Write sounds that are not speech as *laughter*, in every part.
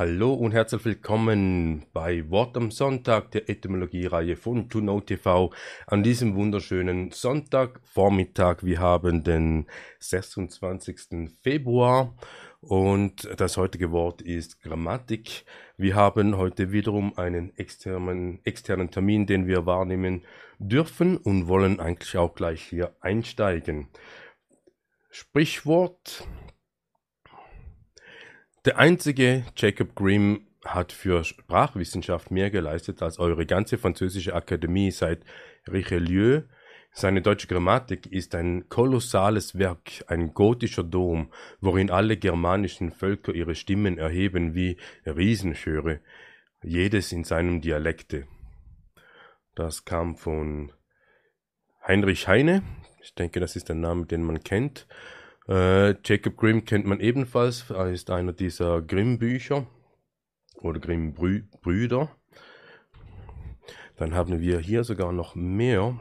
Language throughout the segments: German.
Hallo und herzlich willkommen bei Wort am Sonntag der Etymologie-Reihe von Tuno TV an diesem wunderschönen Sonntagvormittag. Wir haben den 26. Februar und das heutige Wort ist Grammatik. Wir haben heute wiederum einen externen, externen Termin, den wir wahrnehmen dürfen und wollen eigentlich auch gleich hier einsteigen. Sprichwort der einzige Jacob Grimm hat für Sprachwissenschaft mehr geleistet als eure ganze französische Akademie seit Richelieu. Seine deutsche Grammatik ist ein kolossales Werk, ein gotischer Dom, worin alle germanischen Völker ihre Stimmen erheben wie Riesenchöre, jedes in seinem Dialekte. Das kam von Heinrich Heine. Ich denke, das ist ein Name, den man kennt. Äh, Jacob Grimm kennt man ebenfalls, er ist einer dieser Grimm-Bücher oder Grimm-Brüder. Dann haben wir hier sogar noch mehr.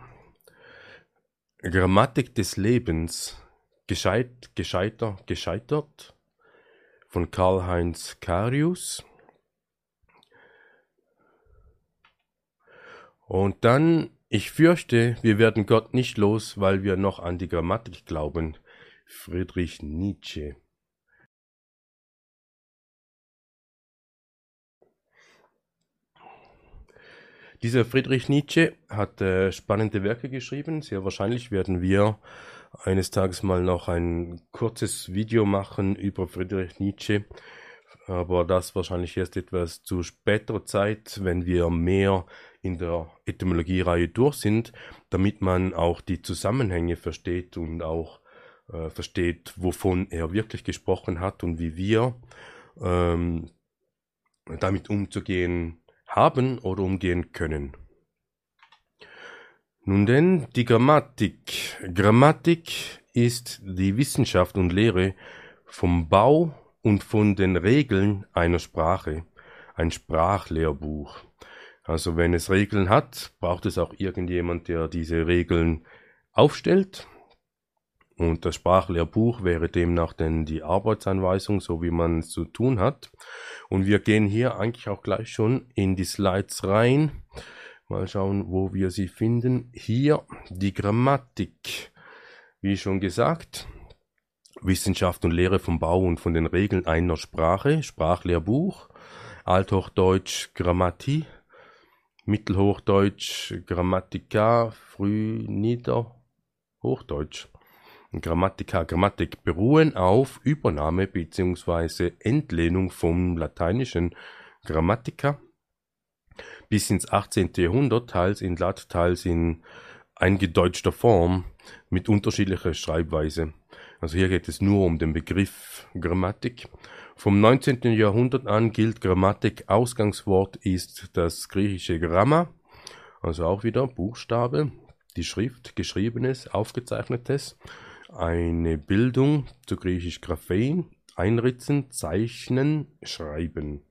Grammatik des Lebens, Gescheit, Gescheiter, Gescheitert von Karl-Heinz Carius. Und dann, ich fürchte, wir werden Gott nicht los, weil wir noch an die Grammatik glauben. Friedrich Nietzsche Dieser Friedrich Nietzsche hat äh, spannende Werke geschrieben. Sehr wahrscheinlich werden wir eines Tages mal noch ein kurzes Video machen über Friedrich Nietzsche. Aber das wahrscheinlich erst etwas zu späterer Zeit, wenn wir mehr in der Etymologie-Reihe durch sind, damit man auch die Zusammenhänge versteht und auch äh, versteht, wovon er wirklich gesprochen hat und wie wir ähm, damit umzugehen haben oder umgehen können. Nun denn, die Grammatik. Grammatik ist die Wissenschaft und Lehre vom Bau und von den Regeln einer Sprache. Ein Sprachlehrbuch. Also wenn es Regeln hat, braucht es auch irgendjemand, der diese Regeln aufstellt und das Sprachlehrbuch wäre demnach denn die Arbeitsanweisung, so wie man es zu tun hat. Und wir gehen hier eigentlich auch gleich schon in die Slides rein. Mal schauen, wo wir sie finden. Hier die Grammatik. Wie schon gesagt, Wissenschaft und Lehre vom Bau und von den Regeln einer Sprache, Sprachlehrbuch, Althochdeutsch Grammatie, Mittelhochdeutsch Grammatica, Frühniederhochdeutsch. Grammatica, Grammatik beruhen auf Übernahme bzw. Entlehnung vom lateinischen Grammatica bis ins 18. Jahrhundert, teils in Lat, teils in eingedeutschter Form mit unterschiedlicher Schreibweise. Also hier geht es nur um den Begriff Grammatik. Vom 19. Jahrhundert an gilt Grammatik, Ausgangswort ist das griechische Gramma, also auch wieder Buchstabe, die Schrift, geschriebenes, aufgezeichnetes eine Bildung, zu griechisch Graphein, einritzen, zeichnen, schreiben.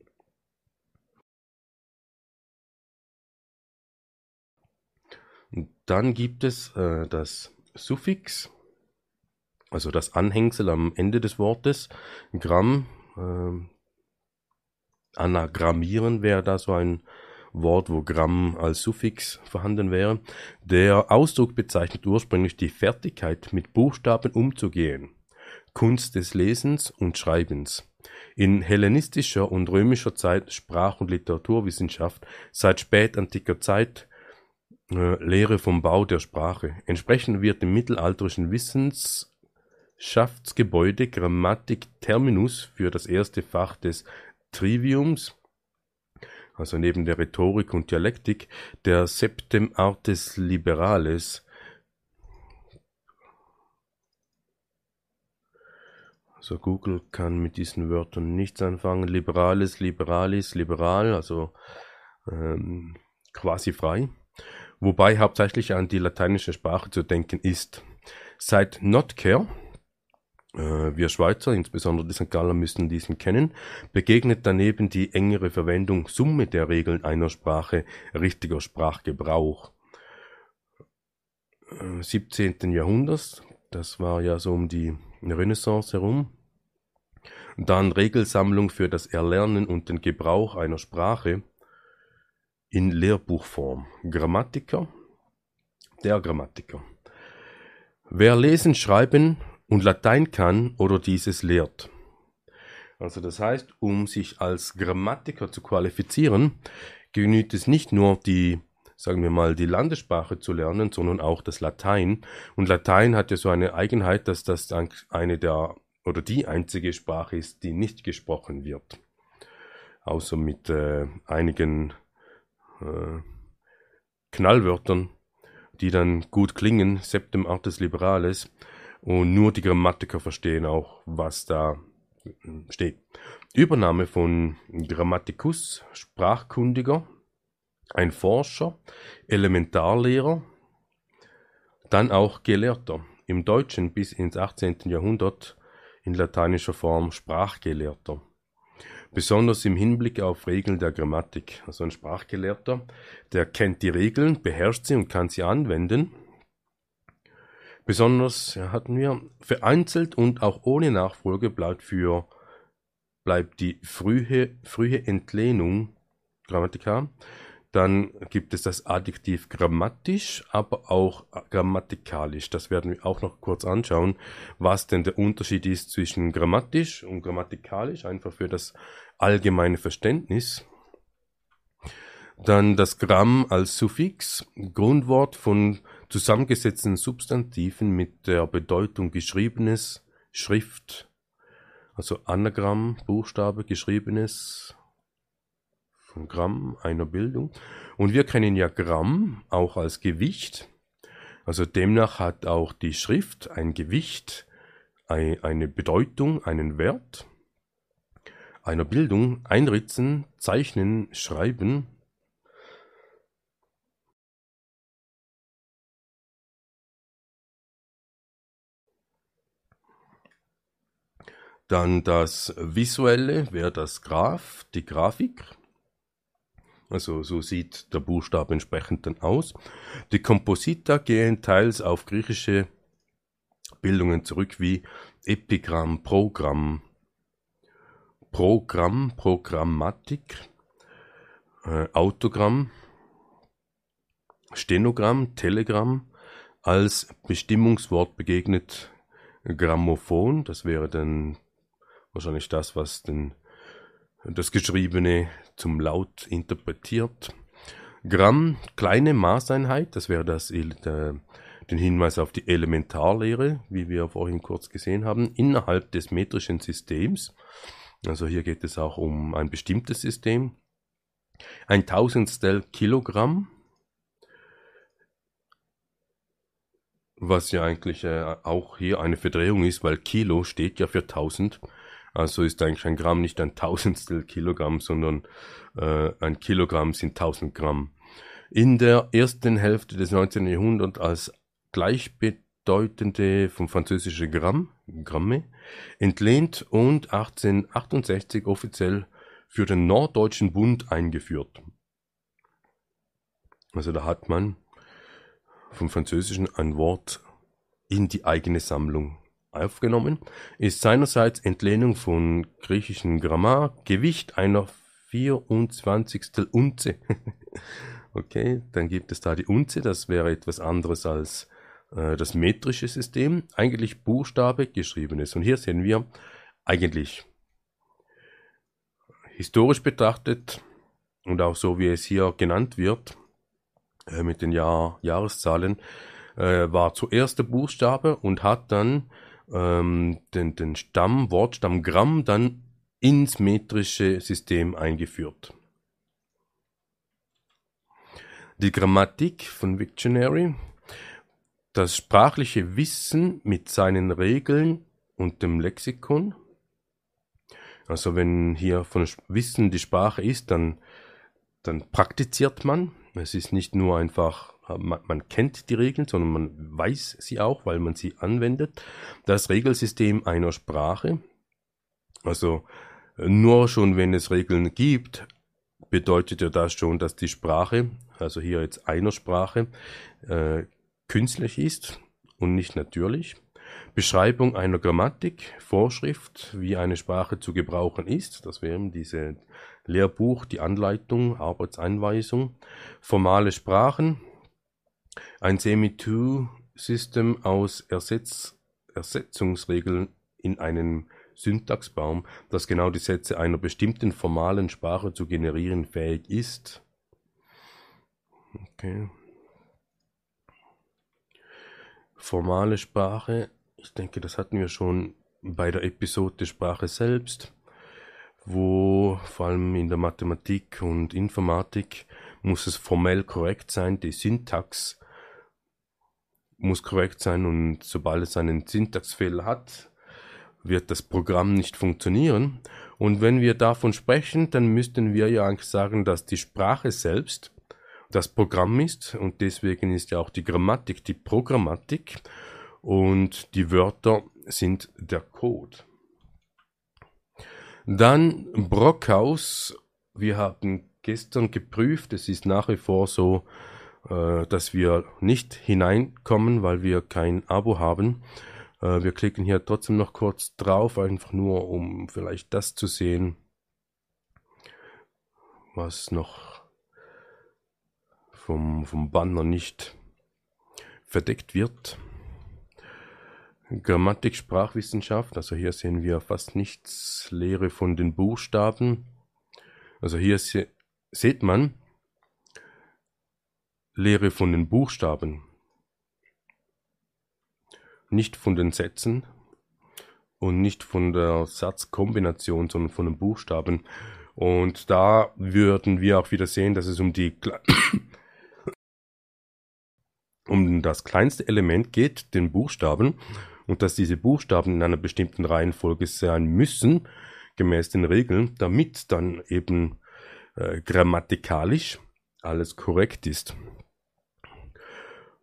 Dann gibt es äh, das Suffix, also das Anhängsel am Ende des Wortes. Gramm, äh, anagrammieren wäre da so ein Wort, wo Gramm als Suffix vorhanden wäre. Der Ausdruck bezeichnet ursprünglich die Fertigkeit, mit Buchstaben umzugehen, Kunst des Lesens und Schreibens. In hellenistischer und römischer Zeit Sprach- und Literaturwissenschaft, seit spätantiker Zeit äh, Lehre vom Bau der Sprache. Entsprechend wird im mittelalterlichen Wissenschaftsgebäude Grammatik Terminus für das erste Fach des Triviums also neben der Rhetorik und Dialektik, der Septem Artes Liberales. Also Google kann mit diesen Wörtern nichts anfangen. Liberales, Liberalis, Liberal, also ähm, quasi frei. Wobei hauptsächlich an die lateinische Sprache zu denken ist. Seit Notker, äh, wir Schweizer, insbesondere die St. Galler, müssen diesen kennen, begegnet daneben die engere Verwendung Summe der Regeln einer Sprache, richtiger Sprachgebrauch. 17. Äh, Jahrhunderts, das war ja so um die Renaissance herum, Dann Regelsammlung für das Erlernen und den Gebrauch einer Sprache in Lehrbuchform. Grammatiker, der Grammatiker. Wer lesen, schreiben und Latein kann oder dieses lehrt. Also das heißt, um sich als Grammatiker zu qualifizieren, genügt es nicht nur die, sagen wir mal, die Landessprache zu lernen, sondern auch das Latein. Und Latein hat ja so eine Eigenheit, dass das eine der oder die einzige Sprache ist, die nicht gesprochen wird. Außer mit äh, einigen äh, Knallwörtern, die dann gut klingen, septem artes liberales, und nur die Grammatiker verstehen auch, was da steht. Übernahme von Grammaticus, Sprachkundiger, ein Forscher, Elementarlehrer, dann auch Gelehrter. Im Deutschen bis ins 18. Jahrhundert in lateinischer Form Sprachgelehrter. Besonders im Hinblick auf Regeln der Grammatik. Also ein Sprachgelehrter, der kennt die Regeln, beherrscht sie und kann sie anwenden. Besonders hatten wir vereinzelt und auch ohne Nachfolge bleibt für bleibt die frühe, frühe Entlehnung Grammatika. Dann gibt es das Adjektiv grammatisch, aber auch grammatikalisch. Das werden wir auch noch kurz anschauen, was denn der Unterschied ist zwischen grammatisch und grammatikalisch, einfach für das allgemeine Verständnis. Dann das Gramm als Suffix, Grundwort von zusammengesetzten Substantiven mit der Bedeutung geschriebenes, Schrift, also Anagramm, Buchstabe, geschriebenes von Gramm einer Bildung. Und wir kennen ja Gramm auch als Gewicht. Also demnach hat auch die Schrift ein Gewicht, eine Bedeutung, einen Wert einer Bildung einritzen, zeichnen, schreiben, Dann das Visuelle wäre das Graph, die Grafik. Also so sieht der Buchstabe entsprechend dann aus. Die Komposita gehen teils auf griechische Bildungen zurück wie Epigramm, Programm, Programm, Programmatik, äh, Autogramm, Stenogramm, Telegramm als Bestimmungswort begegnet Grammophon, das wäre dann wahrscheinlich das, was den, das Geschriebene zum Laut interpretiert. Gramm, kleine Maßeinheit, das wäre das, der, den Hinweis auf die Elementarlehre, wie wir vorhin kurz gesehen haben, innerhalb des metrischen Systems. Also hier geht es auch um ein bestimmtes System. Ein Tausendstel Kilogramm, was ja eigentlich äh, auch hier eine Verdrehung ist, weil Kilo steht ja für 1000 also ist eigentlich ein Gramm nicht ein Tausendstel Kilogramm, sondern äh, ein Kilogramm sind 1000 Gramm. In der ersten Hälfte des 19. Jahrhunderts als gleichbedeutende vom französischen Gramm, Gramme, entlehnt und 1868 offiziell für den Norddeutschen Bund eingeführt. Also da hat man vom Französischen ein Wort in die eigene Sammlung aufgenommen, ist seinerseits Entlehnung von griechischen Grammar, Gewicht einer 24. Unze. *laughs* okay, dann gibt es da die Unze, das wäre etwas anderes als äh, das metrische System, eigentlich Buchstabe geschriebenes. Und hier sehen wir eigentlich historisch betrachtet und auch so wie es hier genannt wird, äh, mit den Jahr Jahreszahlen, äh, war zuerst der Buchstabe und hat dann ähm, den, den Stamm, Wortstamm Gramm dann ins metrische System eingeführt. Die Grammatik von Wiktionary, das sprachliche Wissen mit seinen Regeln und dem Lexikon. Also wenn hier von Wissen die Sprache ist, dann, dann praktiziert man. Es ist nicht nur einfach man, man, kennt die Regeln, sondern man weiß sie auch, weil man sie anwendet. Das Regelsystem einer Sprache, also nur schon wenn es Regeln gibt, bedeutet ja das schon, dass die Sprache, also hier jetzt einer Sprache, äh, künstlich ist und nicht natürlich. Beschreibung einer Grammatik, Vorschrift, wie eine Sprache zu gebrauchen ist. Das wären diese Lehrbuch, die Anleitung, Arbeitseinweisung. Formale Sprachen, ein Semi-2-System aus Ersetz Ersetzungsregeln in einem Syntaxbaum, das genau die Sätze einer bestimmten formalen Sprache zu generieren fähig ist. Okay. Formale Sprache, ich denke, das hatten wir schon bei der Episode Sprache selbst, wo vor allem in der Mathematik und Informatik muss es formell korrekt sein, die Syntax muss korrekt sein und sobald es einen Syntaxfehler hat, wird das Programm nicht funktionieren. Und wenn wir davon sprechen, dann müssten wir ja eigentlich sagen, dass die Sprache selbst das Programm ist und deswegen ist ja auch die Grammatik die Programmatik und die Wörter sind der Code. Dann Brockhaus. Wir haben gestern geprüft, es ist nach wie vor so, äh, dass wir nicht hineinkommen, weil wir kein Abo haben. Äh, wir klicken hier trotzdem noch kurz drauf, einfach nur um vielleicht das zu sehen, was noch vom, vom Banner nicht verdeckt wird. Grammatik, Sprachwissenschaft, also hier sehen wir fast nichts, Lehre von den Buchstaben. Also hier se sieht man, Lehre von den Buchstaben, nicht von den Sätzen und nicht von der Satzkombination, sondern von den Buchstaben. Und da würden wir auch wieder sehen, dass es um die *coughs* um das kleinste Element geht, den Buchstaben, und dass diese Buchstaben in einer bestimmten Reihenfolge sein müssen, gemäß den Regeln, damit dann eben äh, grammatikalisch alles korrekt ist.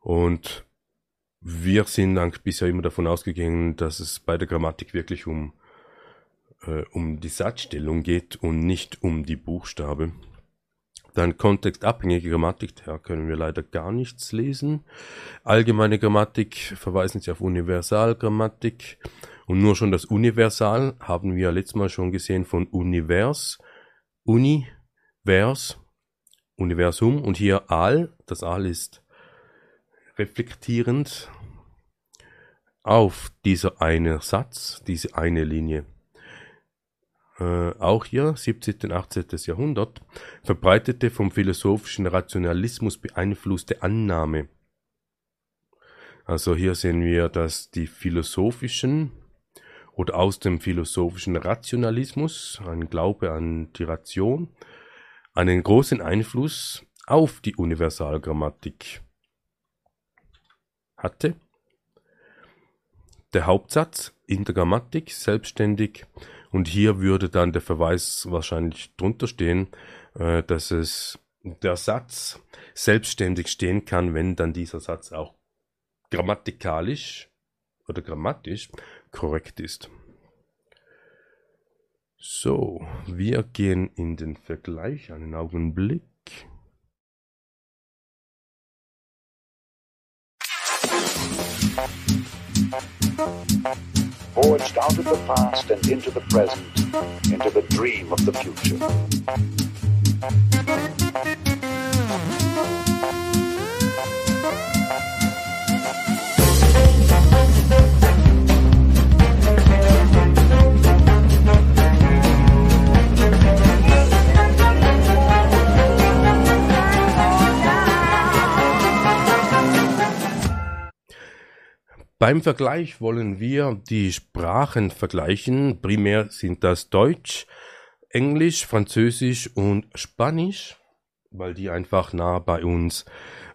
Und wir sind eigentlich bisher immer davon ausgegangen, dass es bei der Grammatik wirklich um, äh, um die Satzstellung geht und nicht um die Buchstabe. Dann kontextabhängige Grammatik, da können wir leider gar nichts lesen. Allgemeine Grammatik verweisen Sie auf Universalgrammatik. Und nur schon das Universal haben wir letztes Mal schon gesehen von Univers, Uni, Vers, Universum und hier Al. Das Al ist reflektierend auf dieser eine Satz, diese eine Linie. Äh, auch hier, 17. und 18. Jahrhundert, verbreitete vom philosophischen Rationalismus beeinflusste Annahme. Also hier sehen wir, dass die philosophischen oder aus dem philosophischen Rationalismus, ein Glaube an die Ration, einen großen Einfluss auf die Universalgrammatik hatte. Der Hauptsatz in der Grammatik selbstständig und hier würde dann der Verweis wahrscheinlich drunter stehen, äh, dass es der Satz selbstständig stehen kann, wenn dann dieser Satz auch grammatikalisch oder grammatisch korrekt ist. So, wir gehen in den Vergleich einen Augenblick. Forged out of the past and into the present, into the dream of the future. Beim Vergleich wollen wir die Sprachen vergleichen. Primär sind das Deutsch, Englisch, Französisch und Spanisch, weil die einfach nah bei uns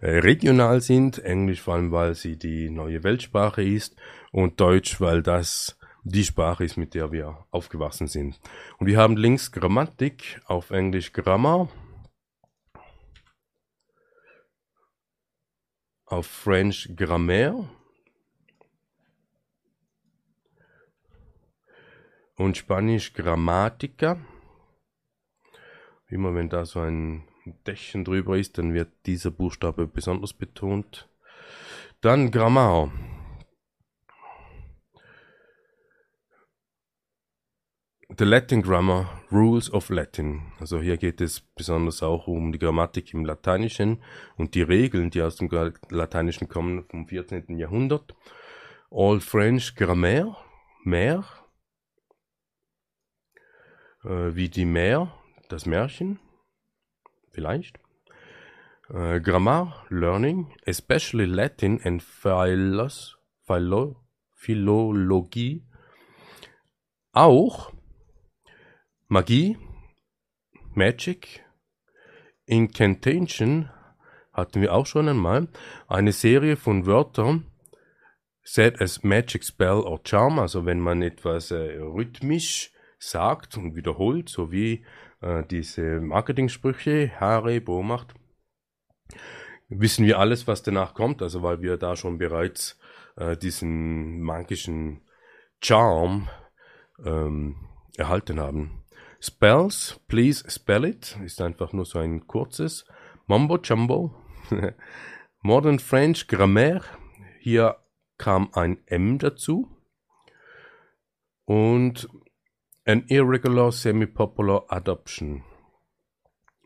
äh, regional sind. Englisch vor allem, weil sie die neue Weltsprache ist und Deutsch, weil das die Sprache ist, mit der wir aufgewachsen sind. Und wir haben links Grammatik, auf Englisch Grammar, auf French Grammaire und Spanisch Grammatica. Immer wenn da so ein Dächchen drüber ist, dann wird dieser Buchstabe besonders betont. Dann Grammar. The Latin Grammar, Rules of Latin. Also hier geht es besonders auch um die Grammatik im Lateinischen und die Regeln, die aus dem Lateinischen kommen vom 14. Jahrhundert. All French Grammar, mehr, äh, wie die Meer, das Märchen, vielleicht. Äh, Grammar, Learning, especially Latin and Philos, Philo, Philologie. Auch Magie, Magic, Incantation hatten wir auch schon einmal. Eine Serie von Wörtern, set as Magic Spell or Charm, also wenn man etwas äh, rhythmisch sagt und wiederholt, so wie äh, diese Marketing-Sprüche, Haare, macht, wissen wir alles, was danach kommt, also weil wir da schon bereits äh, diesen magischen Charm ähm, erhalten haben. Spells, please spell it, ist einfach nur so ein kurzes. Mumbo Jumbo. *laughs* Modern French Grammaire, hier kam ein M dazu. Und an Irregular Semi-Popular Adoption.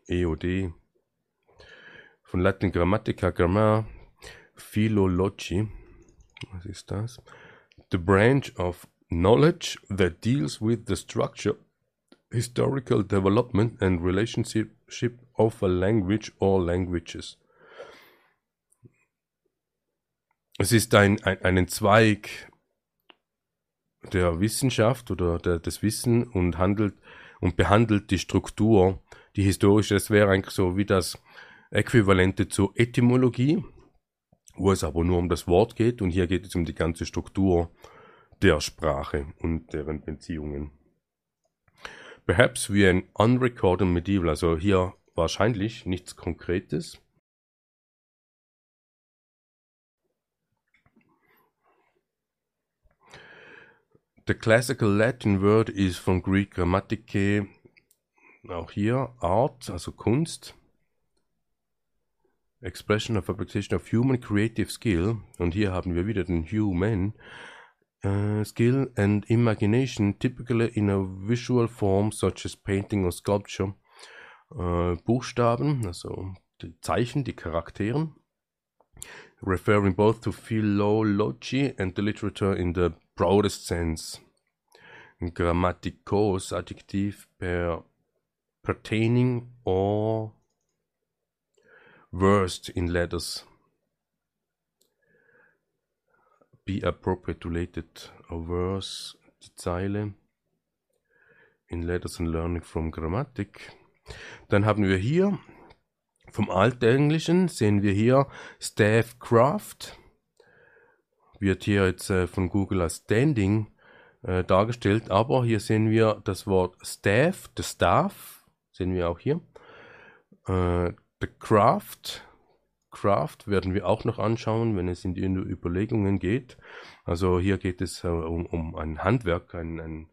EOD. Von Latin Grammatica Grammar. Philology. Was ist das? The branch of knowledge that deals with the structure historical development and relationship of a language or languages. Es ist ein, ein einen Zweig der Wissenschaft oder der, des Wissen und handelt und behandelt die Struktur, die historische, das wäre eigentlich so wie das Äquivalente zur Etymologie, wo es aber nur um das Wort geht und hier geht es um die ganze Struktur der Sprache und deren Beziehungen. Perhaps wie ein unrecorded medieval, also hier wahrscheinlich nichts Konkretes. The classical Latin word is from Greek Grammatike, auch hier Art, also Kunst. Expression of application of human creative skill. Und hier haben wir wieder den Human. Uh, skill and imagination, typically in a visual form such as painting or sculpture. Uh, Buchstaben, also die Zeichen, die Charakteren, referring both to philology and the literature in the sense. Grammatikos, Adjektiv per pertaining or versed in letters. be appropriate related a verse, die Zeile in Letters and Learning from Grammatik. Dann haben wir hier vom Altenglischen sehen wir hier Staffcraft. Wird hier jetzt äh, von Google als Standing äh, dargestellt, aber hier sehen wir das Wort Staff, the Staff, sehen wir auch hier. Äh, the Craft, Craft werden wir auch noch anschauen, wenn es in die Überlegungen geht. Also hier geht es äh, um, um ein Handwerk, ein, ein,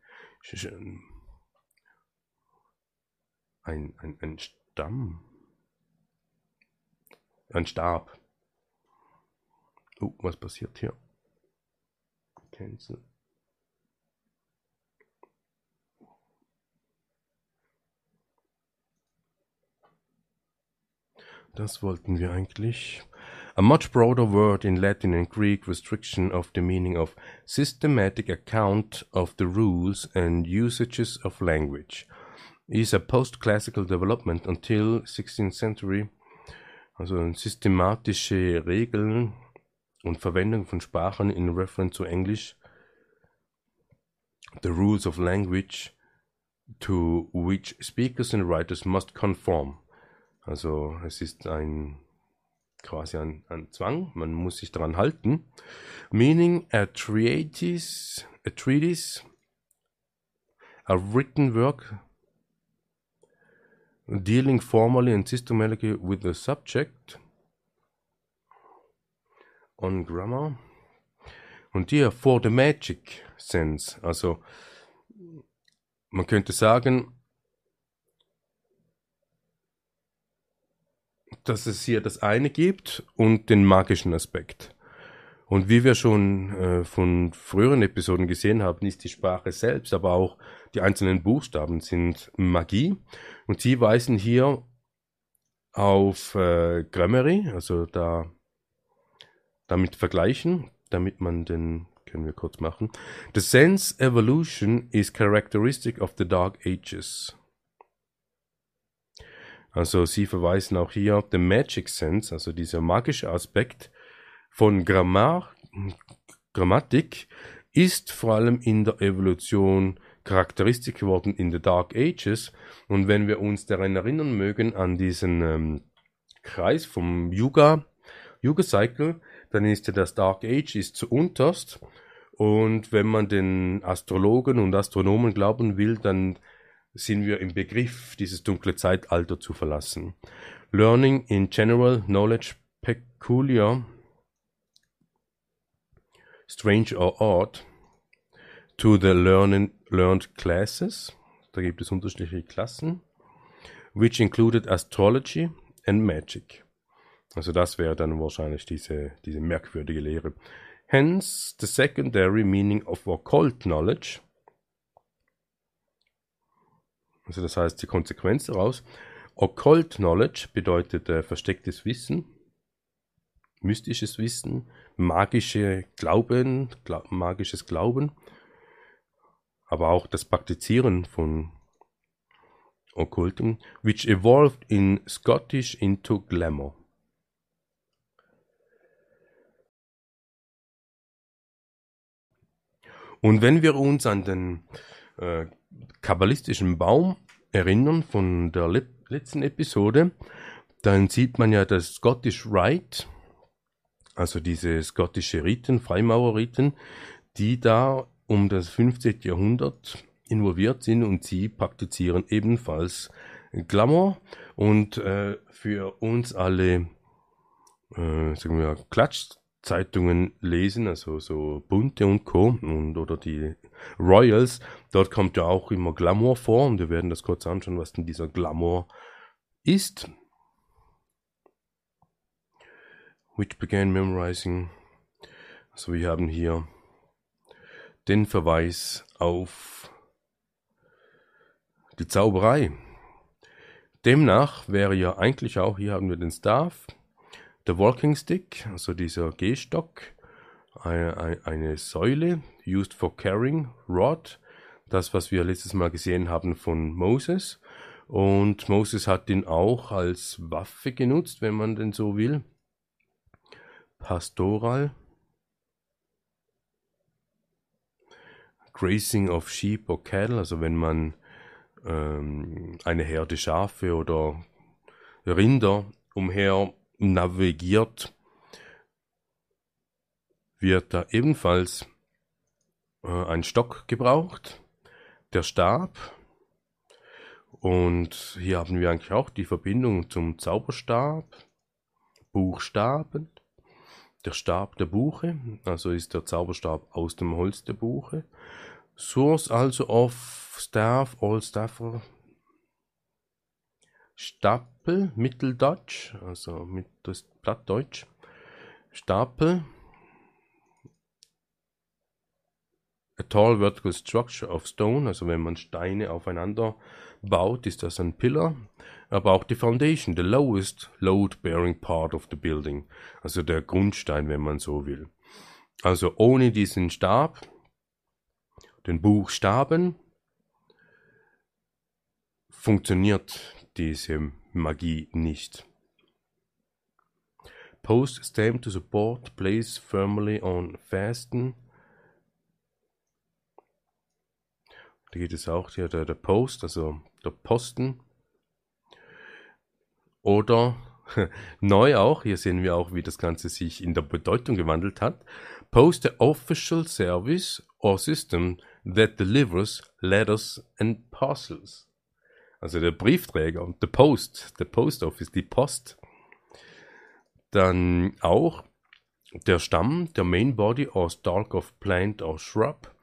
ein, ein, ein Stamm, ein Stab. Oh, was passiert hier? Cancel. Das wollten wir eigentlich. A much broader word in Latin and Greek restriction of the meaning of systematic account of the rules and usages of language is a post-classical development until 16th century. Also systematische Regeln und Verwendung von Sprachen in reference to English. The rules of language to which speakers and writers must conform. Also es ist ein quasi ein, ein Zwang, man muss sich daran halten. Meaning a treatise, a treatise, a written work dealing formally and systematically with the subject on grammar. Und hier for the magic sense, also man könnte sagen, dass es hier das eine gibt und den magischen Aspekt. Und wie wir schon äh, von früheren Episoden gesehen haben, ist die Sprache selbst, aber auch die einzelnen Buchstaben sind Magie. Und sie weisen hier auf äh, Grammary, also da damit vergleichen, damit man den können wir kurz machen. The sense evolution is characteristic of the Dark Ages. Also sie verweisen auch hier auf den Magic Sense, also dieser magische Aspekt von Grammar, Grammatik ist vor allem in der Evolution charakteristisch geworden in the Dark Ages. Und wenn wir uns daran erinnern mögen, an diesen ähm, Kreis vom Yuga, Yuga Cycle, dann ist ja das Dark Age ist zu unterst. Und wenn man den Astrologen und Astronomen glauben will, dann sind wir im Begriff, dieses dunkle Zeitalter zu verlassen. Learning in general knowledge peculiar, strange or odd, to the learning, learned classes, da gibt es unterschiedliche Klassen, which included astrology and magic. Also das wäre dann wahrscheinlich diese, diese merkwürdige Lehre. Hence the secondary meaning of occult knowledge, also das heißt die Konsequenz daraus. Occult Knowledge bedeutet äh, verstecktes Wissen, mystisches Wissen, magische Glauben, glaub, magisches Glauben, aber auch das Praktizieren von Okkultem, which evolved in Scottish into Glamour. Und wenn wir uns an den äh, kabbalistischen Baum erinnern von der letzten Episode, dann sieht man ja das Scottish Rite, also diese skottische Riten, Freimaurerriten, die da um das 15. Jahrhundert involviert sind und sie praktizieren ebenfalls Glamour und äh, für uns alle äh, sagen wir Klatschzeitungen lesen, also so bunte und Co. und oder die Royals. Dort kommt ja auch immer Glamour vor und wir werden das kurz anschauen, was denn dieser Glamour ist. Which began memorizing. Also wir haben hier den Verweis auf die Zauberei. Demnach wäre ja eigentlich auch, hier haben wir den Staff, der Walking Stick, also dieser Gehstock, eine, eine Säule, used for carrying, rod, das, was wir letztes Mal gesehen haben von Moses. Und Moses hat ihn auch als Waffe genutzt, wenn man denn so will. Pastoral. Grazing of Sheep or Cattle, also wenn man ähm, eine Herde Schafe oder Rinder umher navigiert, wird da ebenfalls äh, ein Stock gebraucht, der Stab. Und hier haben wir eigentlich auch die Verbindung zum Zauberstab, Buchstaben, der Stab der Buche, also ist der Zauberstab aus dem Holz der Buche. Source also of Staff, All Staffer, Stapel, Mitteldeutsch, also mit das Plattdeutsch, Stapel, A tall vertical structure of stone, also wenn man Steine aufeinander baut, ist das ein Pillar. Aber auch die Foundation, the lowest load-bearing part of the building, also der Grundstein, wenn man so will. Also ohne diesen Stab, den Buchstaben, funktioniert diese Magie nicht. Post stamp to support, place firmly on fasten, Da geht es auch hier der, der Post, also der Posten. Oder *laughs* neu auch, hier sehen wir auch, wie das Ganze sich in der Bedeutung gewandelt hat. Post the official service or system that delivers letters and parcels. Also der Briefträger und the Post, the Post Office, die Post. Dann auch der Stamm, der Main Body or Stalk of Plant or Shrub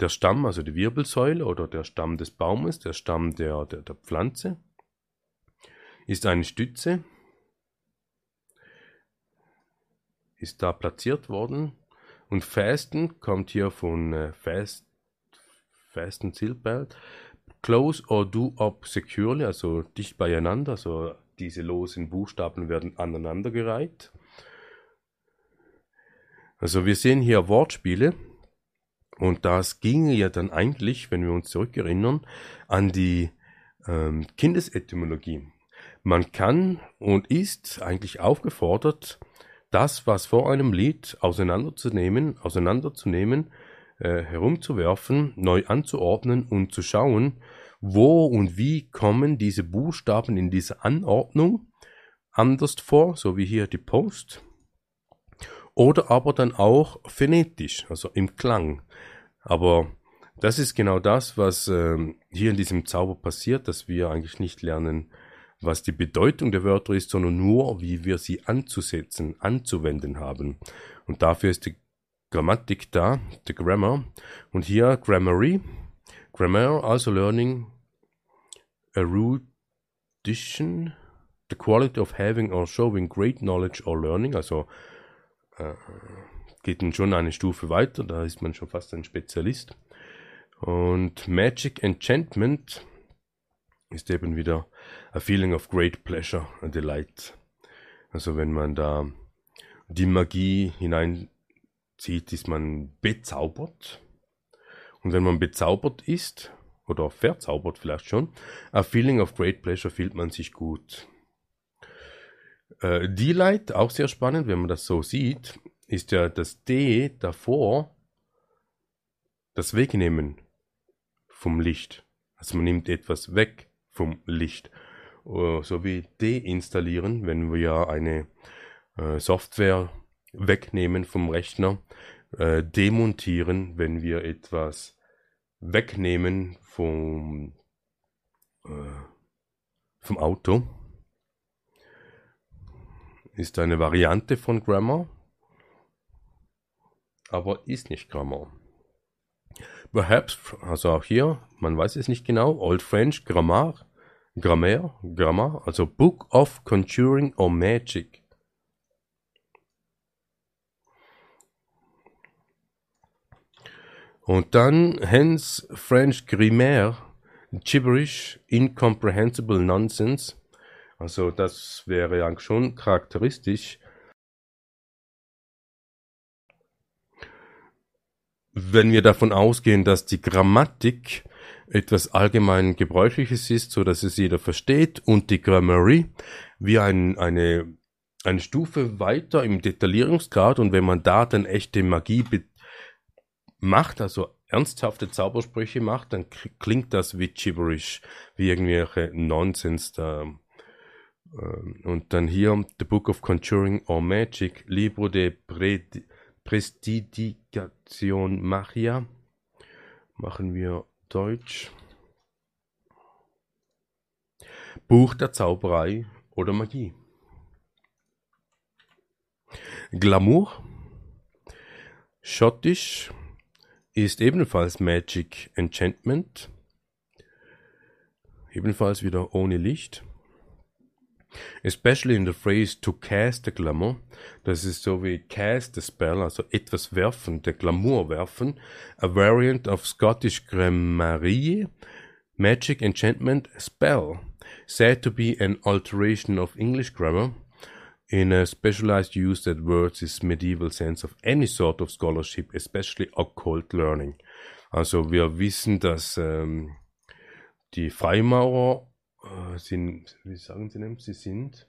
der Stamm, also die Wirbelsäule oder der Stamm des Baumes, der Stamm der, der, der Pflanze, ist eine Stütze, ist da platziert worden Und Fasten kommt hier von äh, Fast, Fasten Seatbelt. Close or do up securely, also dicht beieinander, also diese losen Buchstaben werden aneinandergereiht. Also wir sehen hier Wortspiele und das ginge ja dann eigentlich, wenn wir uns zurückerinnern, an die ähm, Kindesetymologie. Man kann und ist eigentlich aufgefordert, das, was vor einem Lied auseinanderzunehmen, auseinanderzunehmen, äh, herumzuwerfen, neu anzuordnen und zu schauen, wo und wie kommen diese Buchstaben in dieser Anordnung anders vor, so wie hier die Post, oder aber dann auch phonetisch, also im Klang. Aber das ist genau das, was äh, hier in diesem Zauber passiert, dass wir eigentlich nicht lernen, was die Bedeutung der Wörter ist, sondern nur, wie wir sie anzusetzen, anzuwenden haben. Und dafür ist die Grammatik da, the Grammar. Und hier Grammary. Grammar, also learning erudition, the quality of having or showing great knowledge or learning, also äh, geht dann schon eine Stufe weiter, da ist man schon fast ein Spezialist. Und Magic Enchantment ist eben wieder a feeling of great pleasure and delight. Also wenn man da die Magie hineinzieht, ist man bezaubert. Und wenn man bezaubert ist, oder verzaubert vielleicht schon, a feeling of great pleasure fühlt man sich gut. Äh, Delight, auch sehr spannend, wenn man das so sieht, ist ja das D davor das Wegnehmen vom Licht. Also man nimmt etwas weg vom Licht. Uh, so wie deinstallieren, wenn wir ja eine äh, Software wegnehmen vom Rechner, äh, demontieren, wenn wir etwas wegnehmen vom, äh, vom Auto, ist eine Variante von Grammar aber ist nicht Grammar. Perhaps, also auch hier, man weiß es nicht genau, Old French Grammar, Grammar, Grammar, also Book of Conjuring or Magic. Und dann hence French Grammaire, Gibberish, Incomprehensible Nonsense. Also das wäre ja schon charakteristisch wenn wir davon ausgehen, dass die Grammatik etwas allgemein Gebräuchliches ist, so dass es jeder versteht und die Grammary wie ein, eine, eine Stufe weiter im Detaillierungsgrad und wenn man da dann echte Magie macht, also ernsthafte Zaubersprüche macht, dann klingt das wie Gibberish, wie irgendwelche Nonsens da. Ähm, und dann hier The Book of Conjuring or Magic, Libro de Pred Prestidigitation Magia. Machen wir Deutsch. Buch der Zauberei oder Magie. Glamour. Schottisch ist ebenfalls Magic Enchantment. Ebenfalls wieder ohne Licht. Especially in the phrase to cast a glamour. Das ist so wie cast a spell, also etwas werfen, der Glamour werfen. A variant of Scottish Grammariae, magic enchantment spell. Said to be an alteration of English grammar in a specialized use that words is medieval sense of any sort of scholarship, especially occult learning. Also wir wissen, dass ähm, die Freimaurer äh, sind, wie sagen Sie denn, sie sind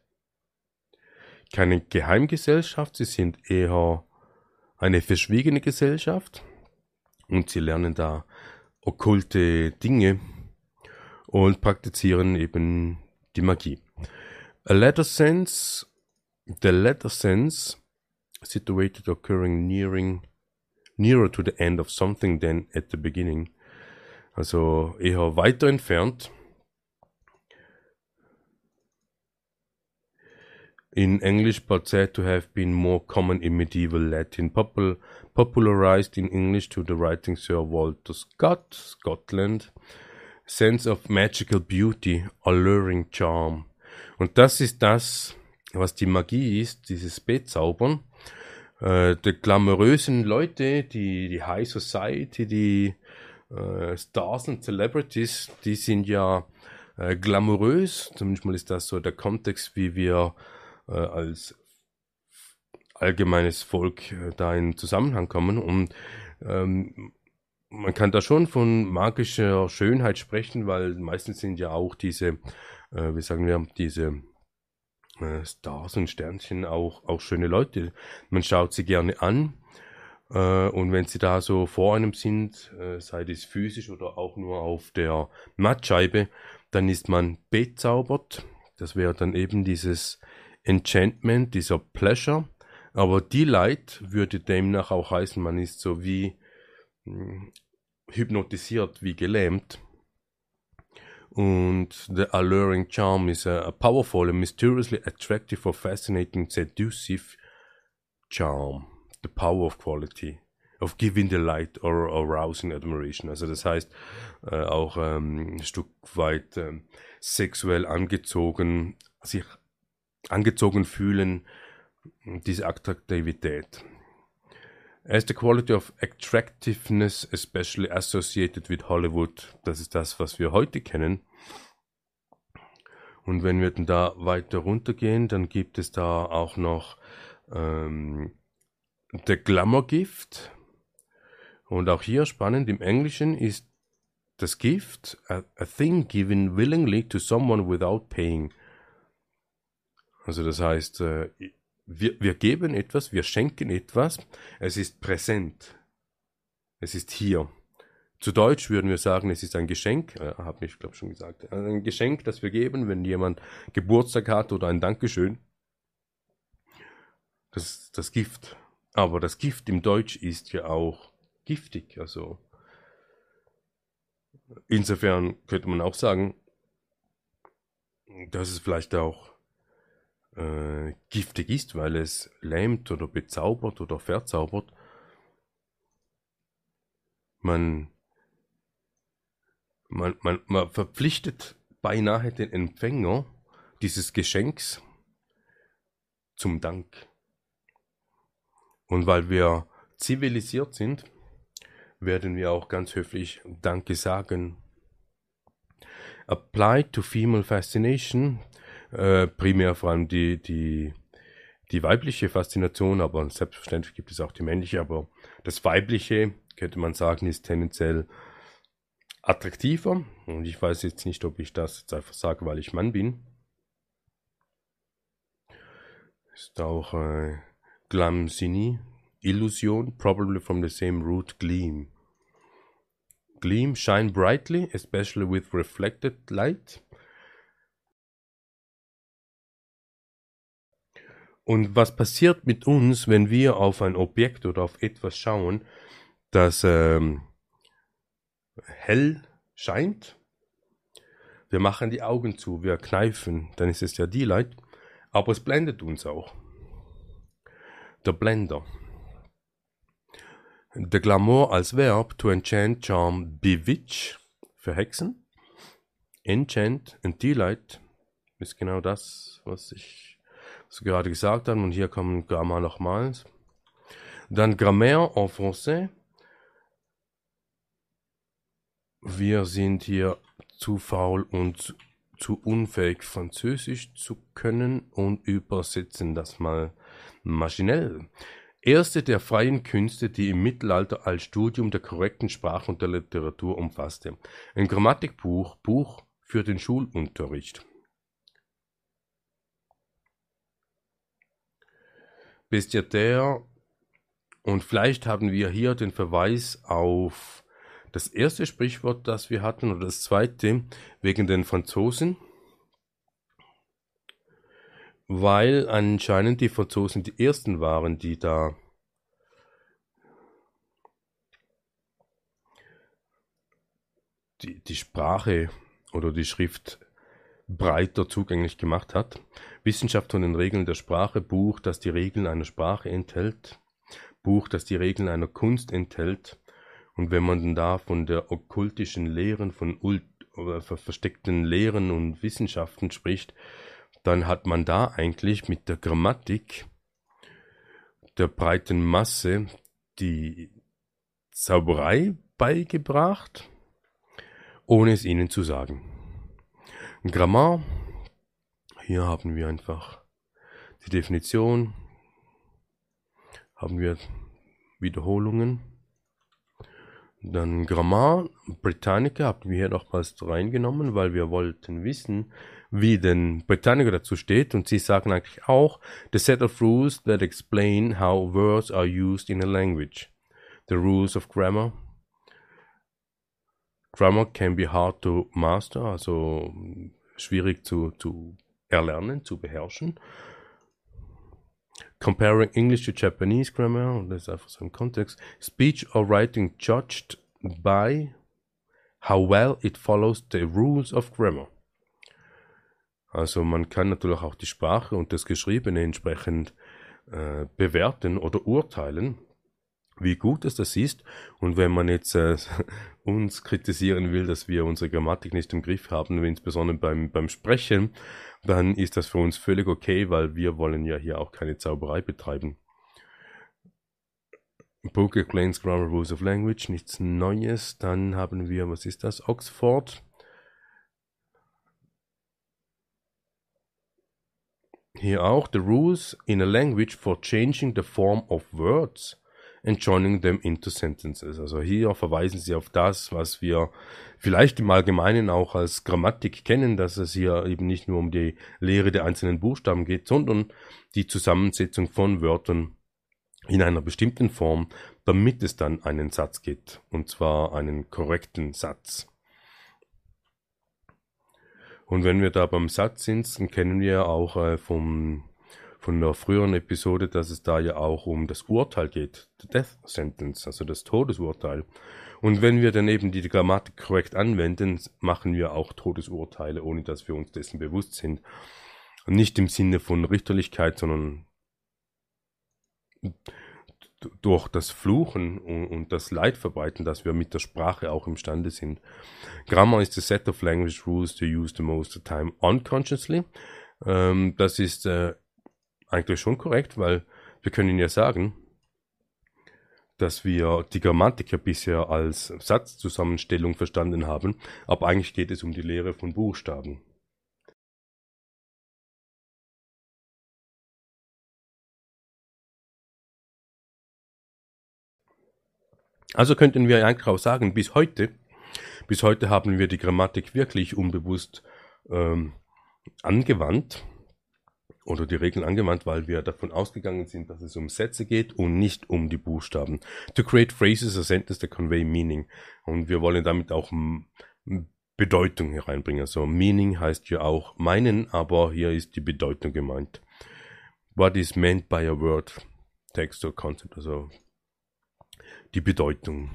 keine Geheimgesellschaft, sie sind eher eine verschwiegene Gesellschaft und sie lernen da okkulte Dinge und praktizieren eben die Magie. A letter sense, the latter sense situated occurring nearing nearer to the end of something than at the beginning. Also eher weiter entfernt in English but said to have been more common in medieval Latin, popul popularized in English to the writing Sir Walter Scott, Scotland, sense of magical beauty, alluring charm. Und das ist das, was die Magie ist, dieses Bezaubern. äh, die glamourösen Leute, die, die High Society, die äh, Stars und Celebrities, die sind ja äh, glamourös. Zumindest mal ist das so der Kontext, wie wir äh, als allgemeines Volk äh, da in Zusammenhang kommen. Und ähm, man kann da schon von magischer Schönheit sprechen, weil meistens sind ja auch diese, äh, wie sagen wir, diese äh, Stars und Sternchen auch, auch schöne Leute. Man schaut sie gerne an. Äh, und wenn sie da so vor einem sind, äh, sei es physisch oder auch nur auf der Mattscheibe, dann ist man bezaubert. Das wäre dann eben dieses Enchantment, dieser Pleasure. Aber Delight würde demnach auch heißen, man ist so wie hm, hypnotisiert, wie gelähmt. Und the alluring charm is a, a powerful and mysteriously attractive or fascinating seductive charm. The power of quality. Of giving delight or arousing admiration. Also das heißt äh, auch ähm, ein Stück weit äh, sexuell angezogen, sich angezogen fühlen, diese Attraktivität. As the quality of attractiveness, especially associated with Hollywood, das ist das, was wir heute kennen. Und wenn wir dann da weiter runtergehen, dann gibt es da auch noch ähm, The Glamour Gift. Und auch hier spannend, im Englischen ist das Gift a, a thing given willingly to someone without paying. Also das heißt, äh, wir, wir geben etwas, wir schenken etwas, es ist präsent. Es ist hier. Zu Deutsch würden wir sagen, es ist ein Geschenk, äh, habe ich glaube schon gesagt, ein Geschenk, das wir geben, wenn jemand Geburtstag hat oder ein Dankeschön. Das ist das Gift. Aber das Gift im Deutsch ist ja auch giftig, also insofern könnte man auch sagen, dass es vielleicht auch äh, giftig ist, weil es lähmt oder bezaubert oder verzaubert. Man, man, man, man verpflichtet beinahe den Empfänger dieses Geschenks zum Dank. Und weil wir zivilisiert sind, werden wir auch ganz höflich Danke sagen. Applied to female fascination, äh, primär vor allem die, die, die weibliche Faszination, aber selbstverständlich gibt es auch die männliche, aber das weibliche, könnte man sagen, ist tendenziell attraktiver. Und ich weiß jetzt nicht, ob ich das jetzt einfach sage, weil ich Mann bin. Ist auch äh, Glamsini, Illusion, probably from the same root gleam. Gleam, shine brightly, especially with reflected light. Und was passiert mit uns, wenn wir auf ein Objekt oder auf etwas schauen, das ähm, hell scheint? Wir machen die Augen zu, wir kneifen, dann ist es ja die Light, aber es blendet uns auch. Der Blender. Der Glamour als Verb to enchant, charm, bewitch, verhexen. Enchant und Delight ist genau das, was ich was gerade gesagt haben. Und hier kommen Grammar nochmals. Dann Grammaire en français. Wir sind hier zu faul und zu unfähig, Französisch zu können und übersetzen das mal maschinell. Erste der freien Künste, die im Mittelalter als Studium der korrekten Sprache und der Literatur umfasste. Ein Grammatikbuch, Buch für den Schulunterricht. Bestiataire. Und vielleicht haben wir hier den Verweis auf das erste Sprichwort, das wir hatten, oder das zweite, wegen den Franzosen. Weil anscheinend die Franzosen die ersten waren, die da die, die Sprache oder die Schrift breiter zugänglich gemacht hat. Wissenschaft von den Regeln der Sprache, Buch, das die Regeln einer Sprache enthält, Buch, das die Regeln einer Kunst enthält. Und wenn man da von der okkultischen Lehren, von versteckten Lehren und Wissenschaften spricht, dann hat man da eigentlich mit der Grammatik der breiten Masse die Zauberei beigebracht, ohne es ihnen zu sagen. Grammar, hier haben wir einfach die Definition, haben wir Wiederholungen. Dann Grammar Britannica haben wir hier nochmals reingenommen, weil wir wollten wissen, wie denn Britannica dazu steht. Und sie sagen eigentlich auch, the set of rules that explain how words are used in a language. The rules of grammar. Grammar can be hard to master, also schwierig zu, zu erlernen, zu beherrschen. Comparing English to Japanese grammar, das ist einfach so im Kontext. Speech or writing judged by how well it follows the rules of grammar. Also man kann natürlich auch die Sprache und das Geschriebene entsprechend äh, bewerten oder urteilen, wie gut es das ist. Und wenn man jetzt äh, *laughs* uns kritisieren will, dass wir unsere Grammatik nicht im Griff haben, insbesondere beim, beim Sprechen, dann ist das für uns völlig okay, weil wir wollen ja hier auch keine Zauberei betreiben. Book explains Grammar Rules of Language, nichts Neues. Dann haben wir, was ist das? Oxford. Hier auch, the rules in a language for changing the form of words and joining them into sentences. Also hier verweisen sie auf das, was wir vielleicht im Allgemeinen auch als Grammatik kennen, dass es hier eben nicht nur um die Lehre der einzelnen Buchstaben geht, sondern die Zusammensetzung von Wörtern in einer bestimmten Form, damit es dann einen Satz gibt, und zwar einen korrekten Satz. Und wenn wir da beim Satz sind, dann kennen wir auch äh, vom von der früheren Episode, dass es da ja auch um das Urteil geht, the Death Sentence, also das Todesurteil. Und wenn wir dann eben die Grammatik korrekt anwenden, machen wir auch Todesurteile, ohne dass wir uns dessen bewusst sind. nicht im Sinne von Richterlichkeit, sondern durch das Fluchen und, das Leid verbreiten, dass wir mit der Sprache auch imstande sind. Grammar ist a set of language rules to use the most the time unconsciously. Ähm, das ist äh, eigentlich schon korrekt, weil wir können ja sagen, dass wir die Grammatik ja bisher als Satzzusammenstellung verstanden haben, aber eigentlich geht es um die Lehre von Buchstaben. Also könnten wir eigentlich auch sagen, bis heute, bis heute haben wir die Grammatik wirklich unbewusst ähm, angewandt oder die Regeln angewandt, weil wir davon ausgegangen sind, dass es um Sätze geht und nicht um die Buchstaben. To create phrases or sentences that convey meaning. Und wir wollen damit auch Bedeutung hereinbringen. Also Meaning heißt ja auch meinen, aber hier ist die Bedeutung gemeint. What is meant by a word, text or concept, also die Bedeutung.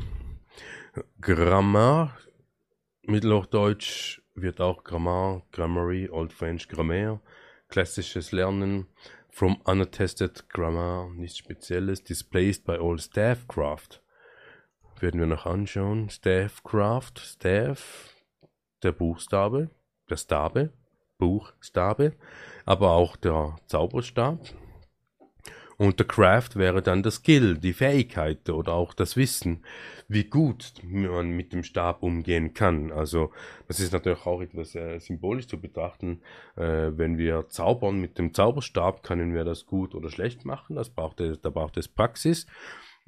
Grammar, Mittelhochdeutsch wird auch Grammar, Grammary, Old French, Grammaire klassisches Lernen from unattested grammar, nichts Spezielles, displaced by all staffcraft. Werden wir noch anschauen. Staffcraft, Staff, der Buchstabe, der Stabe, Buchstabe, aber auch der Zauberstab, und der Craft wäre dann der Skill, die Fähigkeit oder auch das Wissen, wie gut man mit dem Stab umgehen kann. Also das ist natürlich auch etwas äh, symbolisch zu betrachten. Äh, wenn wir zaubern mit dem Zauberstab, können wir das gut oder schlecht machen. Das braucht, da braucht es Praxis.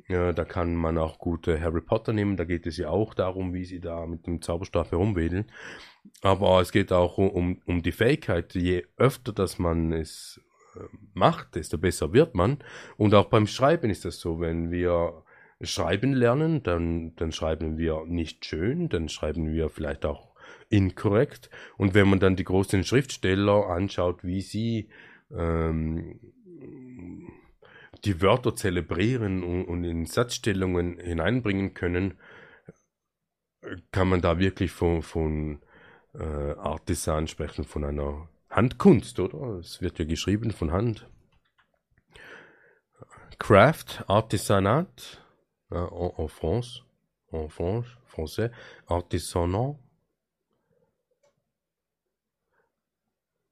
Äh, da kann man auch gute Harry Potter nehmen. Da geht es ja auch darum, wie sie da mit dem Zauberstab herumwedeln. Aber es geht auch um, um die Fähigkeit. Je öfter, dass man es macht, desto besser wird man. Und auch beim Schreiben ist das so, wenn wir schreiben lernen, dann, dann schreiben wir nicht schön, dann schreiben wir vielleicht auch inkorrekt. Und wenn man dann die großen Schriftsteller anschaut, wie sie ähm, die Wörter zelebrieren und, und, in Satzstellungen hineinbringen können, kann man da wirklich von, von äh, Artisan sprechen, von einer Handkunst, oder? Es wird ja geschrieben von Hand. Craft, Artisanat, en, en France, en France, français, artisanat,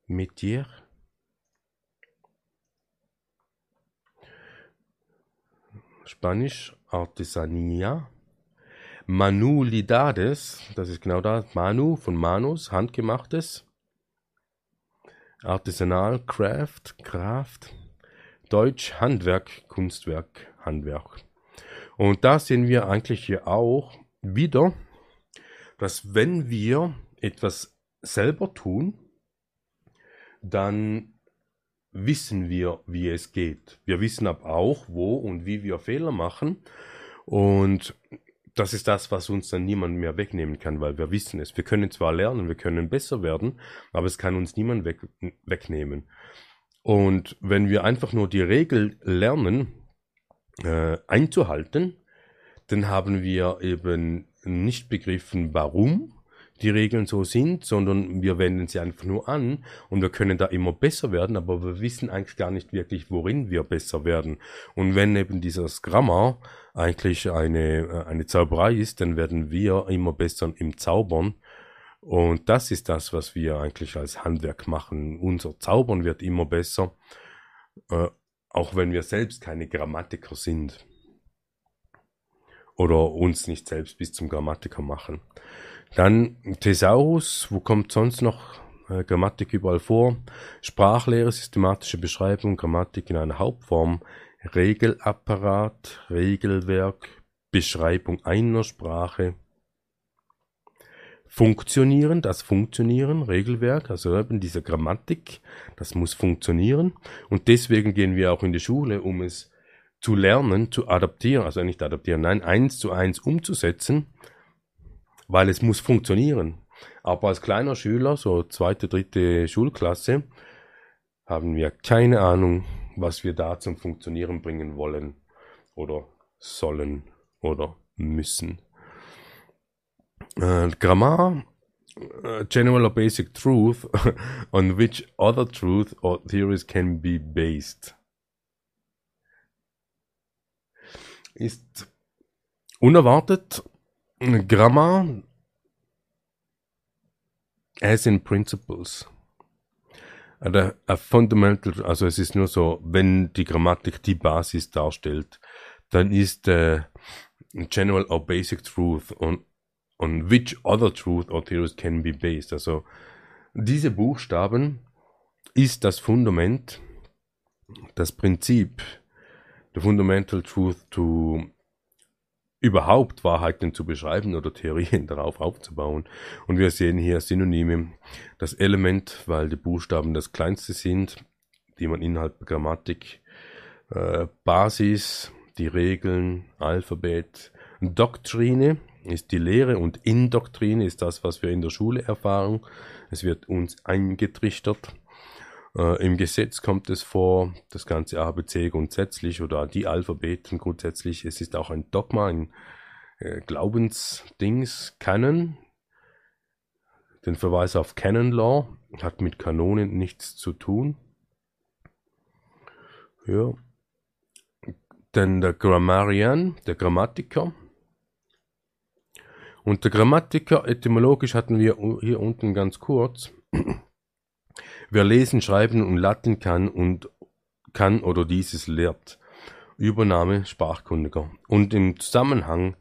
métier. Spanisch Artesania. Manualidades, das ist genau das, Manu von Manus, handgemachtes. Artisanal, Craft, Craft. Deutsch, Handwerk, Kunstwerk, Handwerk. Und da sehen wir eigentlich hier auch wieder, dass wenn wir etwas selber tun, dann wissen wir, wie es geht. Wir wissen aber auch, wo und wie wir Fehler machen. Und das ist das, was uns dann niemand mehr wegnehmen kann, weil wir wissen es. Wir können zwar lernen, wir können besser werden, aber es kann uns niemand weg, wegnehmen. Und wenn wir einfach nur die Regel lernen, äh, einzuhalten, dann haben wir eben nicht begriffen, warum die Regeln so sind, sondern wir wenden sie einfach nur an und wir können da immer besser werden, aber wir wissen eigentlich gar nicht wirklich, worin wir besser werden. Und wenn eben dieses Grammar eigentlich eine, äh, eine Zauberei ist, dann werden wir immer besser im Zaubern. Und das ist das, was wir eigentlich als Handwerk machen. Unser Zaubern wird immer besser, äh, auch wenn wir selbst keine Grammatiker sind. Oder uns nicht selbst bis zum Grammatiker machen. Dann Thesaurus, wo kommt sonst noch äh, Grammatik überall vor? Sprachlehre, systematische Beschreibung, Grammatik in einer Hauptform, Regelapparat, Regelwerk, Beschreibung einer Sprache, Funktionieren, das Funktionieren, Regelwerk, also eben diese Grammatik, das muss funktionieren. Und deswegen gehen wir auch in die Schule, um es zu lernen, zu adaptieren, also nicht adaptieren, nein, eins zu eins umzusetzen weil es muss funktionieren. Aber als kleiner Schüler, so zweite, dritte Schulklasse, haben wir keine Ahnung, was wir da zum Funktionieren bringen wollen oder sollen oder müssen. Äh, Grammar, uh, general or basic truth *laughs* on which other truth or theories can be based. Ist unerwartet Grammar as in principles. A, fundamental, also es ist nur so, wenn die Grammatik die Basis darstellt, dann ist äh, general or basic truth on, on which other truth or theories can be based. Also diese Buchstaben ist das Fundament, das Prinzip, the fundamental truth to überhaupt Wahrheiten zu beschreiben oder Theorien *laughs* darauf aufzubauen. Und wir sehen hier Synonyme. Das Element, weil die Buchstaben das kleinste sind, die man innerhalb der Grammatik, äh, Basis, die Regeln, Alphabet, Doktrine ist die Lehre und Indoktrine ist das, was wir in der Schule erfahren. Es wird uns eingetrichtert. Äh, Im Gesetz kommt es vor, das ganze ABC grundsätzlich oder die Alphabeten grundsätzlich. Es ist auch ein Dogma, ein äh, Glaubensdings, Canon. Den Verweis auf Canon Law hat mit Kanonen nichts zu tun. Ja. Denn der Grammarian, der Grammatiker. Und der Grammatiker, etymologisch hatten wir hier unten ganz kurz. Wer lesen, schreiben und Latin kann und kann oder dieses lehrt. Übernahme Sprachkundiger. Und im Zusammenhang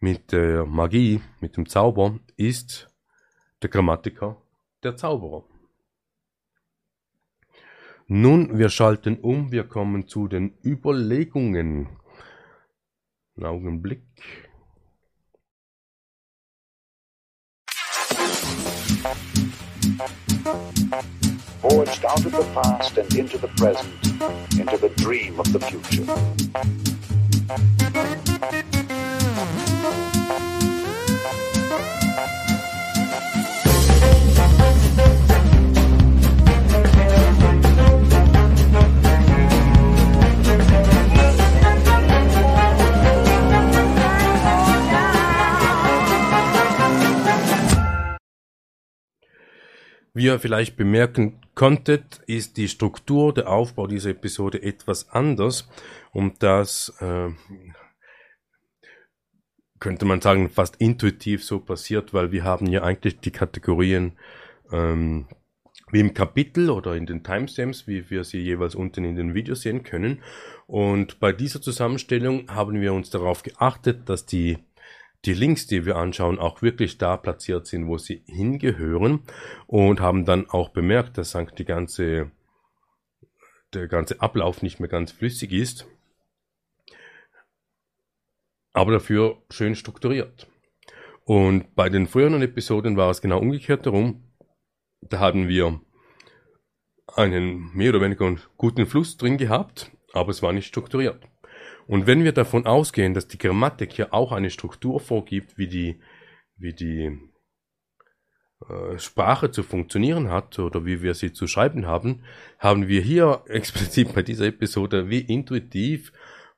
mit der Magie, mit dem Zauber, ist der Grammatiker der Zauberer. Nun, wir schalten um, wir kommen zu den Überlegungen. Einen Augenblick. Forged out of the past and into the present, into the dream of the future. Wie ihr vielleicht bemerken konntet, ist die Struktur, der Aufbau dieser Episode etwas anders und das äh, könnte man sagen fast intuitiv so passiert, weil wir haben ja eigentlich die Kategorien ähm, wie im Kapitel oder in den Timestamps, wie wir sie jeweils unten in den Videos sehen können. Und bei dieser Zusammenstellung haben wir uns darauf geachtet, dass die, die Links, die wir anschauen, auch wirklich da platziert sind, wo sie hingehören und haben dann auch bemerkt, dass die ganze, der ganze Ablauf nicht mehr ganz flüssig ist, aber dafür schön strukturiert. Und bei den früheren Episoden war es genau umgekehrt darum. Da hatten wir einen mehr oder weniger guten Fluss drin gehabt, aber es war nicht strukturiert. Und wenn wir davon ausgehen, dass die Grammatik hier auch eine Struktur vorgibt, wie die, wie die äh, Sprache zu funktionieren hat oder wie wir sie zu schreiben haben, haben wir hier *laughs* explizit bei dieser Episode wie intuitiv,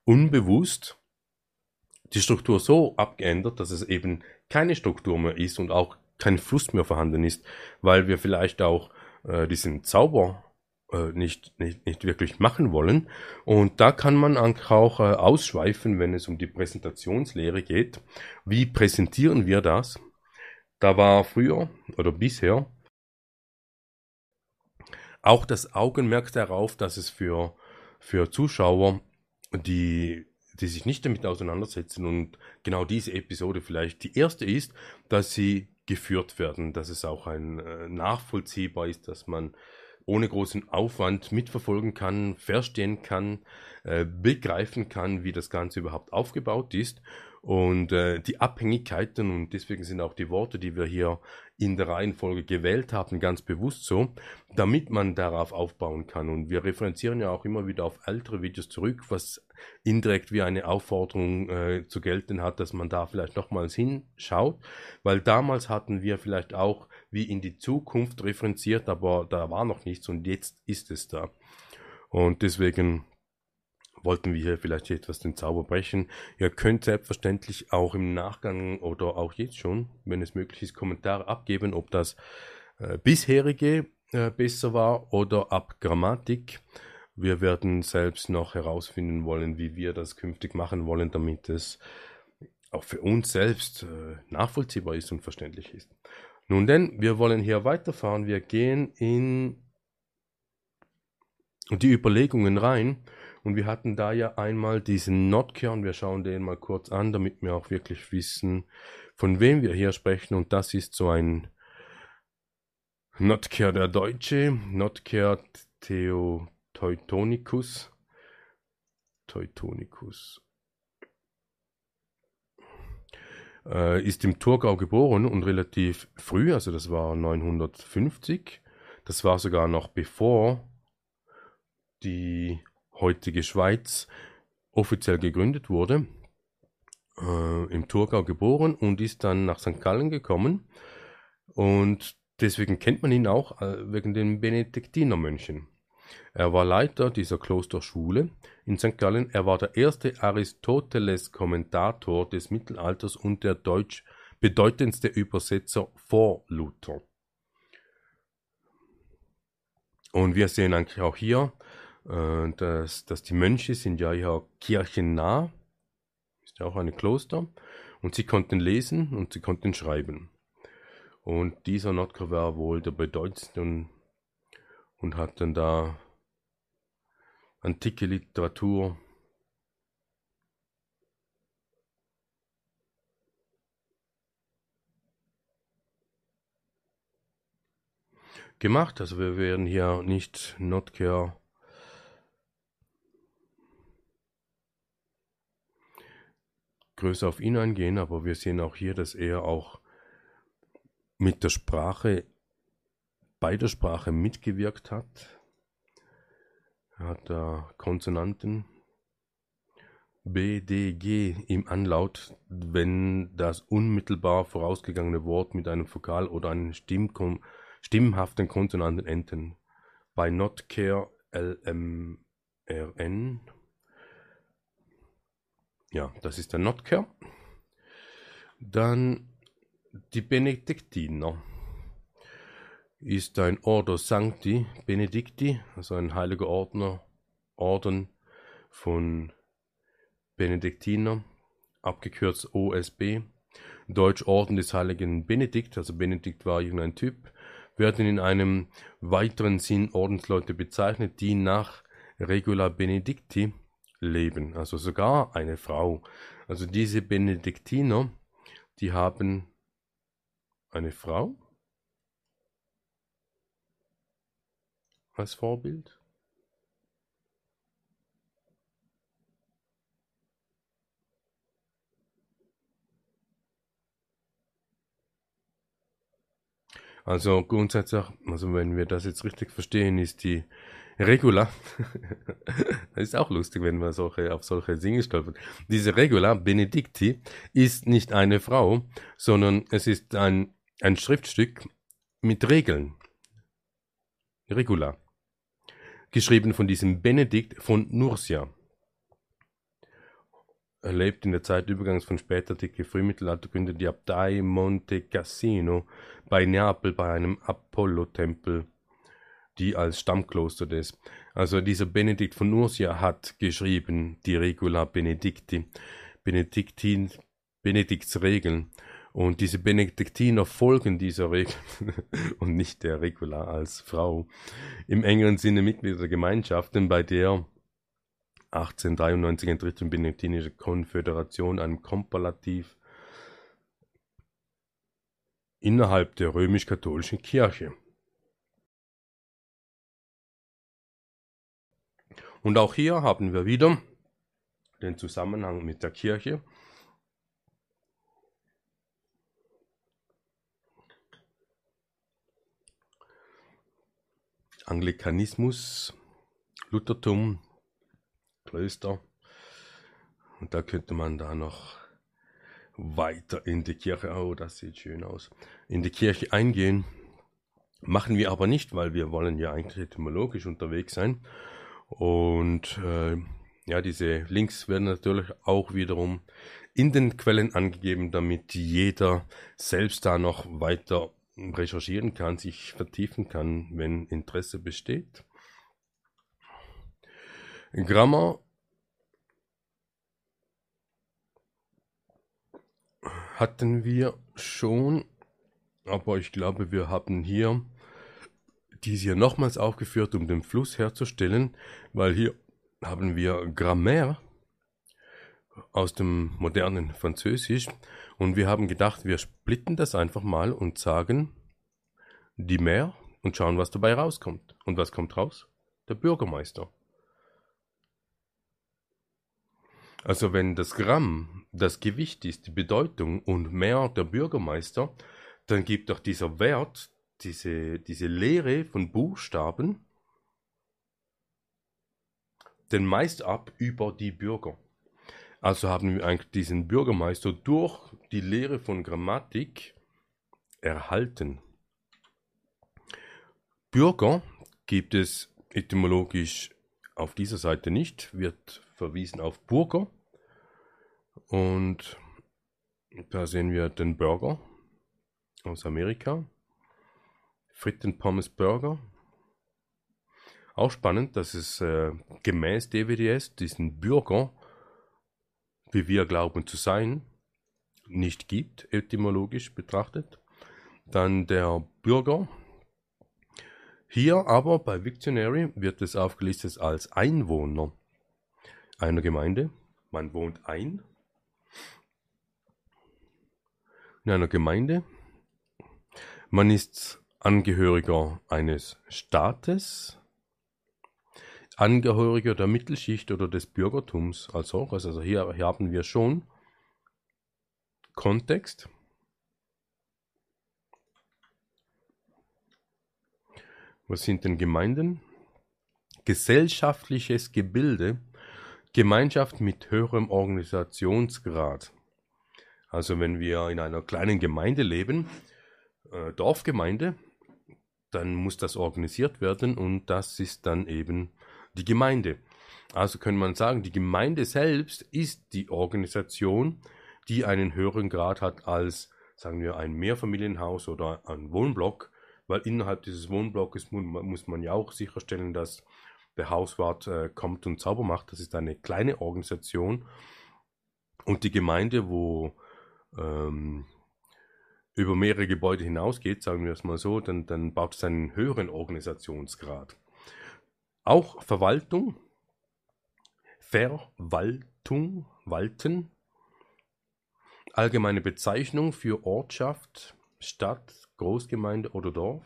unbewusst die Struktur so abgeändert, dass es eben keine Struktur mehr ist und auch kein Fluss mehr vorhanden ist, weil wir vielleicht auch äh, diesen Zauber nicht, nicht, nicht wirklich machen wollen. Und da kann man auch äh, ausschweifen, wenn es um die Präsentationslehre geht. Wie präsentieren wir das? Da war früher oder bisher auch das Augenmerk darauf, dass es für, für Zuschauer, die die sich nicht damit auseinandersetzen und genau diese Episode vielleicht die erste ist, dass sie geführt werden, dass es auch ein äh, nachvollziehbar ist, dass man ohne großen Aufwand mitverfolgen kann, verstehen kann, äh, begreifen kann, wie das Ganze überhaupt aufgebaut ist und äh, die Abhängigkeiten und deswegen sind auch die Worte, die wir hier in der Reihenfolge gewählt haben, ganz bewusst so, damit man darauf aufbauen kann. Und wir referenzieren ja auch immer wieder auf ältere Videos zurück, was indirekt wie eine Aufforderung äh, zu gelten hat, dass man da vielleicht nochmals hinschaut, weil damals hatten wir vielleicht auch wie in die Zukunft referenziert, aber da war noch nichts und jetzt ist es da. Und deswegen wollten wir hier vielleicht etwas den Zauber brechen. Ihr könnt selbstverständlich auch im Nachgang oder auch jetzt schon, wenn es möglich ist, Kommentare abgeben, ob das äh, bisherige äh, besser war oder ab Grammatik. Wir werden selbst noch herausfinden wollen, wie wir das künftig machen wollen, damit es auch für uns selbst äh, nachvollziehbar ist und verständlich ist. Nun denn, wir wollen hier weiterfahren. Wir gehen in die Überlegungen rein und wir hatten da ja einmal diesen Notker und wir schauen den mal kurz an, damit wir auch wirklich wissen, von wem wir hier sprechen. Und das ist so ein Notker der Deutsche, Notker Theo Teutonicus. Teutonicus. Äh, ist im Thurgau geboren und relativ früh, also das war 950. Das war sogar noch bevor die heutige Schweiz, offiziell gegründet wurde, äh, im Thurgau geboren und ist dann nach St. Gallen gekommen. Und deswegen kennt man ihn auch äh, wegen den Benediktinermönchen. Er war Leiter dieser Klosterschule in St. Gallen. Er war der erste Aristoteles-Kommentator des Mittelalters und der deutsch bedeutendste Übersetzer vor Luther. Und wir sehen eigentlich auch hier, äh, dass, dass die Mönche sind ja ja kirchennah, ist ja auch ein Kloster, und sie konnten lesen und sie konnten schreiben. Und dieser Notker war wohl der bedeutendste und hat dann da antike Literatur gemacht. Also wir werden hier nicht Notker größer auf ihn eingehen, aber wir sehen auch hier, dass er auch mit der Sprache, bei der Sprache mitgewirkt hat. Er hat da Konsonanten B, D, G im Anlaut, wenn das unmittelbar vorausgegangene Wort mit einem Vokal oder einem Stimmkom stimmhaften Konsonanten enden. Bei Notcare LMRN ja, das ist der Notker. Dann die Benediktiner ist ein Ordo Sancti Benedicti, also ein heiliger Ordner, Orden von Benediktiner, abgekürzt OSB. Deutsch Orden des heiligen Benedikt, also Benedikt war irgendein Typ. werden in einem weiteren Sinn Ordensleute bezeichnet, die nach Regula Benedicti leben, also sogar eine Frau. Also diese Benediktiner, die haben eine Frau als Vorbild. Also grundsätzlich, also wenn wir das jetzt richtig verstehen, ist die Regula, *laughs* das ist auch lustig, wenn man solche, auf solche Dinge stolpert. Diese Regula Benedicti ist nicht eine Frau, sondern es ist ein, ein Schriftstück mit Regeln. Regula. Geschrieben von diesem Benedikt von Nursia. Er lebt in der Zeit Übergangs von spätantike Frühmittelalter, gründet die Abtei Monte Cassino bei Neapel bei einem Apollo-Tempel, die als Stammkloster des. Also dieser Benedikt von Nursia hat geschrieben die Regula Benedicti, Benediktin, Benediktsregeln. Und diese Benediktiner folgen dieser Regel *laughs* und nicht der Regula als Frau. Im engeren Sinne Mitglieder der Gemeinschaften, bei der 1893 entritt die Benediktinische Konföderation ein Komparativ innerhalb der römisch-katholischen Kirche. Und auch hier haben wir wieder den Zusammenhang mit der Kirche. Anglikanismus, Luthertum, Klöster. Und da könnte man da noch weiter in die Kirche, oh, das sieht schön aus, in die Kirche eingehen. Machen wir aber nicht, weil wir wollen ja eigentlich etymologisch unterwegs sein. Und äh, ja, diese Links werden natürlich auch wiederum in den Quellen angegeben, damit jeder selbst da noch weiter recherchieren kann, sich vertiefen kann, wenn Interesse besteht. Grammar hatten wir schon, aber ich glaube, wir haben hier dies hier nochmals aufgeführt, um den Fluss herzustellen, weil hier haben wir Grammaire aus dem modernen Französisch und wir haben gedacht, wir splitten das einfach mal und sagen die Mehr und schauen, was dabei rauskommt. Und was kommt raus? Der Bürgermeister. Also wenn das Gramm das Gewicht ist, die Bedeutung und mehr der Bürgermeister, dann gibt doch dieser Wert, diese, diese Lehre von Buchstaben, den meist ab über die Bürger. Also haben wir eigentlich diesen Bürgermeister durch die Lehre von Grammatik erhalten. Bürger gibt es etymologisch auf dieser Seite nicht, wird verwiesen auf Burger. Und da sehen wir den Burger aus Amerika. Fritten Pommes Burger. Auch spannend, dass es äh, gemäß DWDS diesen Bürger, wie wir glauben zu sein, nicht gibt, etymologisch betrachtet. Dann der Bürger. Hier aber bei Victionary wird es aufgelistet als Einwohner einer Gemeinde. Man wohnt ein in einer Gemeinde. Man ist Angehöriger eines Staates, Angehöriger der Mittelschicht oder des Bürgertums als auch. Also hier, hier haben wir schon Kontext. Was sind denn Gemeinden? Gesellschaftliches Gebilde Gemeinschaft mit höherem Organisationsgrad. Also wenn wir in einer kleinen Gemeinde leben, äh, Dorfgemeinde, dann muss das organisiert werden und das ist dann eben die Gemeinde. Also kann man sagen, die Gemeinde selbst ist die Organisation, die einen höheren Grad hat als, sagen wir, ein Mehrfamilienhaus oder ein Wohnblock, weil innerhalb dieses Wohnblocks muss man ja auch sicherstellen, dass der Hauswart äh, kommt und sauber macht. Das ist eine kleine Organisation. Und die Gemeinde, wo ähm, über mehrere Gebäude hinausgeht, sagen wir es mal so, dann, dann baut es einen höheren Organisationsgrad. Auch Verwaltung, Verwaltung, Walten, allgemeine Bezeichnung für Ortschaft, Stadt, Großgemeinde oder Dorf.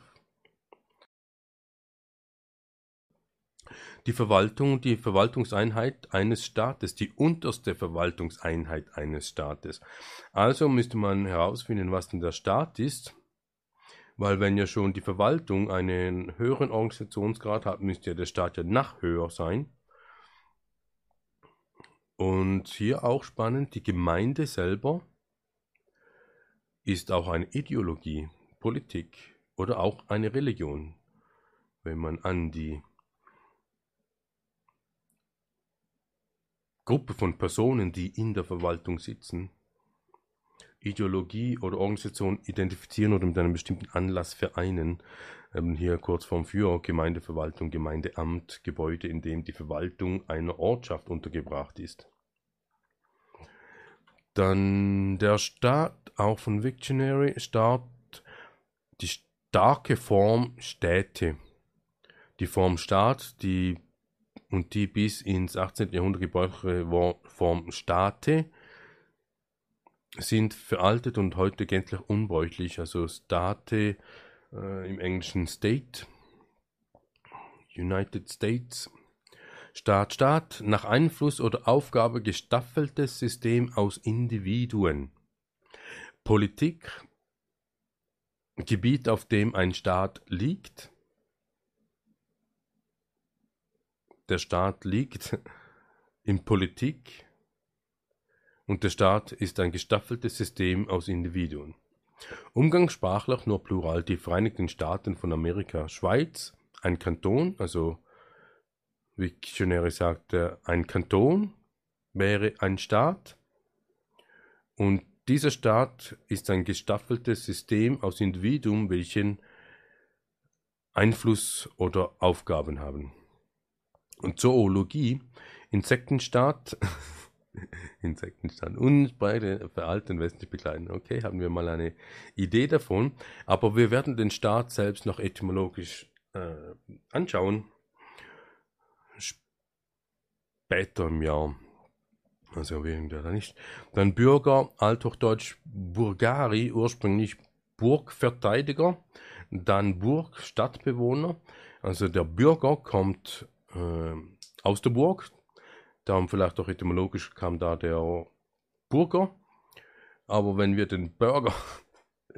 Die Verwaltung, die Verwaltungseinheit eines Staates, die unterste Verwaltungseinheit eines Staates. Also müsste man herausfinden, was denn der Staat ist, weil wenn ja schon die Verwaltung einen höheren Organisationsgrad hat, müsste ja der Staat ja nach höher sein. Und hier auch spannend, die Gemeinde selber ist auch eine Ideologie, Politik oder auch eine Religion, wenn man an die Gruppe von Personen, die in der Verwaltung sitzen, Ideologie oder Organisation identifizieren oder mit einem bestimmten Anlass vereinen. Ähm, hier Kurzform für Gemeindeverwaltung, Gemeindeamt, Gebäude, in dem die Verwaltung einer Ortschaft untergebracht ist. Dann der Staat, auch von Wiktionary, Staat, die starke Form Städte. Die Form Staat, die und die bis ins 18. Jahrhundert gebräuchliche Form State sind veraltet und heute gänzlich unbräuchlich. Also State äh, im Englischen State, United States, Staat, Staat, nach Einfluss oder Aufgabe gestaffeltes System aus Individuen. Politik, Gebiet, auf dem ein Staat liegt. Der Staat liegt *laughs* in Politik und der Staat ist ein gestaffeltes System aus Individuen. Umgangssprachlich nur plural die Vereinigten Staaten von Amerika, Schweiz, ein Kanton, also Wiktionary sagte, ein Kanton wäre ein Staat und dieser Staat ist ein gestaffeltes System aus Individuen, welchen Einfluss oder Aufgaben haben. Und Zoologie, Insektenstaat, *laughs* Insektenstaat und beide veralten westlich begleiten. Okay, haben wir mal eine Idee davon. Aber wir werden den Staat selbst noch etymologisch äh, anschauen später im Jahr. Also wegen der nicht. Dann Bürger, Althochdeutsch Burgari, ursprünglich Burgverteidiger, dann Burg, Stadtbewohner. Also der Bürger kommt äh, aus der Burg, darum vielleicht auch etymologisch kam da der Burger. Aber wenn wir den Burger,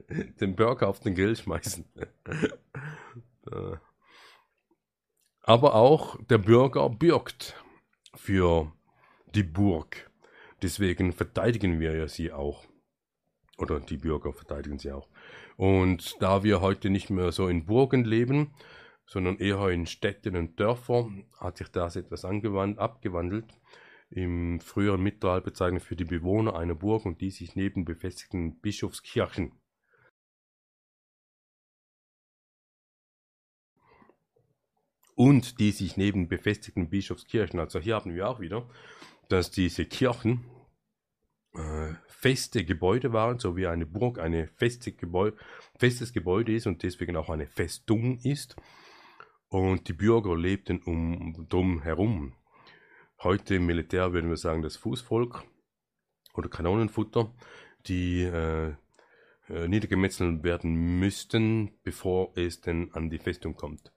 *laughs* den Burger auf den Grill schmeißen, *laughs* äh, aber auch der Bürger bürgt für die Burg. Deswegen verteidigen wir ja sie auch. Oder die Bürger verteidigen sie auch. Und da wir heute nicht mehr so in Burgen leben, sondern eher in Städten und Dörfern, hat sich das etwas abgewandelt. Im früheren Mittelalter bezeichnet für die Bewohner einer Burg und die sich neben befestigten Bischofskirchen und die sich neben befestigten Bischofskirchen, also hier haben wir auch wieder, dass diese Kirchen äh, feste Gebäude waren, so wie eine Burg eine feste Gebäu festes Gebäude ist und deswegen auch eine Festung ist. Und die Bürger lebten um drum herum. Heute im Militär würden wir sagen das Fußvolk oder Kanonenfutter, die äh, äh, niedergemetzelt werden müssten, bevor es denn an die Festung kommt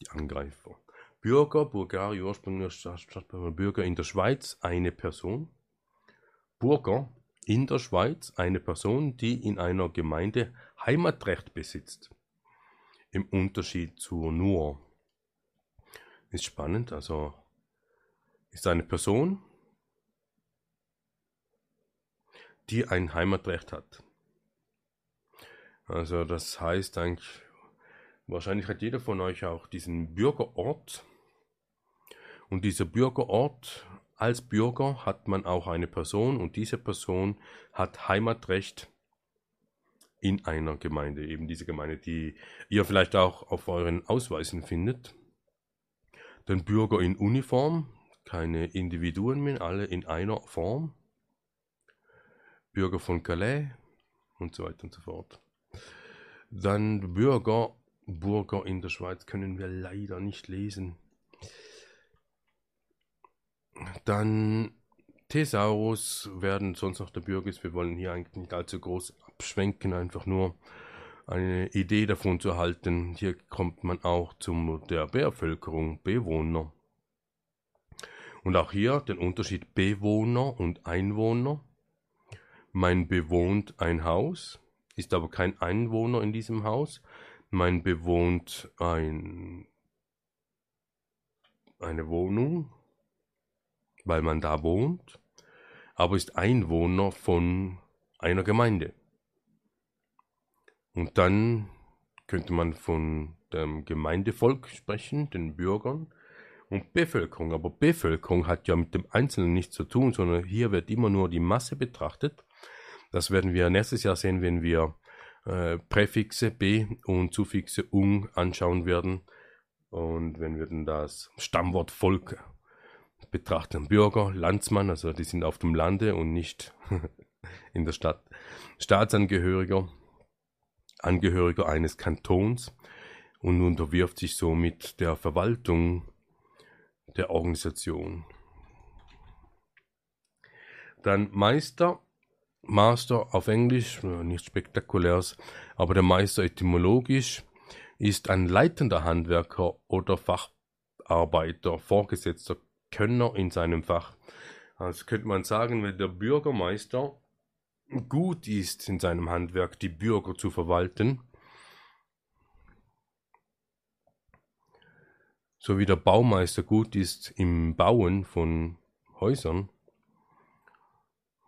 die Angreifer. Bürger, Bulgari, ursprünglich Bürger in der Schweiz, eine Person. Bürger in der Schweiz, eine Person, die in einer Gemeinde Heimatrecht besitzt. Im Unterschied zur nur. Ist spannend, also ist eine Person, die ein Heimatrecht hat. Also das heißt eigentlich Wahrscheinlich hat jeder von euch auch diesen Bürgerort. Und dieser Bürgerort, als Bürger hat man auch eine Person und diese Person hat Heimatrecht in einer Gemeinde, eben diese Gemeinde, die ihr vielleicht auch auf euren Ausweisen findet. Den Bürger in Uniform, keine Individuen mehr, alle in einer Form. Bürger von Calais, und so weiter und so fort. Dann Bürger, Bürger in der Schweiz können wir leider nicht lesen. Dann Thesaurus werden sonst noch der Bürger ist. Wir wollen hier eigentlich nicht allzu groß abschwenken, einfach nur eine Idee davon zu erhalten. Hier kommt man auch zum der Bevölkerung, Bewohner. Und auch hier den Unterschied Bewohner und Einwohner. Mein bewohnt ein Haus, ist aber kein Einwohner in diesem Haus. Mein bewohnt ein, eine Wohnung, weil man da wohnt, aber ist Einwohner von einer Gemeinde. Und dann könnte man von dem Gemeindevolk sprechen, den Bürgern und Bevölkerung. Aber Bevölkerung hat ja mit dem Einzelnen nichts zu tun, sondern hier wird immer nur die Masse betrachtet. Das werden wir nächstes Jahr sehen, wenn wir äh, Präfixe B und Suffixe ung anschauen werden. Und wenn wir dann das Stammwort Volk betrachten, Bürger, Landsmann, also die sind auf dem Lande und nicht *laughs* in der Stadt, Staatsangehöriger, Angehöriger eines Kantons und unterwirft sich somit der Verwaltung der Organisation. Dann Meister, Master auf Englisch, nichts Spektakuläres, aber der Meister etymologisch ist ein leitender Handwerker oder Facharbeiter, Vorgesetzter, Könner in seinem Fach. Also könnte man sagen, wenn der Bürgermeister gut ist in seinem Handwerk, die Bürger zu verwalten, so wie der Baumeister gut ist im Bauen von Häusern,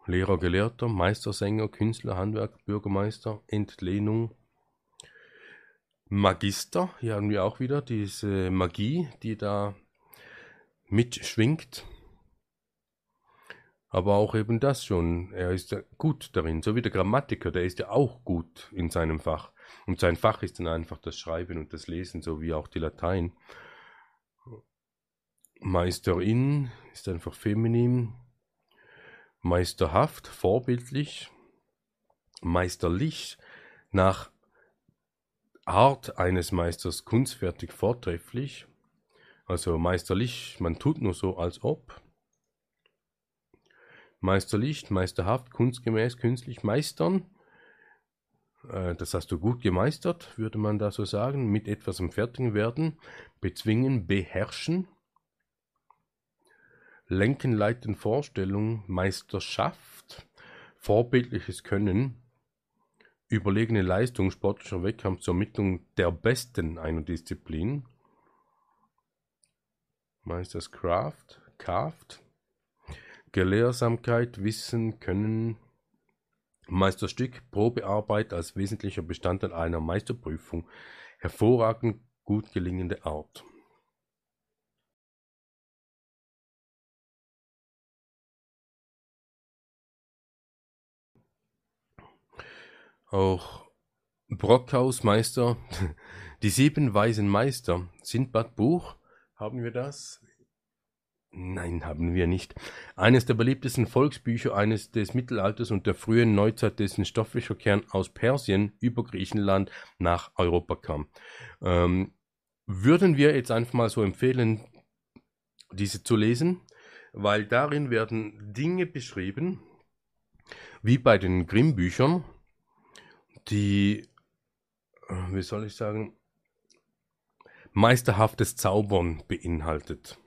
Lehrer, Gelehrter, Meistersänger, Künstler, Handwerk, Bürgermeister, Entlehnung, Magister, hier haben wir auch wieder diese Magie, die da mitschwingt. Aber auch eben das schon, er ist gut darin, so wie der Grammatiker, der ist ja auch gut in seinem Fach. Und sein Fach ist dann einfach das Schreiben und das Lesen, so wie auch die Latein. Meisterin ist einfach feminin. Meisterhaft, vorbildlich. Meisterlich, nach Art eines Meisters kunstfertig, vortrefflich. Also meisterlich, man tut nur so, als ob. Meisterlich, meisterhaft, kunstgemäß, künstlich, meistern. Äh, das hast du gut gemeistert, würde man da so sagen. Mit etwas im Fertigen werden, bezwingen, beherrschen Lenken, Leiten, Vorstellung, Meisterschaft, vorbildliches Können, überlegene Leistung, sportlicher Wettkampf zur Ermittlung der Besten einer Disziplin, Meisterscraft, Kraft, Gelehrsamkeit, Wissen, Können, Meisterstück, Probearbeit als wesentlicher Bestandteil einer Meisterprüfung, hervorragend gut gelingende Art. Auch Brockhaus Meister, *laughs* die sieben weisen Meister, Sindbad Buch, haben wir das? Nein, haben wir nicht. Eines der beliebtesten Volksbücher eines des Mittelalters und der frühen Neuzeit, dessen stofflicher Kern aus Persien über Griechenland nach Europa kam. Ähm, würden wir jetzt einfach mal so empfehlen, diese zu lesen, weil darin werden Dinge beschrieben, wie bei den Grimm-Büchern, die, äh, wie soll ich sagen, meisterhaftes Zaubern beinhaltet.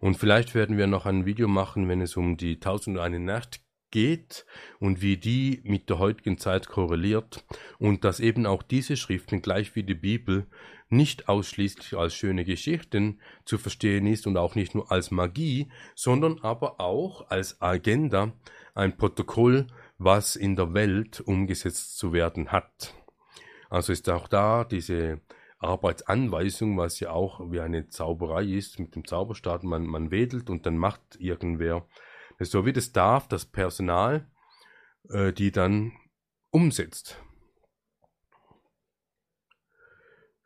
Und vielleicht werden wir noch ein Video machen, wenn es um die Tausend und eine Nacht geht und wie die mit der heutigen Zeit korreliert und dass eben auch diese Schriften gleich wie die Bibel nicht ausschließlich als schöne Geschichten zu verstehen ist und auch nicht nur als Magie, sondern aber auch als Agenda, ein Protokoll was in der Welt umgesetzt zu werden hat. Also ist auch da diese Arbeitsanweisung, was ja auch wie eine Zauberei ist mit dem Zauberstab. Man, man wedelt und dann macht irgendwer. So wie das darf, das Personal, äh, die dann umsetzt.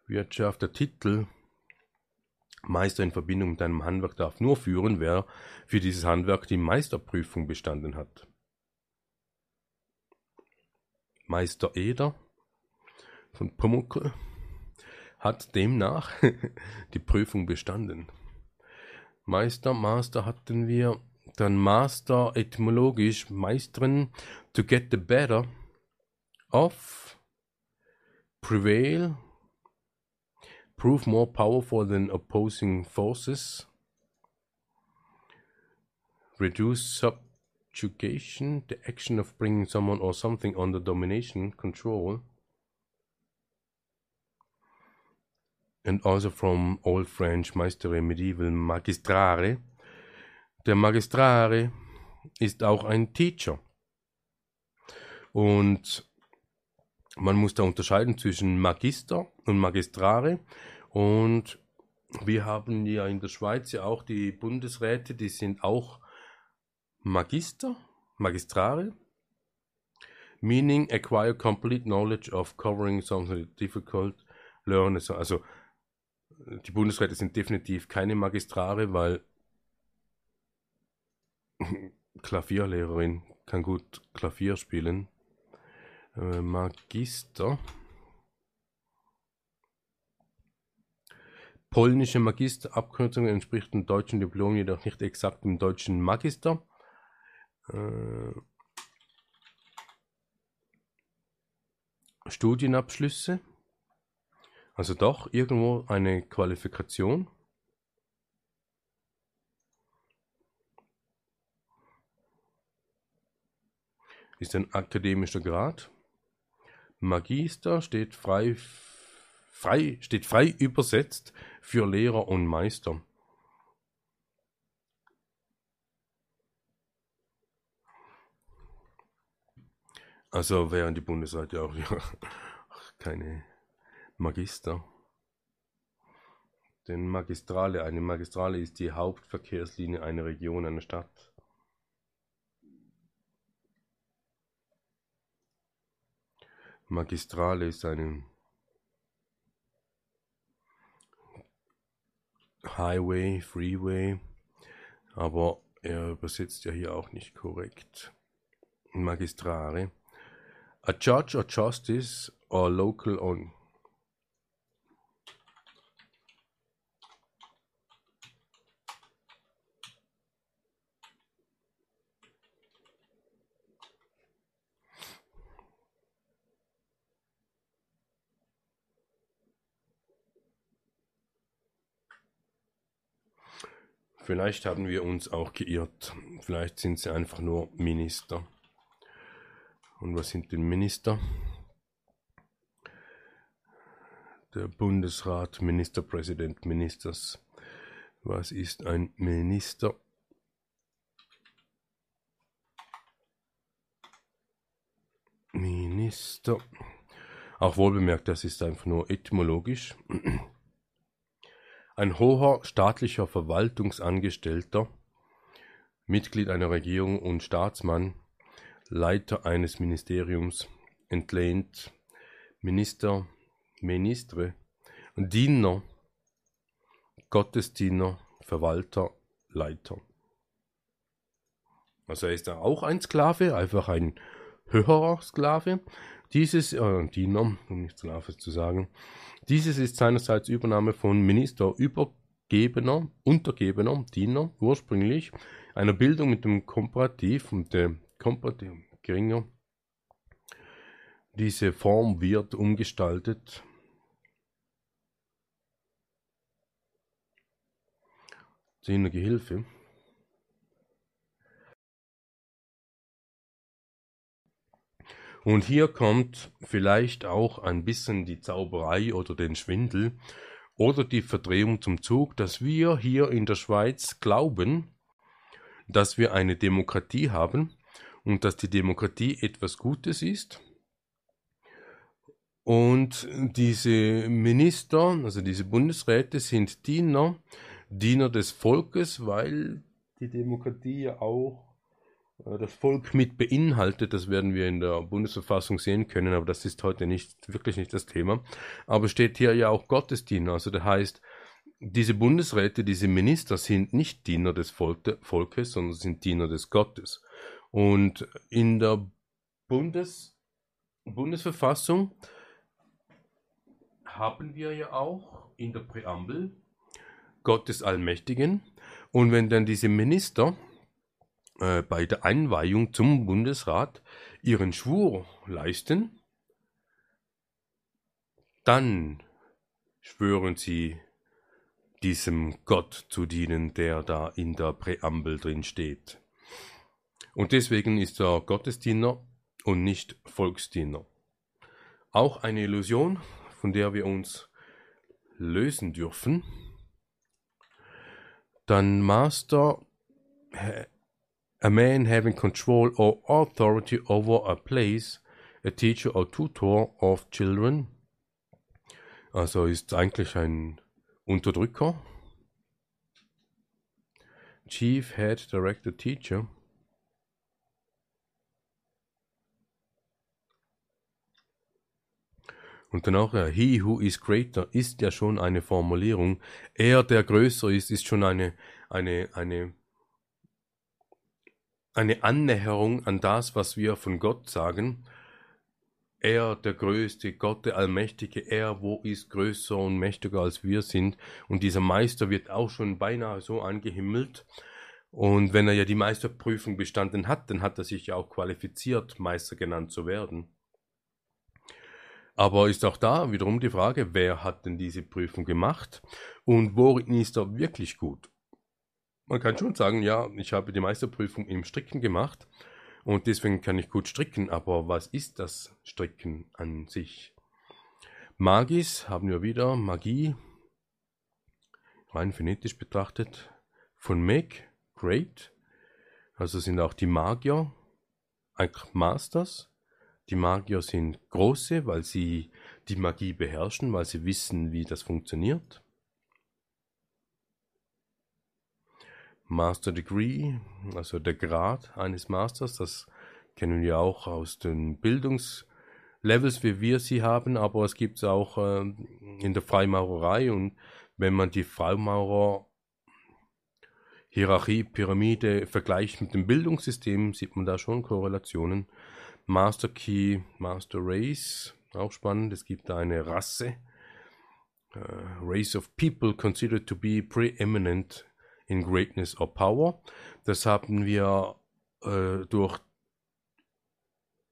Wirtschaft, der Titel Meister in Verbindung mit einem Handwerk darf nur führen, wer für dieses Handwerk die Meisterprüfung bestanden hat. Meister Eder von Pumuckl hat demnach *laughs* die Prüfung bestanden. Meister, Master hatten wir, dann Master etymologisch Meistern to get the better of, prevail, prove more powerful than opposing forces, reduce subjugation, the action of bringing someone or something under domination, control, and also from Old French Maistere Medieval Magistrare. Der Magistrare ist auch ein Teacher. Und man muss da unterscheiden zwischen Magister und Magistrare. Und wir haben ja in der Schweiz ja auch die Bundesräte, die sind auch Magister, Magistrare, meaning acquire complete knowledge of covering something difficult, learn. Also die Bundesräte sind definitiv keine Magistrare, weil *laughs* Klavierlehrerin kann gut Klavier spielen. Äh, Magister. Polnische Magisterabkürzung entspricht dem deutschen Diplom jedoch nicht exakt dem deutschen Magister. Äh, Studienabschlüsse. Also doch irgendwo eine Qualifikation. Ist ein akademischer Grad. Magister steht frei, frei, steht frei übersetzt für Lehrer und Meister. Also wären die Bundesseite auch *laughs* ja, keine Magister. Denn Magistrale, eine Magistrale ist die Hauptverkehrslinie einer Region, einer Stadt. Magistrale ist eine Highway, Freeway, aber er übersetzt ja hier auch nicht korrekt. Magistrare. A judge or justice or local on Vielleicht haben wir uns auch geirrt. Vielleicht sind sie einfach nur Minister. Und was sind denn Minister? Der Bundesrat, Ministerpräsident, Ministers. Was ist ein Minister? Minister. Auch wohlbemerkt, das ist einfach nur etymologisch. Ein hoher staatlicher Verwaltungsangestellter, Mitglied einer Regierung und Staatsmann, Leiter eines Ministeriums, entlehnt, Minister, Ministre, Diener, Gottesdiener, Verwalter, Leiter. Also er ist auch ein Sklave, einfach ein höherer Sklave. Dieses, äh, Diener, um nicht Sklave zu sagen, dieses ist seinerseits Übernahme von Minister, Übergebener, Untergebener, Diener, ursprünglich einer Bildung mit dem Komparativ und der Komparativ geringer. Diese Form wird umgestaltet. Diener Gehilfe. Und hier kommt vielleicht auch ein bisschen die Zauberei oder den Schwindel oder die Verdrehung zum Zug, dass wir hier in der Schweiz glauben, dass wir eine Demokratie haben und dass die Demokratie etwas Gutes ist. Und diese Minister, also diese Bundesräte sind Diener, Diener des Volkes, weil die Demokratie ja auch das Volk mit beinhaltet. Das werden wir in der Bundesverfassung sehen können, aber das ist heute nicht, wirklich nicht das Thema. Aber steht hier ja auch Gottesdiener. Also das heißt, diese Bundesräte, diese Minister sind nicht Diener des Volkes, sondern sind Diener des Gottes. Und in der Bundes, Bundesverfassung haben wir ja auch in der Präambel Gott des Allmächtigen. Und wenn dann diese Minister äh, bei der Einweihung zum Bundesrat ihren Schwur leisten, dann schwören sie diesem Gott zu dienen, der da in der Präambel drin steht. Und deswegen ist er Gottesdiener und nicht Volksdiener. Auch eine Illusion, von der wir uns lösen dürfen. Dann Master, a man having control or authority over a place, a teacher or tutor of children. Also ist eigentlich ein Unterdrücker. Chief Head Director Teacher. Und danach, ja, he who is greater ist ja schon eine Formulierung. Er, der größer ist, ist schon eine, eine, eine, eine Annäherung an das, was wir von Gott sagen. Er, der Größte, Gott, der Allmächtige, er, wo ist größer und mächtiger als wir sind. Und dieser Meister wird auch schon beinahe so angehimmelt. Und wenn er ja die Meisterprüfung bestanden hat, dann hat er sich ja auch qualifiziert, Meister genannt zu werden. Aber ist auch da wiederum die Frage, wer hat denn diese Prüfung gemacht und worin ist er wirklich gut? Man kann schon sagen, ja, ich habe die Meisterprüfung im Stricken gemacht und deswegen kann ich gut stricken, aber was ist das Stricken an sich? Magis haben wir wieder, Magie, rein phonetisch betrachtet, von Make, Great, also sind auch die Magier, eigentlich Masters, die Magier sind große, weil sie die Magie beherrschen, weil sie wissen, wie das funktioniert. Master Degree, also der Grad eines Masters, das kennen wir auch aus den Bildungslevels, wie wir sie haben, aber es gibt es auch äh, in der Freimaurerei und wenn man die Freimaurer Hierarchie, Pyramide vergleicht mit dem Bildungssystem, sieht man da schon Korrelationen. Master Key, Master Race, auch spannend. Es gibt eine Rasse, uh, Race of People considered to be preeminent in Greatness or Power. Das haben wir äh, durch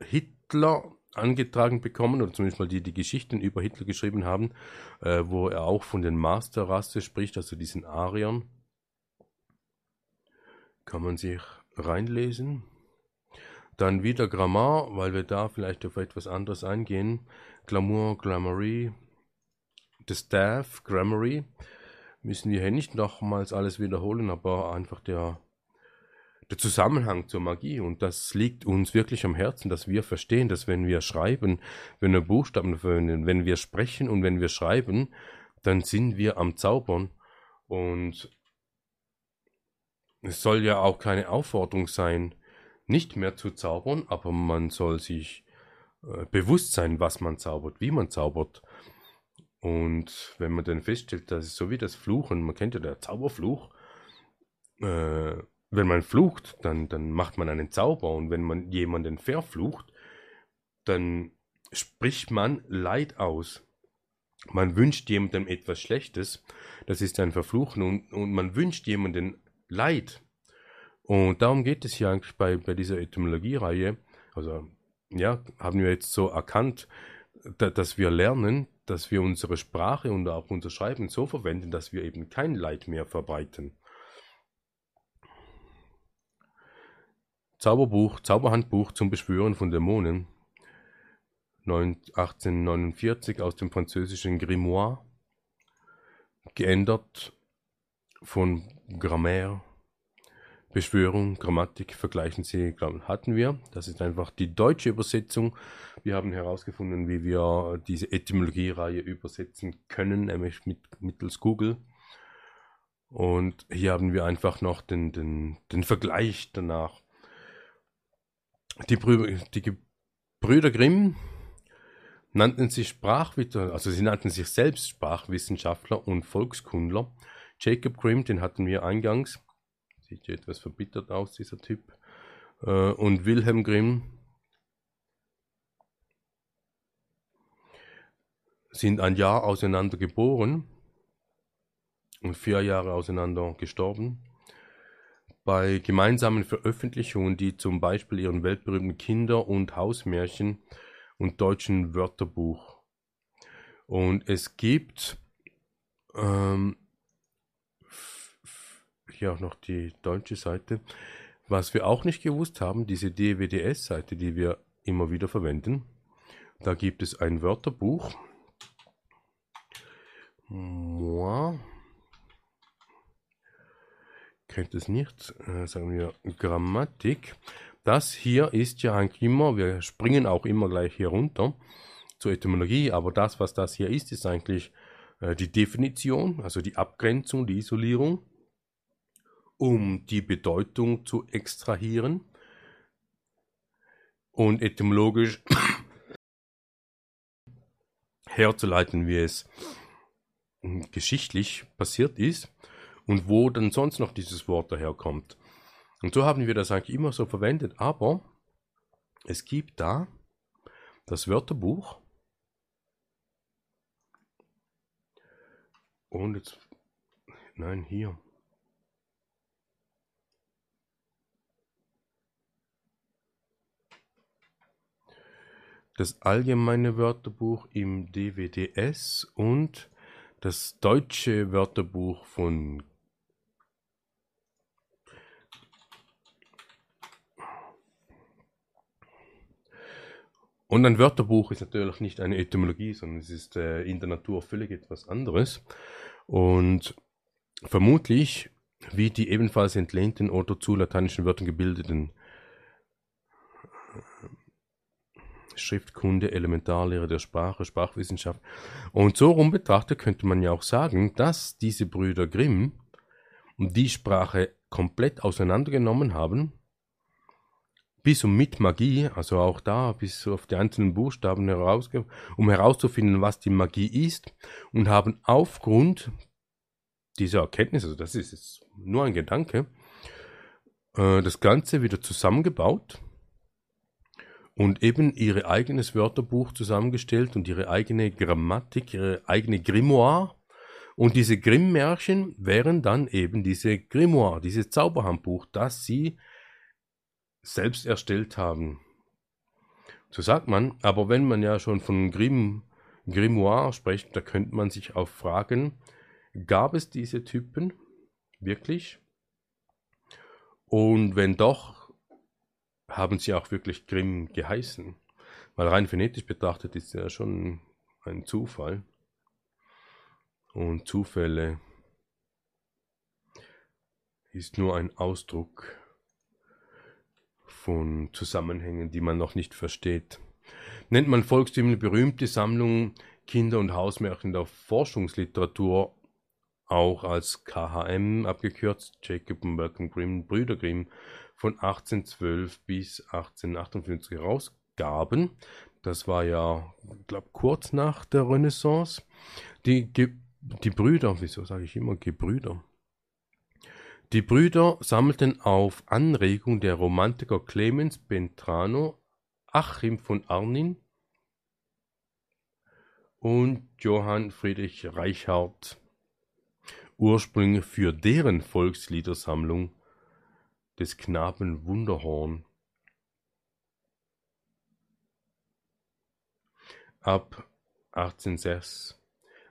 Hitler angetragen bekommen, oder zumindest mal die, die Geschichten über Hitler geschrieben haben, äh, wo er auch von den Masterrasse spricht, also diesen Ariern. Kann man sich reinlesen. Dann wieder Grammar, weil wir da vielleicht auf etwas anderes eingehen. Glamour, Glamoury, The Staff, Grammary. Müssen wir hier nicht nochmals alles wiederholen, aber einfach der, der Zusammenhang zur Magie. Und das liegt uns wirklich am Herzen, dass wir verstehen, dass wenn wir schreiben, wenn wir Buchstaben verwenden, wenn wir sprechen und wenn wir schreiben, dann sind wir am Zaubern. Und es soll ja auch keine Aufforderung sein, nicht mehr zu zaubern, aber man soll sich äh, bewusst sein, was man zaubert, wie man zaubert. Und wenn man dann feststellt, dass es so wie das Fluchen, man kennt ja der Zauberfluch, äh, wenn man flucht, dann, dann macht man einen Zauber und wenn man jemanden verflucht, dann spricht man Leid aus. Man wünscht jemandem etwas Schlechtes, das ist ein Verfluchen und, und man wünscht jemandem Leid. Und darum geht es hier eigentlich bei, bei dieser Etymologie-Reihe. Also, ja, haben wir jetzt so erkannt, da, dass wir lernen, dass wir unsere Sprache und auch unser Schreiben so verwenden, dass wir eben kein Leid mehr verbreiten. Zauberbuch, Zauberhandbuch zum Beschwören von Dämonen. 1849 aus dem französischen Grimoire. Geändert von Grammaire Beschwörung, Grammatik vergleichen Sie, hatten wir. Das ist einfach die deutsche Übersetzung. Wir haben herausgefunden, wie wir diese Etymologie-Reihe übersetzen können, nämlich mit, mittels Google. Und hier haben wir einfach noch den, den, den Vergleich danach. Die, Brü die Brüder Grimm nannten sich Sprachwissenschaftler, also sie nannten sich selbst Sprachwissenschaftler und Volkskundler. Jacob Grimm, den hatten wir eingangs, sieht ja etwas verbittert aus, dieser Typ. Äh, und Wilhelm Grimm, sind ein Jahr auseinander geboren und vier Jahre auseinander gestorben. Bei gemeinsamen Veröffentlichungen, die zum Beispiel ihren weltberühmten Kinder- und Hausmärchen und deutschen Wörterbuch. Und es gibt ähm, hier auch noch die deutsche Seite. Was wir auch nicht gewusst haben, diese DWDS-Seite, die wir immer wieder verwenden, da gibt es ein Wörterbuch. Moi. Kennt es nicht, äh, sagen wir Grammatik. Das hier ist ja eigentlich immer, wir springen auch immer gleich hier runter zur Etymologie, aber das, was das hier ist, ist eigentlich äh, die Definition, also die Abgrenzung, die Isolierung, um die Bedeutung zu extrahieren und etymologisch *coughs* herzuleiten, wie es geschichtlich passiert ist und wo dann sonst noch dieses Wort daherkommt. Und so haben wir das eigentlich immer so verwendet, aber es gibt da das Wörterbuch und jetzt, nein, hier. Das allgemeine Wörterbuch im DWDS und das deutsche Wörterbuch von Und ein Wörterbuch ist natürlich nicht eine Etymologie, sondern es ist äh, in der Natur völlig etwas anderes. Und vermutlich, wie die ebenfalls entlehnten oder zu lateinischen Wörtern gebildeten Schriftkunde, Elementarlehre der Sprache, Sprachwissenschaft. Und so rum betrachtet könnte man ja auch sagen, dass diese Brüder Grimm die Sprache komplett auseinandergenommen haben, bis und mit Magie, also auch da bis auf die einzelnen Buchstaben heraus, um herauszufinden, was die Magie ist, und haben aufgrund dieser Erkenntnis, also das ist jetzt nur ein Gedanke, äh, das Ganze wieder zusammengebaut und eben ihr eigenes Wörterbuch zusammengestellt und ihre eigene Grammatik, ihre eigene Grimoire. Und diese Grimm-Märchen wären dann eben diese Grimoire, dieses Zauberhandbuch, das sie selbst erstellt haben. So sagt man, aber wenn man ja schon von Grimm, Grimoire spricht, da könnte man sich auch fragen, gab es diese Typen wirklich? Und wenn doch, haben sie auch wirklich Grimm geheißen? Weil rein phonetisch betrachtet ist ja schon ein Zufall. Und Zufälle ist nur ein Ausdruck von Zusammenhängen, die man noch nicht versteht. Nennt man volkstümliche berühmte Sammlung Kinder- und Hausmärchen der Forschungsliteratur auch als KHM abgekürzt, Jacob und Malcolm Grimm, Brüder Grimm, von 1812 bis 1858 herausgaben. Das war ja, glaube kurz nach der Renaissance. Die, die Brüder, wieso sage ich immer Gebrüder? Die Brüder sammelten auf Anregung der Romantiker Clemens Bentrano, Achim von Arnin und Johann Friedrich Reichhardt Ursprünge für deren Volksliedersammlung des Knaben Wunderhorn. Ab 1806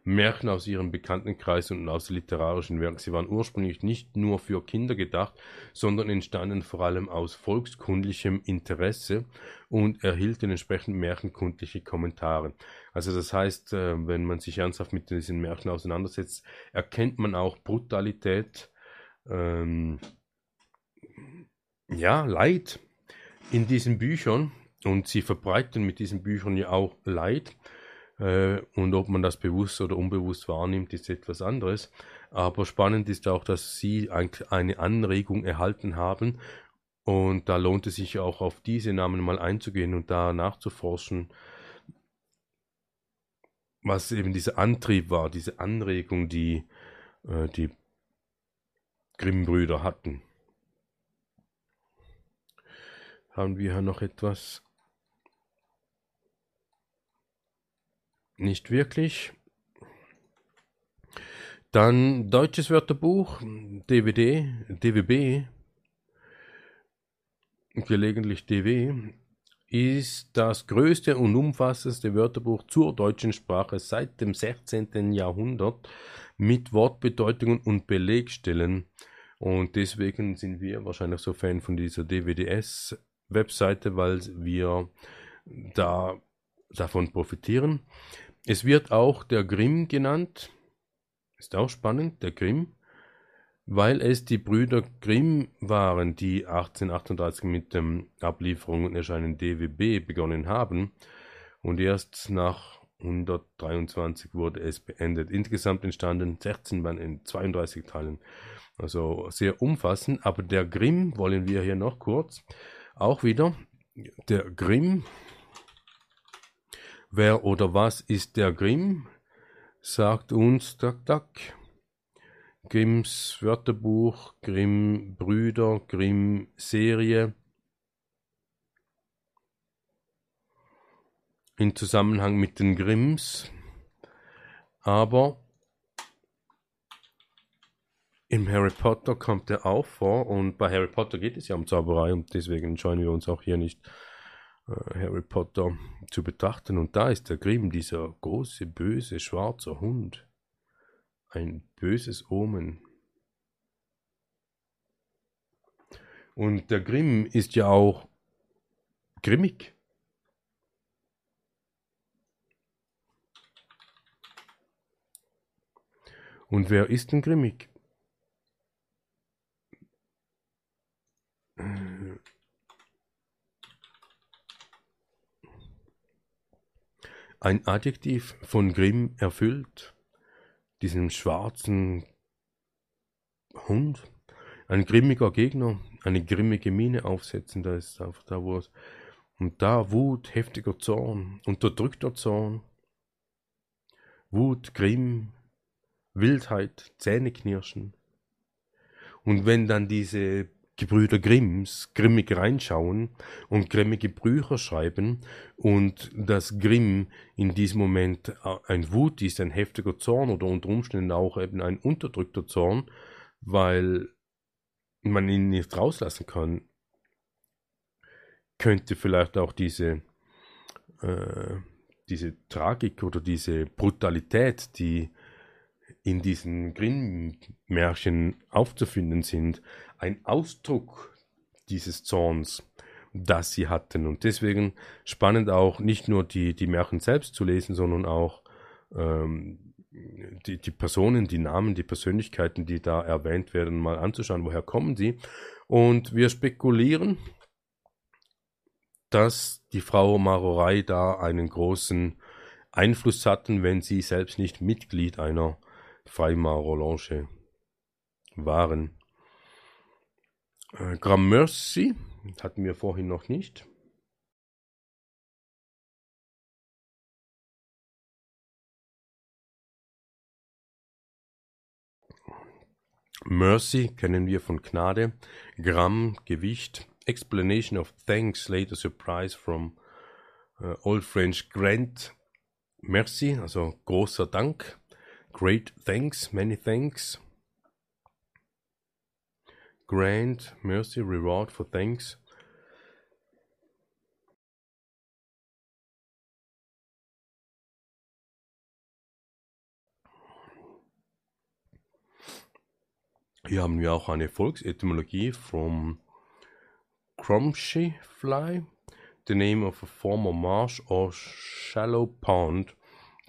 Märchen aus ihrem Bekanntenkreis und aus literarischen Werken. Sie waren ursprünglich nicht nur für Kinder gedacht, sondern entstanden vor allem aus volkskundlichem Interesse und erhielten entsprechend märchenkundliche Kommentare. Also das heißt, äh, wenn man sich ernsthaft mit diesen Märchen auseinandersetzt, erkennt man auch Brutalität, ähm, ja, Leid in diesen Büchern und sie verbreiten mit diesen Büchern ja auch Leid. Äh, und ob man das bewusst oder unbewusst wahrnimmt, ist etwas anderes. Aber spannend ist auch, dass sie eine Anregung erhalten haben. Und da lohnt es sich auch auf diese Namen mal einzugehen und da nachzuforschen, was eben dieser Antrieb war, diese Anregung, die äh, die Grimm-Brüder hatten. Haben wir noch etwas? nicht wirklich. Dann deutsches Wörterbuch, DVD, DWB, gelegentlich DW, ist das größte und umfassendste Wörterbuch zur deutschen Sprache seit dem 16. Jahrhundert mit Wortbedeutungen und Belegstellen. Und deswegen sind wir wahrscheinlich so Fan von dieser DWDS-Webseite, weil wir da davon profitieren. Es wird auch der Grimm genannt. Ist auch spannend, der Grimm weil es die Brüder Grimm waren, die 1838 mit der Ablieferung und Erscheinen DWB begonnen haben und erst nach 123 wurde es beendet. Insgesamt entstanden 16 Band in 32 Teilen. Also sehr umfassend, aber der Grimm wollen wir hier noch kurz. Auch wieder der Grimm. Wer oder was ist der Grimm? Sagt uns, tak, tak. Grimms Wörterbuch, Grimm Brüder, Grimm Serie. In Zusammenhang mit den Grimms. Aber im Harry Potter kommt er auch vor und bei Harry Potter geht es ja um Zauberei und deswegen scheuen wir uns auch hier nicht äh, Harry Potter zu betrachten. Und da ist der Grimm, dieser große, böse, schwarze Hund. Ein böses Omen. Und der Grimm ist ja auch grimmig. Und wer ist denn grimmig? Ein Adjektiv von Grimm erfüllt diesem schwarzen Hund, ein grimmiger Gegner, eine grimmige Miene aufsetzen, da ist einfach da, wo es, und da Wut, heftiger Zorn, unterdrückter Zorn, Wut, Grimm, Wildheit, Zähneknirschen. Und wenn dann diese Gebrüder Grimms grimmig reinschauen und grimmige Bücher schreiben und dass Grimm in diesem Moment ein Wut ist, ein heftiger Zorn oder unter Umständen auch eben ein unterdrückter Zorn, weil man ihn nicht rauslassen kann, könnte vielleicht auch diese, äh, diese Tragik oder diese Brutalität, die in diesen Grimm-Märchen aufzufinden sind, ein Ausdruck dieses Zorns, das sie hatten. Und deswegen spannend auch nicht nur die, die Märchen selbst zu lesen, sondern auch ähm, die, die Personen, die Namen, die Persönlichkeiten, die da erwähnt werden, mal anzuschauen, woher kommen sie. Und wir spekulieren, dass die Frau Marorei da einen großen Einfluss hatten, wenn sie selbst nicht Mitglied einer Freimaurerloge waren. Äh, Gramercy hatten wir vorhin noch nicht. Mercy kennen wir von Gnade, Gramm, Gewicht, Explanation of Thanks, later Surprise from uh, Old French Grant, Merci, also großer Dank, Great Thanks, Many Thanks, Grant, Mercy, Reward for Thanks. Hier haben wir auch eine Volksetymologie from Crumshy Fly, the name of a former marsh or shallow pond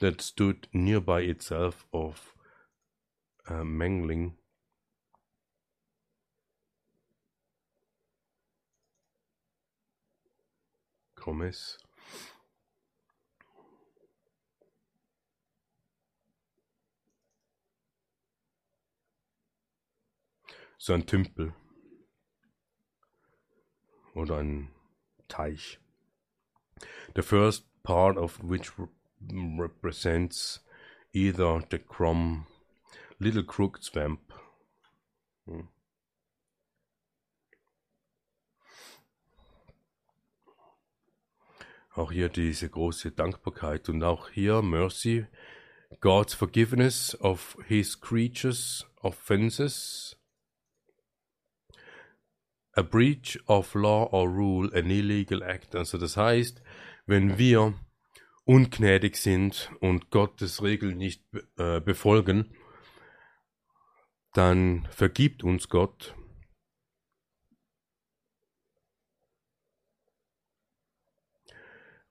that stood nearby itself of uh, Mangling Gomez. So ein Tümpel. Oder ein Teich. The first part of which represents either the Crom Little Crooked Swamp. Hmm. Auch hier diese große Dankbarkeit und auch hier Mercy, God's forgiveness of his creatures' offenses. A breach of law or rule, an illegal act. Also das heißt, wenn wir ungnädig sind und Gottes Regeln nicht äh, befolgen, dann vergibt uns Gott.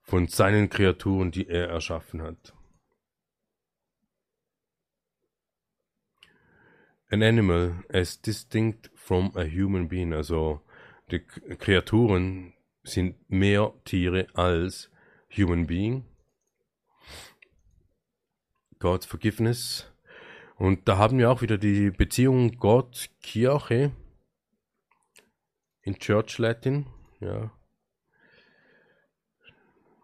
von seinen Kreaturen, die er erschaffen hat. An animal as distinct from a human being, also die Kreaturen sind mehr Tiere als human being. God's forgiveness und da haben wir auch wieder die Beziehung Gott-Kirche in Church Latin, ja.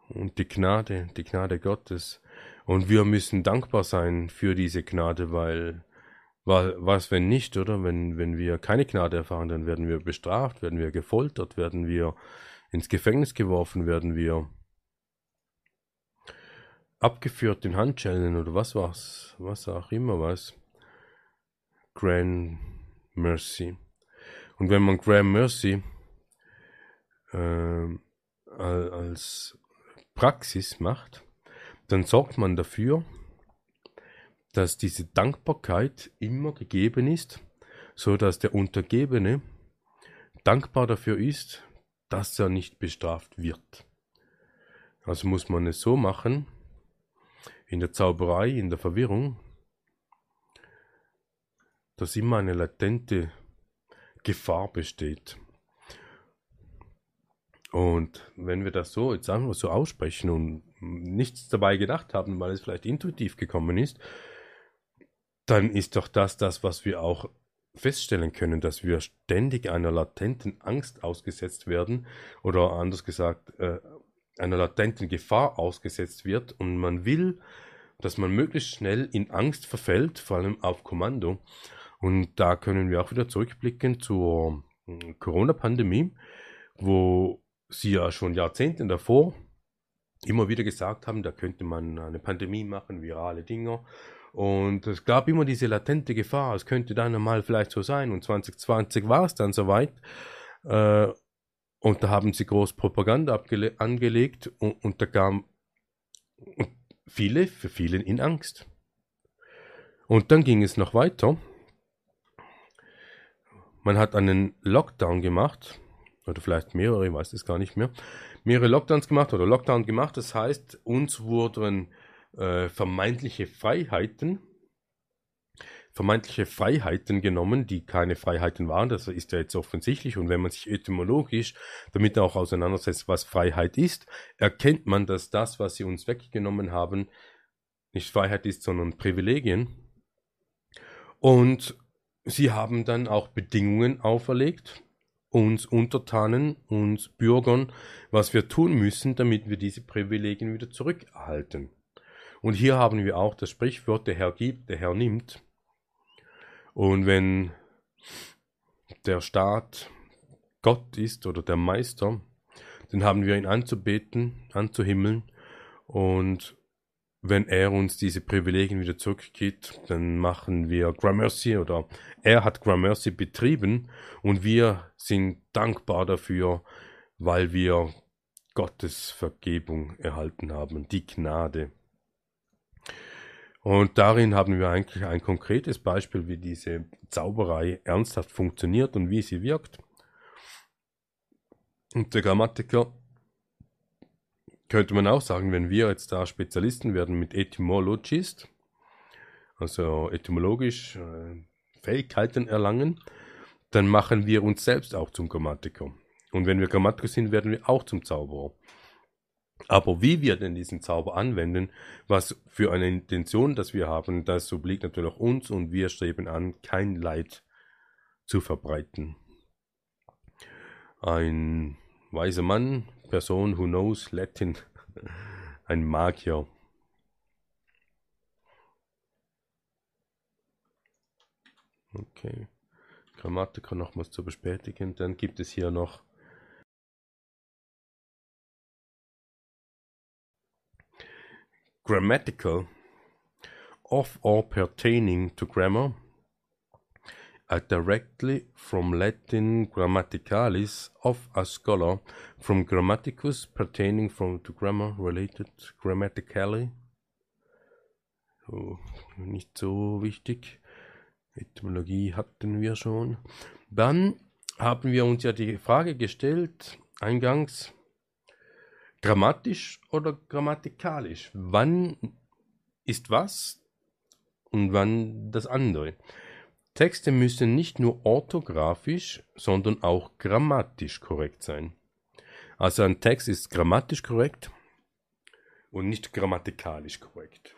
Und die Gnade, die Gnade Gottes. Und wir müssen dankbar sein für diese Gnade, weil was, wenn nicht, oder? Wenn, wenn wir keine Gnade erfahren, dann werden wir bestraft, werden wir gefoltert, werden wir ins Gefängnis geworfen, werden wir abgeführt in Handschellen oder was war's, was auch immer was. Grand Mercy. Und wenn man Grand Mercy äh, als Praxis macht, dann sorgt man dafür, dass diese Dankbarkeit immer gegeben ist, so dass der Untergebene dankbar dafür ist, dass er nicht bestraft wird. Also muss man es so machen, in der Zauberei, in der Verwirrung, dass immer eine latente Gefahr besteht. Und wenn wir das so jetzt einfach so aussprechen und nichts dabei gedacht haben, weil es vielleicht intuitiv gekommen ist, dann ist doch das das, was wir auch feststellen können, dass wir ständig einer latenten Angst ausgesetzt werden oder anders gesagt äh, einer latenten Gefahr ausgesetzt wird und man will, dass man möglichst schnell in Angst verfällt, vor allem auf Kommando. Und da können wir auch wieder zurückblicken zur hm, Corona-Pandemie, wo sie ja schon Jahrzehnte davor immer wieder gesagt haben, da könnte man eine Pandemie machen, virale Dinger. Und es gab immer diese latente Gefahr, es könnte dann mal vielleicht so sein. Und 2020 war es dann soweit. Äh, und da haben sie groß Propaganda angelegt und, und da kam viele, für viele in Angst. Und dann ging es noch weiter. Man hat einen Lockdown gemacht, oder vielleicht mehrere, ich weiß es gar nicht mehr, mehrere Lockdowns gemacht oder Lockdown gemacht. Das heißt, uns wurden äh, vermeintliche Freiheiten vermeintliche Freiheiten genommen, die keine Freiheiten waren. Das ist ja jetzt offensichtlich. Und wenn man sich etymologisch damit auch auseinandersetzt, was Freiheit ist, erkennt man, dass das, was sie uns weggenommen haben, nicht Freiheit ist, sondern Privilegien. Und sie haben dann auch Bedingungen auferlegt, uns Untertanen, uns Bürgern, was wir tun müssen, damit wir diese Privilegien wieder zurückerhalten. Und hier haben wir auch das Sprichwort, der Herr gibt, der Herr nimmt. Und wenn der Staat Gott ist oder der Meister, dann haben wir ihn anzubeten, anzuhimmeln. Und wenn er uns diese Privilegien wieder zurückgibt, dann machen wir Gramercy oder er hat Gramercy betrieben und wir sind dankbar dafür, weil wir Gottes Vergebung erhalten haben, die Gnade. Und darin haben wir eigentlich ein konkretes Beispiel, wie diese Zauberei ernsthaft funktioniert und wie sie wirkt. Und der Grammatiker könnte man auch sagen, wenn wir jetzt da Spezialisten werden mit Etymologist, also etymologisch äh, Fähigkeiten erlangen, dann machen wir uns selbst auch zum Grammatiker. Und wenn wir Grammatiker sind, werden wir auch zum Zauberer. Aber wie wir denn diesen Zauber anwenden, was für eine Intention das wir haben, das obliegt natürlich uns und wir streben an, kein Leid zu verbreiten. Ein weiser Mann, Person who knows Latin, *laughs* ein Magier. Okay. Grammatiker nochmals zu bestätigen. Dann gibt es hier noch grammatical of or pertaining to grammar are directly from Latin grammaticalis of a scholar, from grammaticus pertaining from to grammar related grammatically. So, nicht so wichtig. Etymologie hatten wir schon. Dann haben wir uns ja die Frage gestellt, eingangs, grammatisch oder grammatikalisch? Wann ist was und wann das andere? Texte müssen nicht nur orthografisch, sondern auch grammatisch korrekt sein. Also ein Text ist grammatisch korrekt und nicht grammatikalisch korrekt.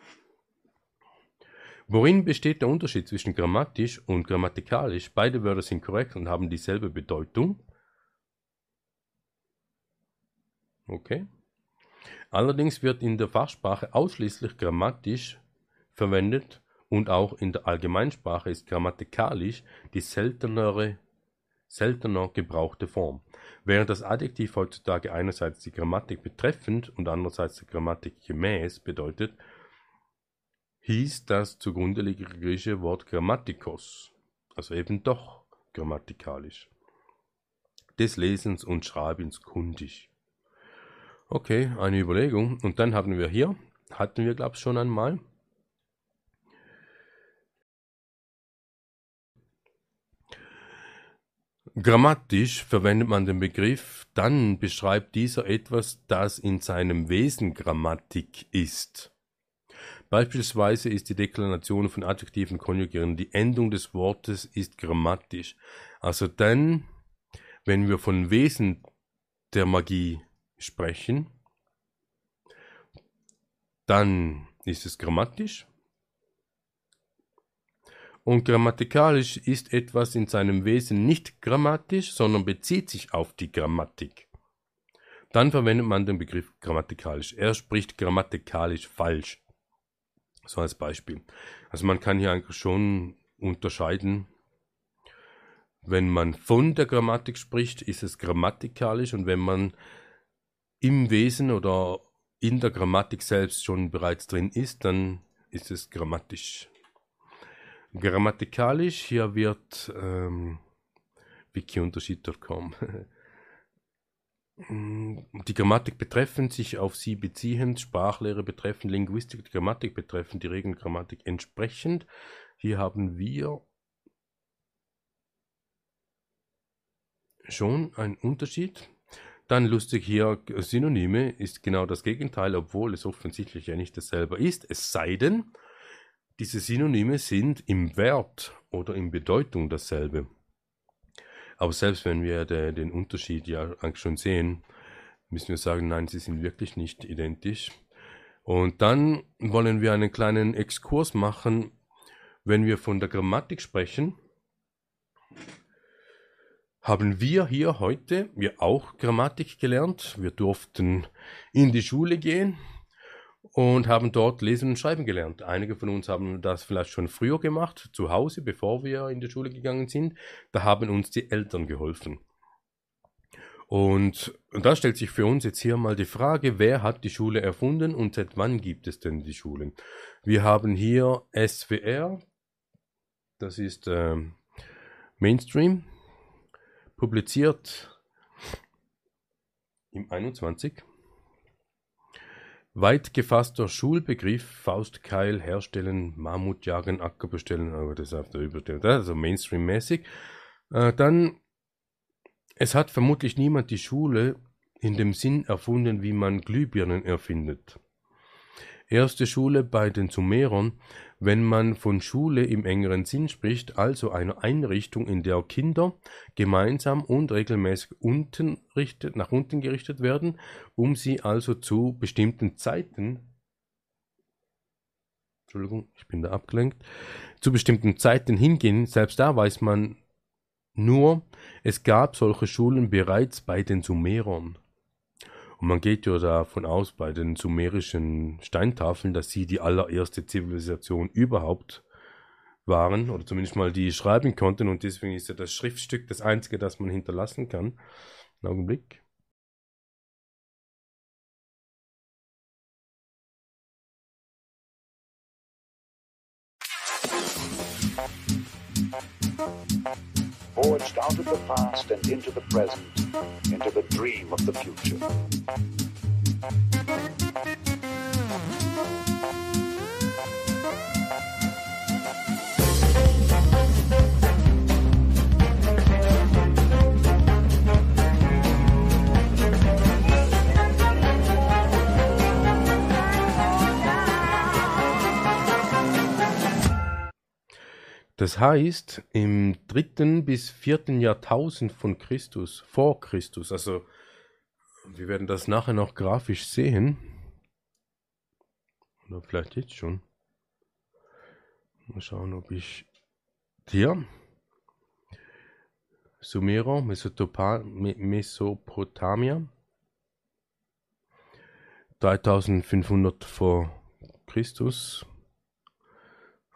Worin besteht der Unterschied zwischen grammatisch und grammatikalisch? Beide Wörter sind korrekt und haben dieselbe Bedeutung. Okay. Allerdings wird in der Fachsprache ausschließlich grammatisch verwendet und auch in der Allgemeinsprache ist grammatikalisch die seltenere, seltener gebrauchte Form. Während das Adjektiv heutzutage einerseits die Grammatik betreffend und andererseits die Grammatik gemäß bedeutet, hieß das zugrunde liegende griechische Wort Grammatikos, also eben doch grammatikalisch. Des Lesens und Schreibens kundig. Okay, eine Überlegung. Und dann haben wir hier, hatten wir glaube ich schon einmal, Grammatisch verwendet man den Begriff, dann beschreibt dieser etwas, das in seinem Wesen Grammatik ist. Beispielsweise ist die Deklination von Adjektiven konjugieren, die Endung des Wortes ist grammatisch. Also dann, wenn wir von Wesen der Magie sprechen, dann ist es grammatisch. Und grammatikalisch ist etwas in seinem Wesen nicht grammatisch, sondern bezieht sich auf die Grammatik. Dann verwendet man den Begriff grammatikalisch. Er spricht grammatikalisch falsch. So als Beispiel. Also man kann hier eigentlich schon unterscheiden, wenn man von der Grammatik spricht, ist es grammatikalisch und wenn man im Wesen oder in der Grammatik selbst schon bereits drin ist, dann ist es grammatisch. Grammatikalisch, hier wird ähm, wikiunterschied.com *laughs* die Grammatik betreffend, sich auf sie beziehend, Sprachlehre betreffend, Linguistik, die Grammatik betreffend, die Regelgrammatik entsprechend. Hier haben wir schon einen Unterschied. Dann lustig hier, Synonyme ist genau das Gegenteil, obwohl es offensichtlich ja nicht dasselbe ist. Es sei denn, diese Synonyme sind im Wert oder in Bedeutung dasselbe. Aber selbst wenn wir de, den Unterschied ja schon sehen, müssen wir sagen, nein, sie sind wirklich nicht identisch. Und dann wollen wir einen kleinen Exkurs machen, wenn wir von der Grammatik sprechen haben wir hier heute wir auch Grammatik gelernt. Wir durften in die Schule gehen und haben dort Lesen und Schreiben gelernt. Einige von uns haben das vielleicht schon früher gemacht, zu Hause, bevor wir in die Schule gegangen sind. Da haben uns die Eltern geholfen. Und, und da stellt sich für uns jetzt hier mal die Frage, wer hat die Schule erfunden und seit wann gibt es denn die Schule? Wir haben hier SWR, das ist äh, Mainstream, publiziert im 21. Weit gefasster Schulbegriff, Faustkeil herstellen, Mammutjagen, Acker bestellen, aber das auf der Überstellung, also Mainstream-mäßig. Äh, dann, es hat vermutlich niemand die Schule in dem Sinn erfunden, wie man Glühbirnen erfindet. Erste Schule bei den Sumerern wenn man von Schule im engeren Sinn spricht, also einer Einrichtung, in der Kinder gemeinsam und regelmäßig unten richtet, nach unten gerichtet werden, um sie also zu bestimmten Zeiten Entschuldigung, ich bin da abgelenkt, zu bestimmten Zeiten hingehen, selbst da weiß man nur, es gab solche Schulen bereits bei den Sumerern. Und man geht ja davon aus, bei den sumerischen Steintafeln, dass sie die allererste Zivilisation überhaupt waren oder zumindest mal die schreiben konnten und deswegen ist ja das Schriftstück das einzige, das man hinterlassen kann. Einen Augenblick. Forward of the past and into the present. Into the dream of the future. Das heißt, im dritten bis vierten Jahrtausend von Christus, vor Christus, also wir werden das nachher noch grafisch sehen, oder vielleicht jetzt schon. Mal schauen, ob ich hier Sumerer, Mesopotamia, 3500 vor Christus,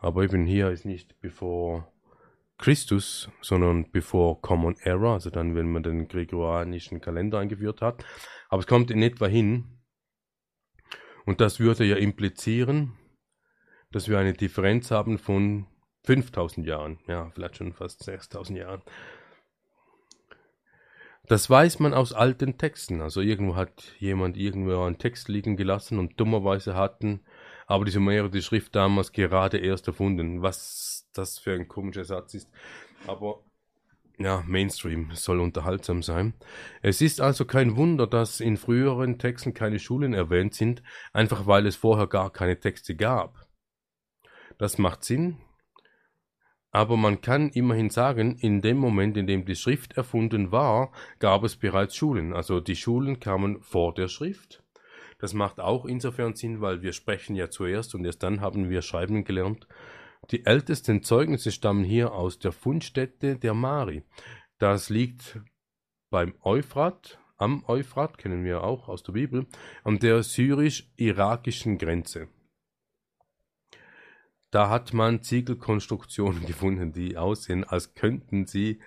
aber eben hier ist nicht bevor Christus, sondern bevor Common Era, also dann, wenn man den gregorianischen Kalender eingeführt hat. Aber es kommt in etwa hin. Und das würde ja implizieren, dass wir eine Differenz haben von 5000 Jahren, ja, vielleicht schon fast 6000 Jahren. Das weiß man aus alten Texten. Also irgendwo hat jemand irgendwo einen Text liegen gelassen und dummerweise hatten aber die Sumerer die Schrift damals gerade erst erfunden. Was das für ein komischer Satz ist. Aber ja, Mainstream soll unterhaltsam sein. Es ist also kein Wunder, dass in früheren Texten keine Schulen erwähnt sind, einfach weil es vorher gar keine Texte gab. Das macht Sinn, aber man kann immerhin sagen, in dem Moment, in dem die Schrift erfunden war, gab es bereits Schulen. Also die Schulen kamen vor der Schrift. Das macht auch insofern Sinn, weil wir sprechen ja zuerst und erst dann haben wir Schreiben gelernt. Die ältesten Zeugnisse stammen hier aus der Fundstätte der Mari. Das liegt beim Euphrat, am Euphrat, kennen wir auch aus der Bibel, an der syrisch-irakischen Grenze. Da hat man Ziegelkonstruktionen *laughs* gefunden, die aussehen, als könnten sie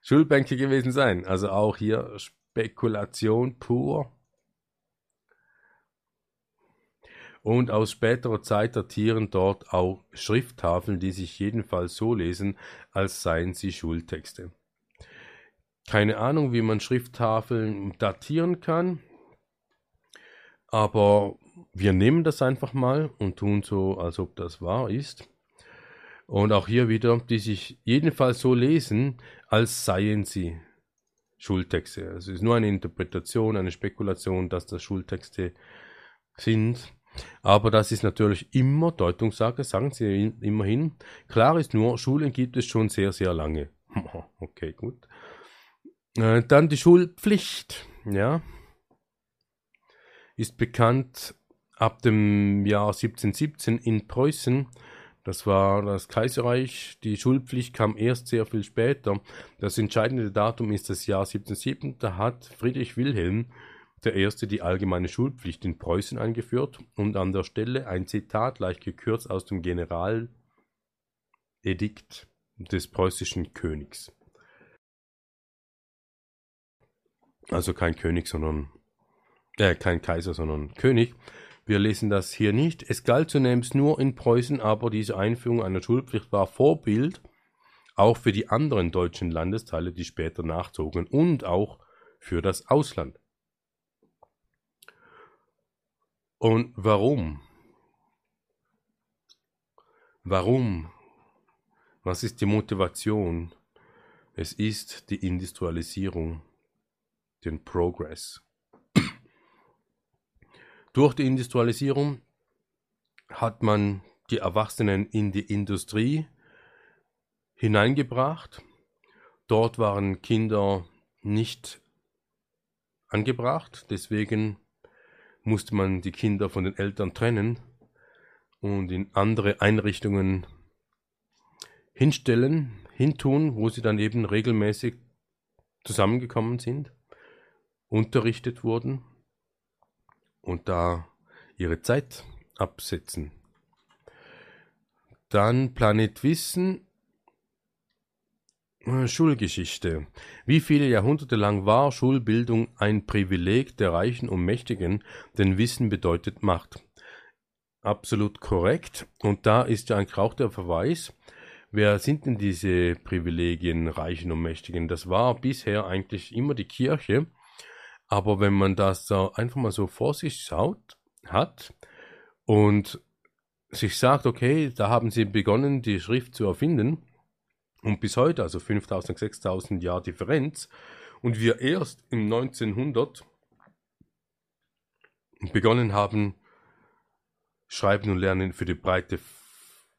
Schulbänke gewesen sein. Also auch hier Spekulation pur. Und aus späterer Zeit datieren dort auch Schrifttafeln, die sich jedenfalls so lesen, als seien sie Schultexte. Keine Ahnung, wie man Schrifttafeln datieren kann, aber wir nehmen das einfach mal und tun so, als ob das wahr ist. Und auch hier wieder, die sich jedenfalls so lesen, als seien sie Schultexte. Es ist nur eine Interpretation, eine Spekulation, dass das Schultexte sind. Aber das ist natürlich immer Deutungssache, sagen Sie immerhin. Klar ist nur, Schulen gibt es schon sehr, sehr lange. *laughs* Okay, gut. Äh, dann die Schulpflicht, ja. Ist bekannt ab dem Jahr 1717 in Preußen. Das war das Kaiserreich. Die Schulpflicht kam erst sehr viel später. Das entscheidende Datum ist das Jahr 1707. Da hat Friedrich Wilhelm der erste die allgemeine Schulpflicht in Preußen eingeführt und an der Stelle ein Zitat leicht gekürzt aus dem Generaledikt des preußischen Königs. Also kein König, sondern äh, kein Kaiser, sondern König. Wir lesen das hier nicht. Es galt zunächst nur in Preußen, aber diese Einführung einer Schulpflicht war Vorbild auch für die anderen deutschen Landesteile, die später nachzogen und auch für das Ausland. Und warum? Warum? Was ist die Motivation? Es ist die Industrialisierung, den Progress. *clears throat* Durch die Industrialisierung hat man die Erwachsenen in die Industrie hineingebracht. Dort waren Kinder nicht angebracht, deswegen musste man die Kinder von den Eltern trennen und in andere Einrichtungen hinstellen, hintun, wo sie dann eben regelmäßig zusammengekommen sind, unterrichtet wurden und da ihre Zeit absetzen. Dann Planet Wissen Schulgeschichte. Wie viele Jahrhunderte lang war Schulbildung ein Privileg der Reichen und Mächtigen, denn Wissen bedeutet Macht. Absolut korrekt. Und da ist ja ein Krauch der Verweis. wer sind denn diese Privilegien, Reichen und Mächtigen? Das war bisher eigentlich immer die Kirche. Aber wenn man das so einfach mal so vor sich schaut, hat und sich sagt, okay, da haben sie begonnen, die Schrift zu erfinden und bis heute, also 5000, 6000 Jahre Differenz und wir erst im 1900 begonnen haben, Schreiben und Lernen für die breite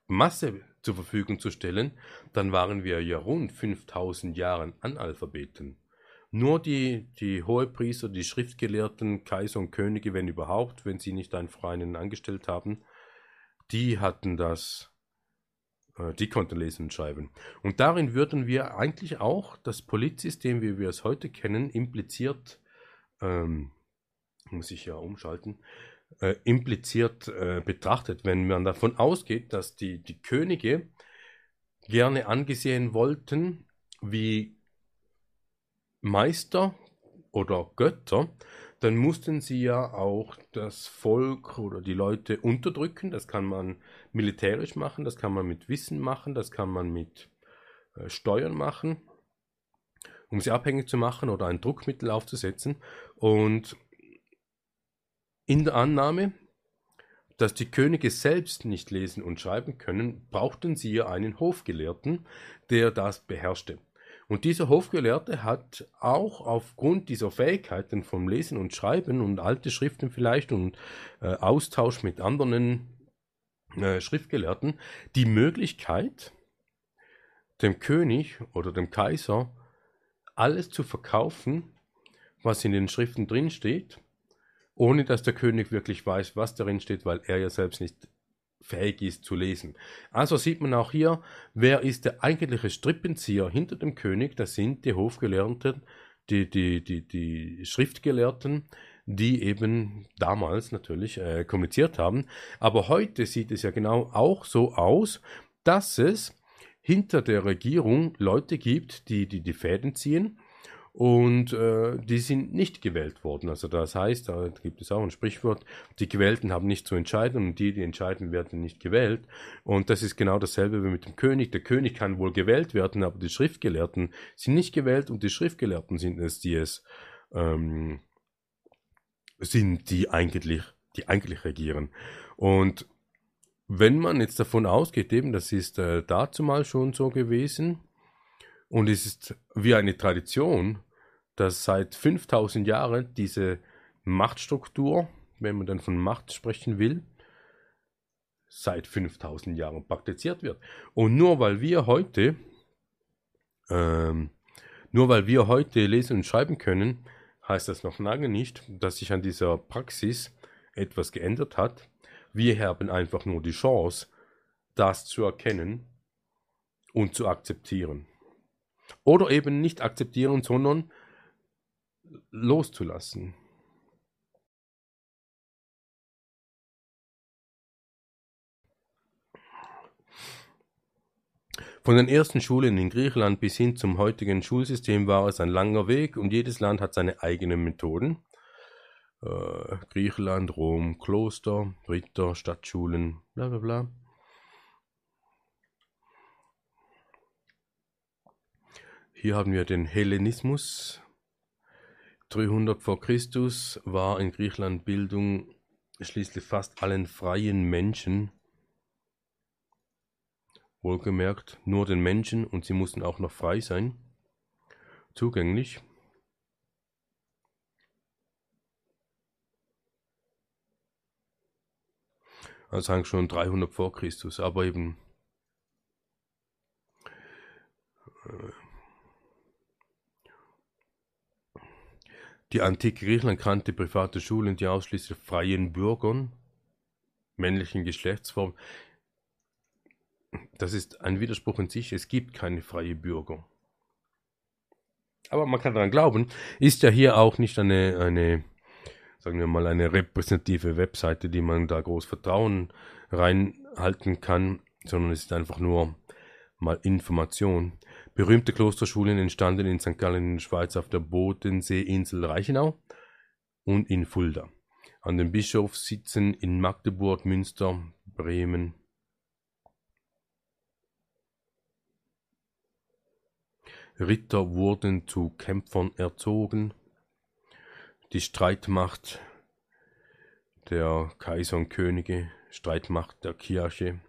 Masse zur Verfügung zu stellen, dann waren wir ja rund 5000 Jahre Analphabeten. Nur die, die Hohepriester, die Schriftgelehrten, Kaiser und Könige, wenn überhaupt, wenn sie nicht einen angestellt haben, die hatten das, die konnten lesen und schreiben. Und darin würden wir eigentlich auch das Politsystem, wie wir es heute kennen, impliziert, ähm, muss ich ja umschalten, äh, impliziert äh, betrachtet, wenn man davon ausgeht, dass die, die Könige gerne angesehen wollten wie Meister oder Götter, dann mussten sie ja auch das Volk oder die Leute unterdrücken. Das kann man militärisch machen, das kann man mit Wissen machen, das kann man mit äh, Steuern machen, um sie abhängig zu machen oder ein Druckmittel aufzusetzen. Und in der Annahme, dass die Könige selbst nicht lesen und schreiben können, brauchten sie ja einen Hofgelehrten, der das beherrschte. Und dieser Hofgelehrte hat auch aufgrund dieser Fähigkeiten vom Lesen und Schreiben und alte Schriften vielleicht und äh, Austausch mit anderen äh, Schriftgelehrten die Möglichkeit, dem König oder dem Kaiser alles zu verkaufen, was in den Schriften drinsteht ohne dass der König wirklich weiß, was darin steht, weil er ja selbst nicht fähig ist zu lesen. Also sieht man auch hier, wer ist der eigentliche Strippenzieher hinter dem König? Das sind die Hofgelehrten, die, die, die, die Schriftgelehrten, die eben damals natürlich äh, kommuniziert haben. Aber heute sieht es ja genau auch so aus, dass es hinter der Regierung Leute gibt, die die, die Fäden ziehen und äh, die sind nicht gewählt worden. Also das heißt, da gibt es auch ein Sprichwort, die Gewählten haben nicht zu entscheiden und die, die entscheiden, werden nicht gewählt. Und das ist genau dasselbe wie mit dem König. Der König kann wohl gewählt werden, aber die Schriftgelehrten sind nicht gewählt und die Schriftgelehrten sind es, die es ähm, sind, die eigentlich, die eigentlich regieren. Und wenn man jetzt davon ausgeht, eben, das ist äh, dazu mal schon so gewesen, und es ist wie eine Tradition, dass seit 5000 Jahren diese Machtstruktur, wenn man dann von Macht sprechen will, seit 5000 Jahren praktiziert wird. Und nur weil wir heute, ähm, nur weil wir heute lesen und schreiben können, heißt das noch lange nicht, dass sich an dieser Praxis etwas geändert hat. Wir haben einfach nur die Chance, das zu erkennen und zu akzeptieren. Oder eben nicht akzeptieren, sondern loszulassen. Von den ersten Schulen in Griechenland bis hin zum heutigen Schulsystem war es ein langer Weg und jedes Land hat seine eigenen Methoden. Äh, Griechenland, Rom, Kloster, Ritter, Stadtschulen, bla bla bla. Hier haben wir den Hellenismus. 300 vor Christus war in Griechenland Bildung schließlich fast allen freien Menschen, wohlgemerkt nur den Menschen und sie mussten auch noch frei sein, zugänglich. Also sagen schon 300 vor Christus, aber eben Die antike Griechenland kannte private Schulen, die ausschließlich freien Bürgern, männlichen Geschlechtsform. Das ist ein Widerspruch in sich. Es gibt keine freie Bürger. Aber man kann daran glauben, ist ja hier auch nicht eine, eine, sagen wir mal, eine repräsentative Webseite, die man da groß Vertrauen reinhalten kann, sondern es ist einfach nur mal Information. Berühmte Klosterschulen entstanden in St. Gallen in der Schweiz auf der Bodenseeinsel Reichenau und in Fulda. An den Bischofssitzen in Magdeburg, Münster, Bremen. Ritter wurden zu Kämpfern erzogen. Die Streitmacht der Kaiser und Könige, Streitmacht der Kirche,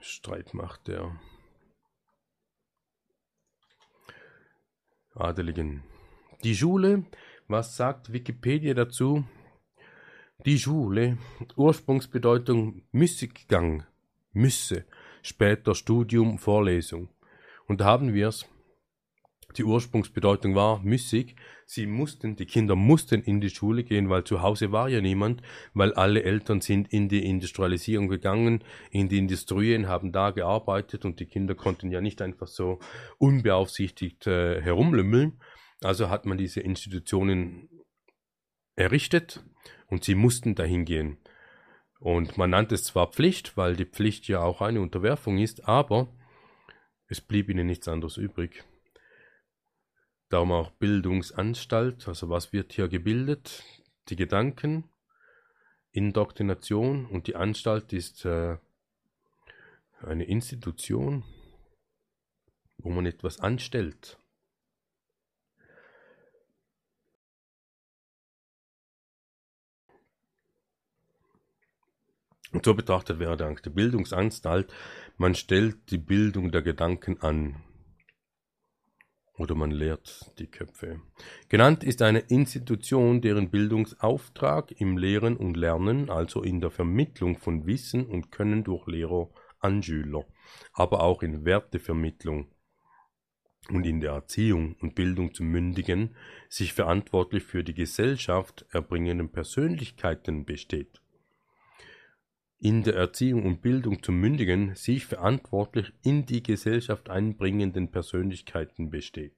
Streitmacht der Adeligen. Die Schule, was sagt Wikipedia dazu? Die Schule, Ursprungsbedeutung Müßiggang, Müsse, später Studium, Vorlesung. Und da haben wir es. Die Ursprungsbedeutung war müßig. Sie mussten, die Kinder mussten in die Schule gehen, weil zu Hause war ja niemand, weil alle Eltern sind in die Industrialisierung gegangen, in die Industrien, haben da gearbeitet und die Kinder konnten ja nicht einfach so unbeaufsichtigt äh, herumlümmeln. Also hat man diese Institutionen errichtet und sie mussten dahin gehen. Und man nannte es zwar Pflicht, weil die Pflicht ja auch eine Unterwerfung ist, aber es blieb ihnen nichts anderes übrig. Darum auch Bildungsanstalt, also was wird hier gebildet? Die Gedanken, Indoktrination und die Anstalt ist äh, eine Institution, wo man etwas anstellt. Und so betrachtet wäre dank der Bildungsanstalt, man stellt die Bildung der Gedanken an. Oder man lehrt die Köpfe. Genannt ist eine Institution, deren Bildungsauftrag im Lehren und Lernen, also in der Vermittlung von Wissen und Können durch Lehrer an Schüler, aber auch in Wertevermittlung und in der Erziehung und Bildung zum Mündigen, sich verantwortlich für die Gesellschaft erbringenden Persönlichkeiten besteht in der Erziehung und Bildung zum mündigen, sich verantwortlich in die Gesellschaft einbringenden Persönlichkeiten besteht.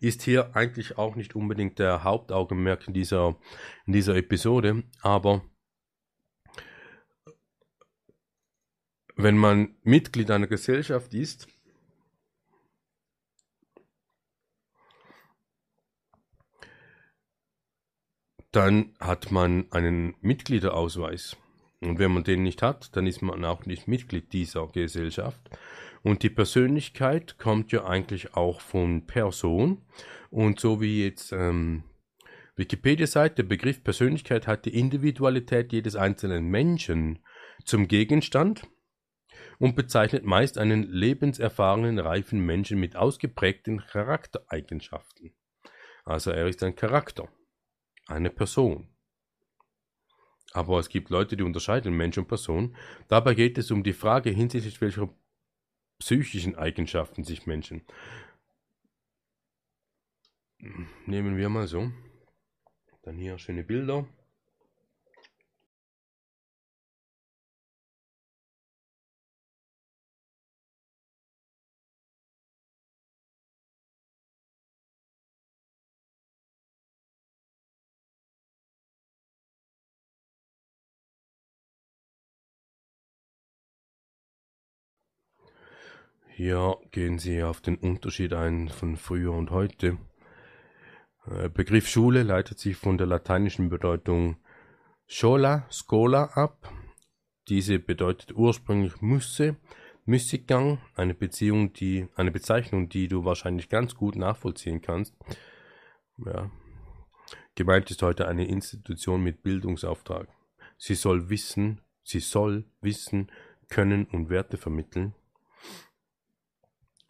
Ist hier eigentlich auch nicht unbedingt der Hauptaugenmerk in dieser, in dieser Episode, aber wenn man Mitglied einer Gesellschaft ist, dann hat man einen Mitgliederausweis. Und wenn man den nicht hat, dann ist man auch nicht Mitglied dieser Gesellschaft. Und die Persönlichkeit kommt ja eigentlich auch von Person. Und so wie jetzt ähm, Wikipedia sagt, der Begriff Persönlichkeit hat die Individualität jedes einzelnen Menschen zum Gegenstand und bezeichnet meist einen lebenserfahrenen, reifen Menschen mit ausgeprägten Charaktereigenschaften. Also er ist ein Charakter eine Person. Aber es gibt Leute, die unterscheiden Mensch und Person. Dabei geht es um die Frage hinsichtlich welcher psychischen Eigenschaften sich Menschen. Nehmen wir mal so. Dann hier schöne Bilder. Hier gehen Sie auf den Unterschied ein von früher und heute. Äh, Begriff Schule leitet sich von der lateinischen Bedeutung Schola, Scola ab. Diese bedeutet ursprünglich Müsse, Müßiggang, eine Beziehung, die, eine Bezeichnung, die du wahrscheinlich ganz gut nachvollziehen kannst. Ja. Gemeint ist heute eine Institution mit Bildungsauftrag. Sie soll wissen, sie soll Wissen, Können und Werte vermitteln.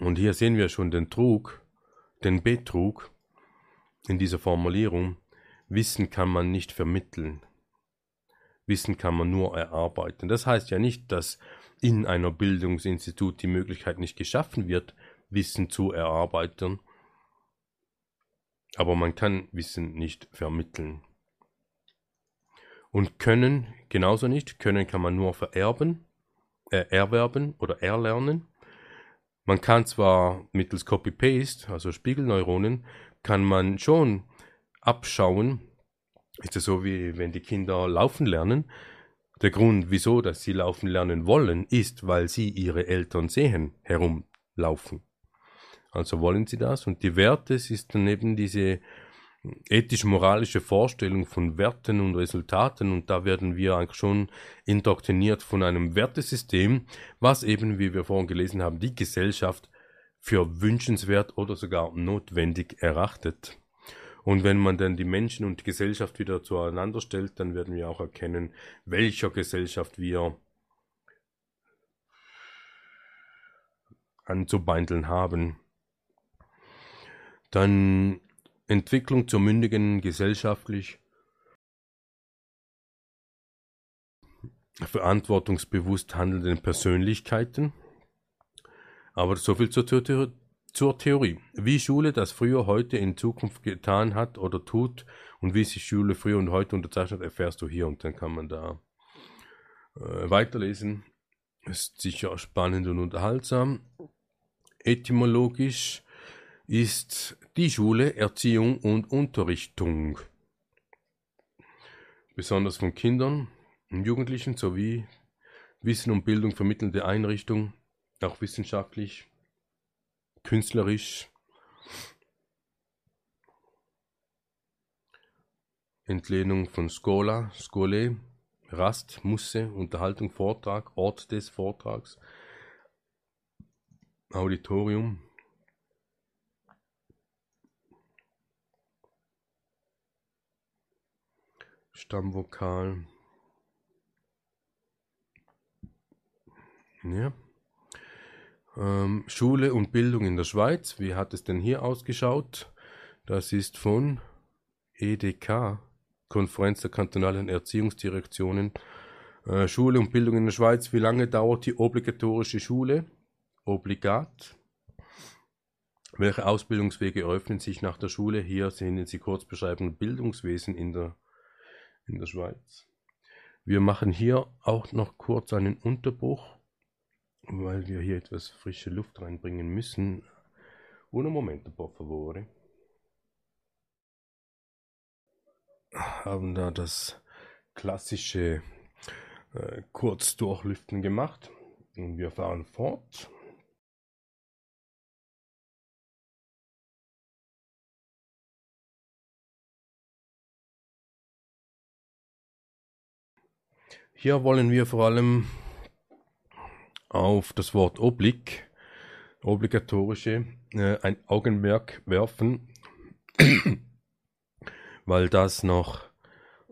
Und hier sehen wir schon den Trug, den Betrug in dieser Formulierung. Wissen kann man nicht vermitteln. Wissen kann man nur erarbeiten. Das heißt ja nicht, dass in einer Bildungsinstitut die Möglichkeit nicht geschaffen wird, Wissen zu erarbeiten. Aber man kann Wissen nicht vermitteln. Und können genauso nicht. Können kann man nur vererben, äh, erwerben oder erlernen. Man kann zwar mittels Copy-Paste, also Spiegelneuronen, kann man schon abschauen, ist es so wie wenn die Kinder laufen lernen. Der Grund, wieso, dass sie laufen lernen wollen, ist, weil sie ihre Eltern sehen herumlaufen. Also wollen sie das und die Werte ist dann eben diese ethisch-moralische Vorstellung von Werten und Resultaten und da werden wir eigentlich schon indoktriniert von einem Wertesystem, was eben, wie wir vorhin gelesen haben, die Gesellschaft für wünschenswert oder sogar notwendig erachtet. Und wenn man dann die Menschen und die Gesellschaft wieder zueinander stellt, dann werden wir auch erkennen, welcher Gesellschaft wir anzubeindeln haben. Dann Entwicklung zur mündigen, gesellschaftlich verantwortungsbewusst handelnden Persönlichkeiten. Aber so viel zur, zur, zur Theorie. Wie Schule das früher, heute, in Zukunft getan hat oder tut und wie sich Schule früher und heute unterzeichnet, erfährst du hier und dann kann man da äh, weiterlesen. Ist sicher spannend und unterhaltsam. Etymologisch ist die Schule Erziehung und Unterrichtung, besonders von Kindern und Jugendlichen sowie Wissen und Bildung vermittelnde Einrichtung, auch wissenschaftlich, künstlerisch, Entlehnung von Skola, Skole, Rast, Musse, Unterhaltung, Vortrag, Ort des Vortrags, Auditorium, Stammvokal. Ja. Ähm, Schule und Bildung in der Schweiz. Wie hat es denn hier ausgeschaut? Das ist von EDK, Konferenz der kantonalen Erziehungsdirektionen. Äh, Schule und Bildung in der Schweiz. Wie lange dauert die obligatorische Schule? Obligat. Welche Ausbildungswege eröffnen sich nach der Schule? Hier sehen Sie Kurzbeschreibung Bildungswesen in der in der Schweiz. Wir machen hier auch noch kurz einen Unterbruch, weil wir hier etwas frische Luft reinbringen müssen. Uno momento, por favore. Haben da das klassische äh, Kurzdurchlüften gemacht und wir fahren fort. Hier wollen wir vor allem auf das Wort oblig, obligatorische, äh, ein Augenmerk werfen, *coughs* weil das noch,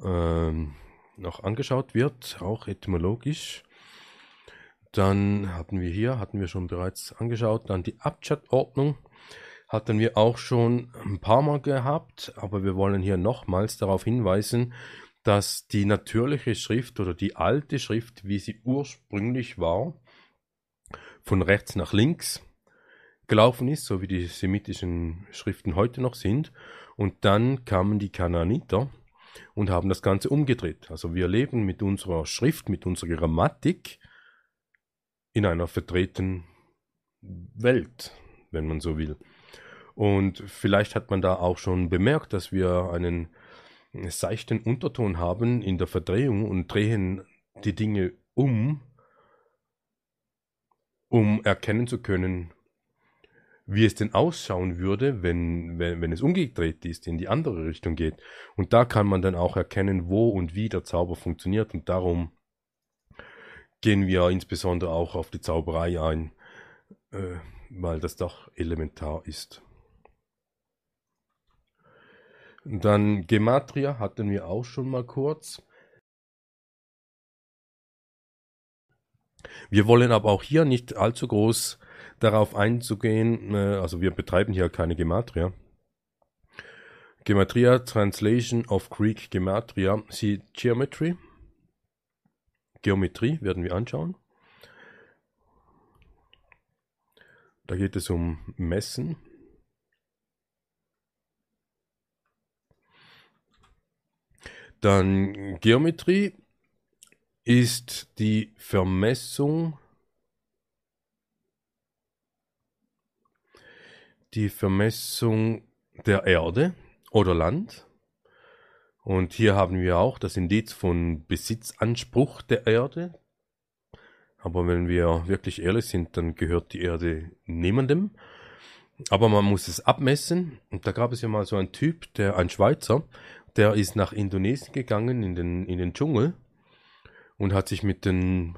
ähm, noch angeschaut wird, auch etymologisch. Dann hatten wir hier, hatten wir schon bereits angeschaut, dann die Abchat-Ordnung hatten wir auch schon ein paar Mal gehabt, aber wir wollen hier nochmals darauf hinweisen, dass die natürliche Schrift oder die alte Schrift, wie sie ursprünglich war, von rechts nach links gelaufen ist, so wie die semitischen Schriften heute noch sind. Und dann kamen die Kanaaniter und haben das Ganze umgedreht. Also wir leben mit unserer Schrift, mit unserer Grammatik in einer verdrehten Welt, wenn man so will. Und vielleicht hat man da auch schon bemerkt, dass wir einen seichten Unterton haben in der Verdrehung und drehen die Dinge um, um erkennen zu können, wie es denn ausschauen würde, wenn, wenn, wenn es umgedreht ist, in die andere Richtung geht. Und da kann man dann auch erkennen, wo und wie der Zauber funktioniert. Und darum gehen wir insbesondere auch auf die Zauberei ein, äh, weil das doch elementar ist. Dann Gematria hatten wir auch schon mal kurz. Wir wollen aber auch hier nicht allzu groß darauf einzugehen, äh, also wir betreiben hier keine Gematria. Gematria, Translation of Greek Gematria, sie Geometry. Geometrie werden wir anschauen. Da geht es um Messen. Dann Geometrie ist die Vermessung, die Vermessung der Erde oder Land. Und hier haben wir auch das Indiz von Besitzanspruch der Erde. Aber wenn wir wirklich ehrlich sind, dann gehört die Erde niemandem. Aber man muss es abmessen. Und da gab es ja mal so einen Typ, der, ein Schweizer, der ist nach Indonesien gegangen, in den, in den Dschungel und hat sich mit den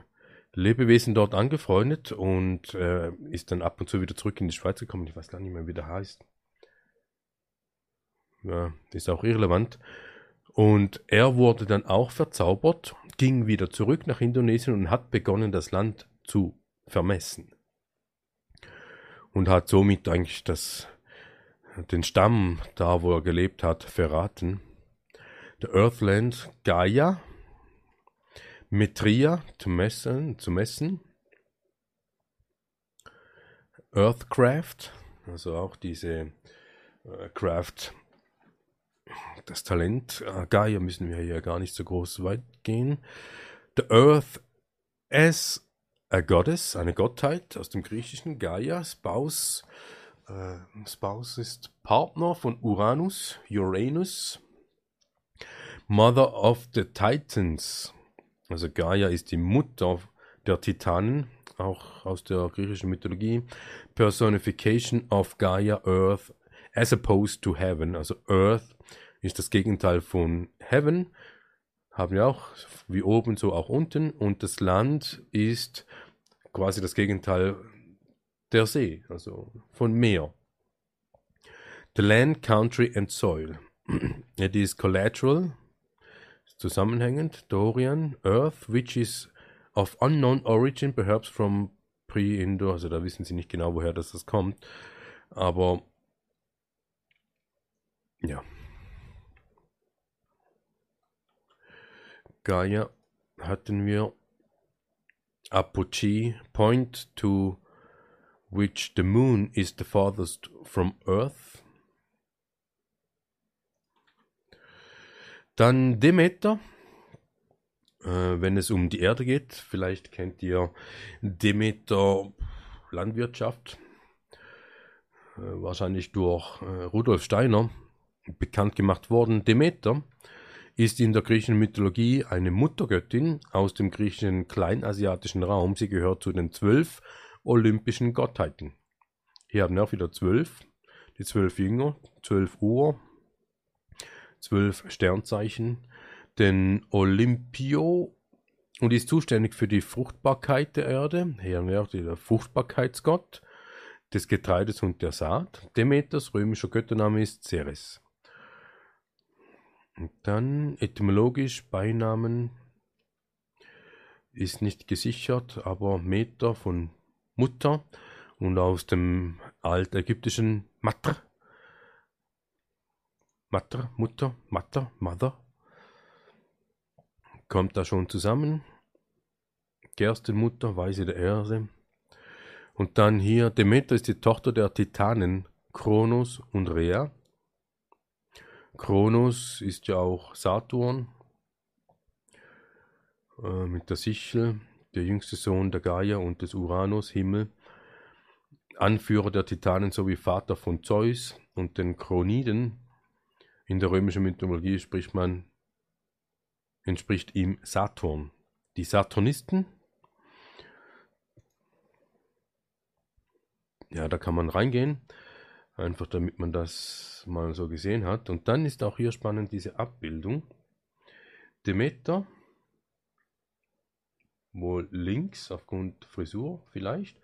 Lebewesen dort angefreundet und äh, ist dann ab und zu wieder zurück in die Schweiz gekommen. Ich weiß gar nicht mehr, wie der heißt. Ja, ist auch irrelevant. Und er wurde dann auch verzaubert, ging wieder zurück nach Indonesien und hat begonnen, das Land zu vermessen. Und hat somit eigentlich das, den Stamm, da wo er gelebt hat, verraten. Der Earthland Gaia, Metria zu messen, zu messen. Earthcraft, also auch diese äh, Craft, das Talent. Äh, Gaia müssen wir hier gar nicht so groß weit gehen. The Earth as a Goddess, eine Gottheit aus dem griechischen Gaia, Spouse. Äh, Spouse ist Partner von Uranus, Uranus. Mother of the Titans, also Gaia ist die Mutter der Titanen, auch aus der griechischen Mythologie. Personification of Gaia, Earth, as opposed to Heaven. Also Earth ist das Gegenteil von Heaven. Haben wir auch, wie oben, so auch unten. Und das Land ist quasi das Gegenteil der See, also von Meer. The land, country and soil. *clears throat* It is collateral, zusammenhängend. Dorian, Earth, which is of unknown origin, perhaps from pre-Indo, also da wissen sie nicht genau, woher das, das kommt. Aber ja. Gaia hatten wir. Apogee, point to which the moon is the farthest from Earth. Dann Demeter, äh, wenn es um die Erde geht. Vielleicht kennt ihr Demeter Landwirtschaft. Äh, wahrscheinlich durch äh, Rudolf Steiner bekannt gemacht worden. Demeter ist in der griechischen Mythologie eine Muttergöttin aus dem griechischen kleinasiatischen Raum. Sie gehört zu den zwölf olympischen Gottheiten. Hier haben wir auch wieder zwölf, die zwölf Jünger, zwölf Uhr, zwölf Sternzeichen, den Olympio und ist zuständig für die Fruchtbarkeit der Erde. Auch der Fruchtbarkeitsgott des Getreides und der Saat. Demeters römischer Göttername ist Ceres. Und dann etymologisch Beinamen ist nicht gesichert, aber Meter von Mutter und aus dem altägyptischen Matr Mutter, Mutter, Mutter, Mother. Kommt da schon zusammen. Gerstenmutter, Weise der Erde. Und dann hier, Demeter ist die Tochter der Titanen Kronos und Rhea. Kronos ist ja auch Saturn äh, mit der Sichel, der jüngste Sohn der Gaia und des Uranus, Himmel. Anführer der Titanen sowie Vater von Zeus und den Chroniden, in der römischen Mythologie spricht man, entspricht ihm Saturn. Die Saturnisten, ja, da kann man reingehen, einfach damit man das mal so gesehen hat. Und dann ist auch hier spannend diese Abbildung. Demeter, wohl links aufgrund Frisur vielleicht,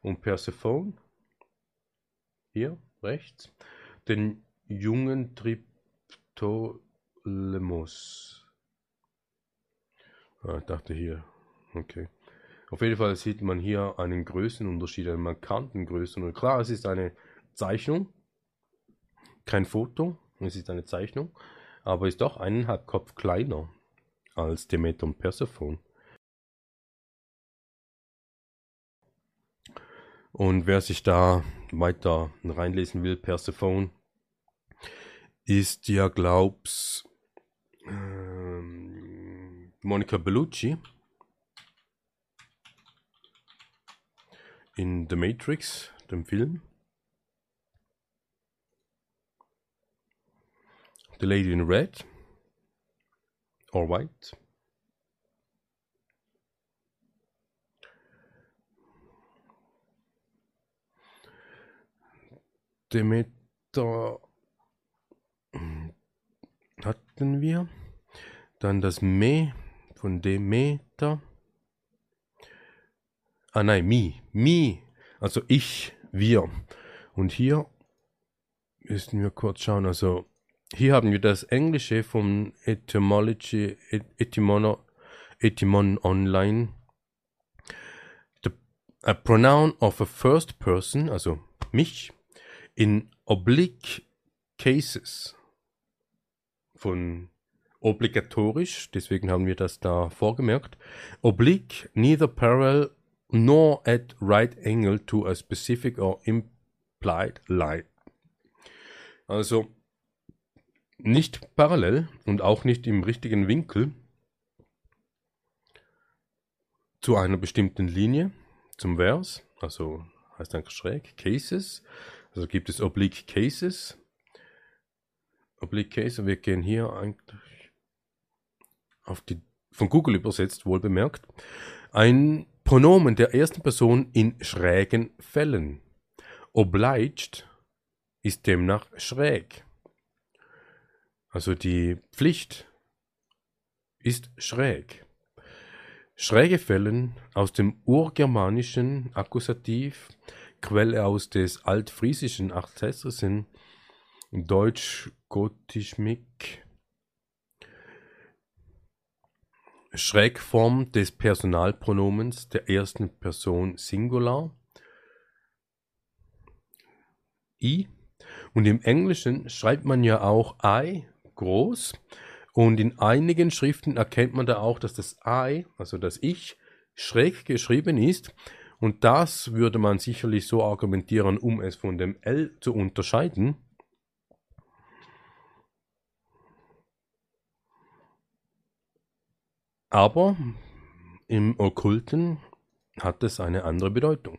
und Persephone, hier rechts, den jungen Trip Ptolemos. Ah, ich dachte hier. Okay. Auf jeden Fall sieht man hier einen Größenunterschied, einen markanten Größenunterschied. Klar, es ist eine Zeichnung, kein Foto, es ist eine Zeichnung, aber ist doch eineinhalb Kopf kleiner als Demeter und Persephone. Und wer sich da weiter reinlesen will, Persephone, ist ja, glaub's, ähm, Monica Bellucci in The Matrix, dem Film. The Lady in Red or White. Demeter hatten wir. Dann das Me von Demeter. Ah nein, mi, mi, also ich, wir. Und hier müssen wir kurz schauen, also hier haben wir das Englische vom Etymology, Etymon, Etymon Online. The, a pronoun of a first person, also mich, in oblique cases. Von obligatorisch, deswegen haben wir das da vorgemerkt. Oblique, neither parallel nor at right angle to a specific or implied line. Also nicht parallel und auch nicht im richtigen Winkel zu einer bestimmten Linie, zum Vers, also heißt eigentlich schräg, Cases, also gibt es Oblique Cases, Oblique Cases, wir gehen hier eigentlich auf die, von Google übersetzt, wohl bemerkt, ein Pronomen der ersten Person in schrägen Fällen. Obliged ist demnach schräg. Also die Pflicht ist schräg. Schräge Fällen aus dem urgermanischen Akkusativ, Quelle aus des altfriesischen Akzessoren, deutsch-gotisch Mick, Schrägform des Personalpronomens der ersten Person Singular, I, und im Englischen schreibt man ja auch I groß. Und in einigen Schriften erkennt man da auch, dass das I, also das Ich, schräg geschrieben ist. Und das würde man sicherlich so argumentieren, um es von dem L zu unterscheiden. Aber im Okkulten hat es eine andere Bedeutung.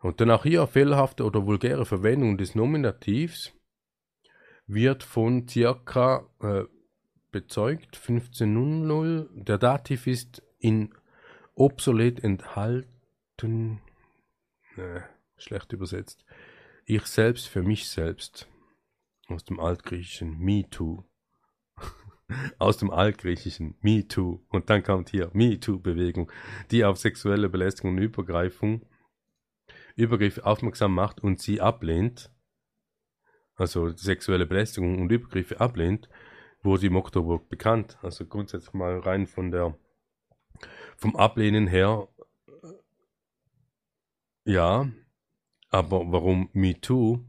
Und dann auch hier fehlerhafte oder vulgäre Verwendung des Nominativs wird von circa äh, bezeugt 1500. Der Dativ ist in obsolet enthalten. Äh, schlecht übersetzt. Ich selbst für mich selbst. Aus dem Altgriechischen Me Too. Aus dem Altgriechischen Me Too. Und dann kommt hier Me Too Bewegung, die auf sexuelle Belästigung und Übergreifung Übergriff aufmerksam macht und sie ablehnt, also sexuelle Belästigung und Übergriffe ablehnt, wurde im Oktober bekannt. Also grundsätzlich mal rein von der vom Ablehnen her ja, aber warum Me Too?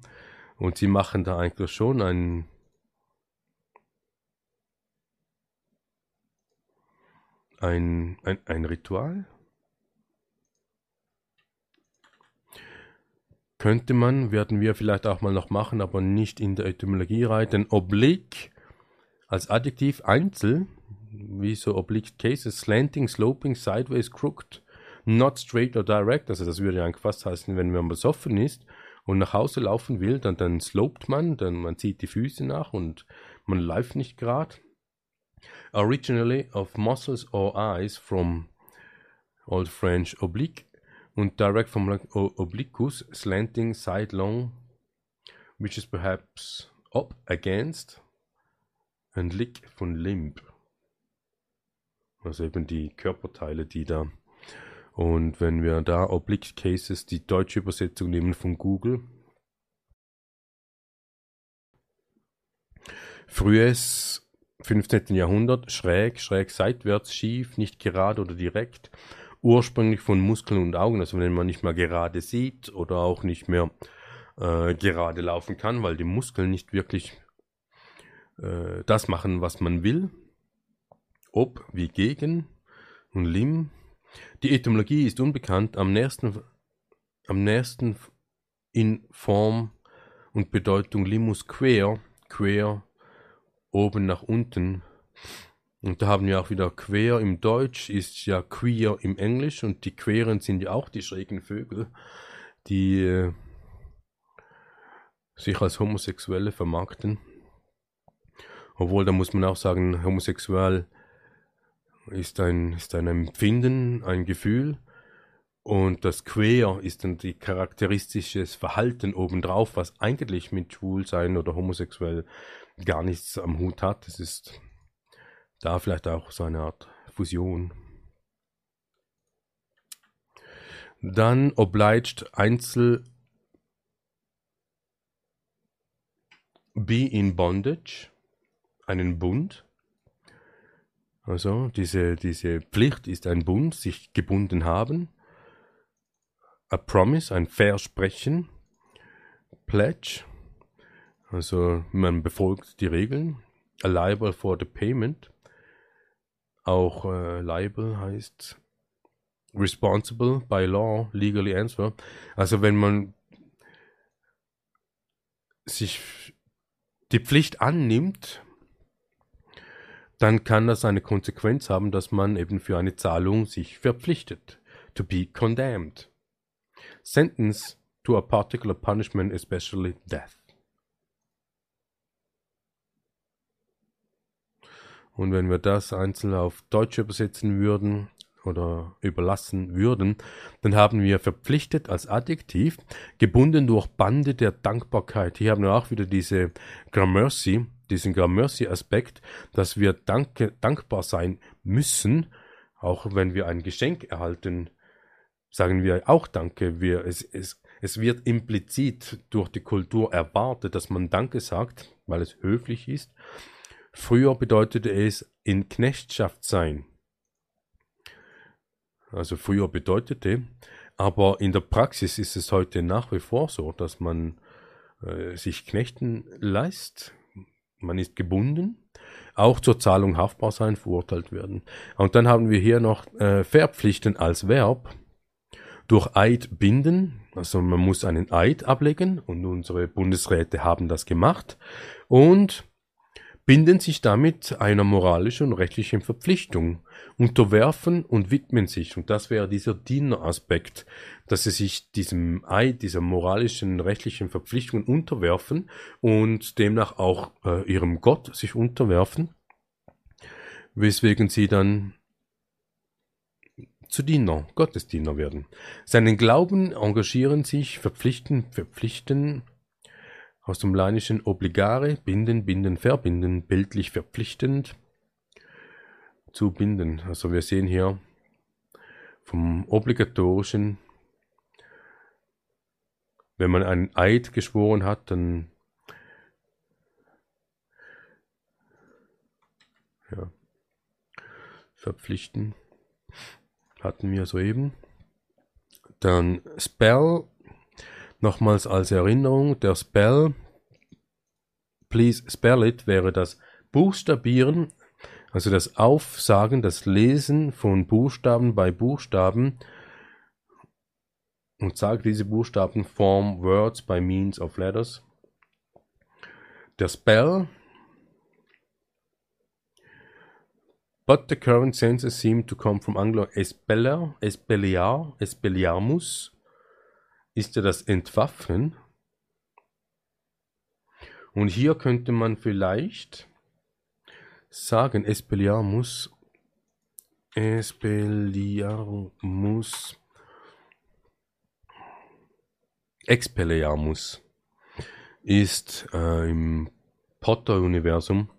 Und sie machen da eigentlich schon ein ein, ein, ein Ritual? Könnte man, werden wir vielleicht auch mal noch machen, aber nicht in der Etymologie-Reihe, denn oblique als Adjektiv Einzel, wie so oblique cases, slanting, sloping, sideways, crooked, not straight or direct, also das würde ja fast heißen, wenn man besoffen ist und nach Hause laufen will, dann, dann slopt man, dann man zieht die Füße nach und man läuft nicht gerade. Originally of muscles or eyes from Old French oblique und direct from obliquus, slanting, sidelong, which is perhaps up against, and lick von limb. Also eben die Körperteile, die da. Und wenn wir da Oblique Cases die deutsche Übersetzung nehmen von Google, frühes 15. Jahrhundert, schräg, schräg seitwärts, schief, nicht gerade oder direkt, ursprünglich von Muskeln und Augen, also wenn man nicht mehr gerade sieht oder auch nicht mehr äh, gerade laufen kann, weil die Muskeln nicht wirklich äh, das machen, was man will. Ob wie gegen und Lim. Die Etymologie ist unbekannt, am nächsten, am nächsten in Form und Bedeutung Limus quer, quer, oben nach unten. Und da haben wir auch wieder queer im Deutsch, ist ja queer im Englisch. Und die Queren sind ja auch die schrägen Vögel, die äh, sich als Homosexuelle vermarkten. Obwohl, da muss man auch sagen, homosexuell ist ein, ist ein Empfinden, ein Gefühl. Und das Queer ist dann die charakteristisches Verhalten obendrauf, was eigentlich mit Schwulsein oder homosexuell gar nichts am Hut hat. Es ist da vielleicht auch so eine Art Fusion. Dann obliged Einzel be in bondage, einen Bund. Also diese, diese Pflicht ist ein Bund, sich gebunden haben. A promise, ein Versprechen. Pledge, also man befolgt die Regeln. A liable for the payment. Auch äh, liable heißt responsible by law, legally answer. Also wenn man sich die Pflicht annimmt, dann kann das eine Konsequenz haben, dass man eben für eine Zahlung sich verpflichtet. To be condemned. Sentence to a particular punishment, especially death. Und wenn wir das einzeln auf Deutsch übersetzen würden oder überlassen würden, dann haben wir verpflichtet als Adjektiv, gebunden durch Bande der Dankbarkeit. Hier haben wir auch wieder diese Gramercy, diesen Gramercy-Aspekt, dass wir danke, dankbar sein müssen, auch wenn wir ein Geschenk erhalten, sagen wir auch Danke. Wir, es, es, es wird implizit durch die Kultur erwartet, dass man Danke sagt, weil es höflich ist. Früher bedeutete es in Knechtschaft sein. Also früher bedeutete, aber in der Praxis ist es heute nach wie vor so, dass man äh, sich Knechten leist. Man ist gebunden, auch zur Zahlung haftbar sein, verurteilt werden. Und dann haben wir hier noch äh, verpflichten als Verb durch Eid binden. Also man muss einen Eid ablegen und unsere Bundesräte haben das gemacht. Und binden sich damit einer moralischen und rechtlichen Verpflichtung, unterwerfen und widmen sich. Und das wäre dieser Dieneraspekt, dass sie sich diesem Eid, dieser moralischen, rechtlichen Verpflichtung unterwerfen und demnach auch äh, ihrem Gott sich unterwerfen, weswegen sie dann zu Diener, Gottesdiener werden. Seinen Glauben engagieren sich, verpflichten, verpflichten, aus dem Lateinischen obligare, binden, binden, verbinden, bildlich verpflichtend zu binden. Also wir sehen hier vom obligatorischen, wenn man einen Eid geschworen hat, dann ja, verpflichten hatten wir soeben. Dann Spell Nochmals als Erinnerung, der Spell, please spell it, wäre das Buchstabieren, also das Aufsagen, das Lesen von Buchstaben bei Buchstaben. Und sagt, diese Buchstaben form words by means of letters. Der Spell. But the current senses seem to come from Anglo espeller, espelliar, espelliarmus, ist ja das Entwaffnen. Und hier könnte man vielleicht sagen, Espelliarmus, Espelliarmus, Expelliarmus ist äh, im Potter-Universum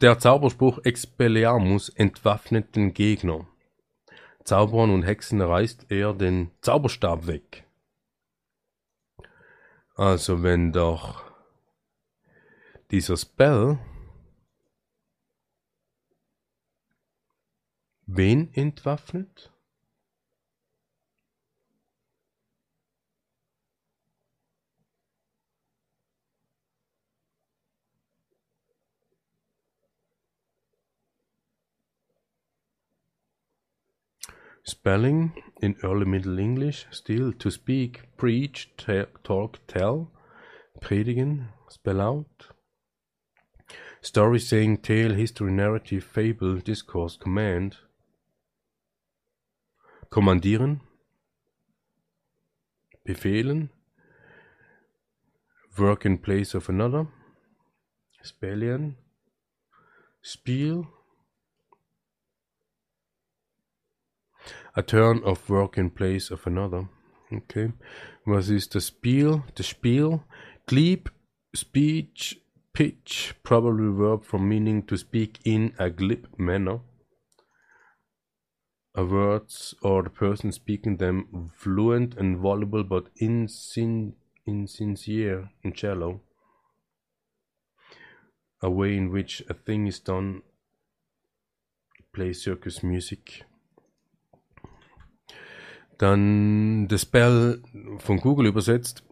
Der Zauberspruch Expelliarmus entwaffnet den Gegner. Zauberern und Hexen reißt er den Zauberstab weg. Also wenn doch dieser Spell wen entwaffnet? Spelling in Early Middle English still to speak, preach, talk, tell, predigen, spell out. Story saying, tale, history, narrative, fable, discourse, command. Kommandieren, befehlen. Work in place of another. Spellion. Spiel. A turn of work in place of another. Okay. Was ist das Spiel? Das Spiel. Glebe, speech, pitch, probably verb from meaning to speak in a glib manner. A words or the person speaking them fluent and voluble but insin insincere and shallow. A way in which a thing is done. Play circus music. Dann das Spell von Google übersetzt.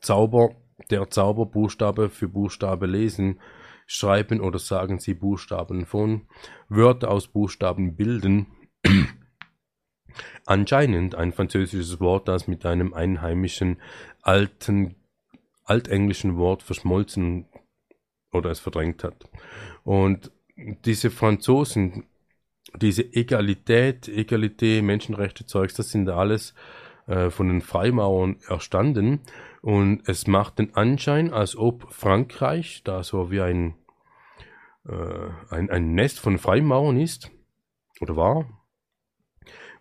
Zauber, der Zauberbuchstabe für Buchstabe lesen, schreiben oder sagen Sie Buchstaben von, Wörter aus Buchstaben bilden. *clears throat* Anscheinend ein französisches Wort, das mit einem einheimischen alten altenglischen Wort verschmolzen oder es verdrängt hat. Und diese Franzosen diese Egalität, Egalité, Menschenrechte Zeugs, das sind alles äh, von den Freimauern erstanden und es macht den Anschein, als ob Frankreich da so wie ein, äh, ein, ein Nest von Freimauern ist oder war,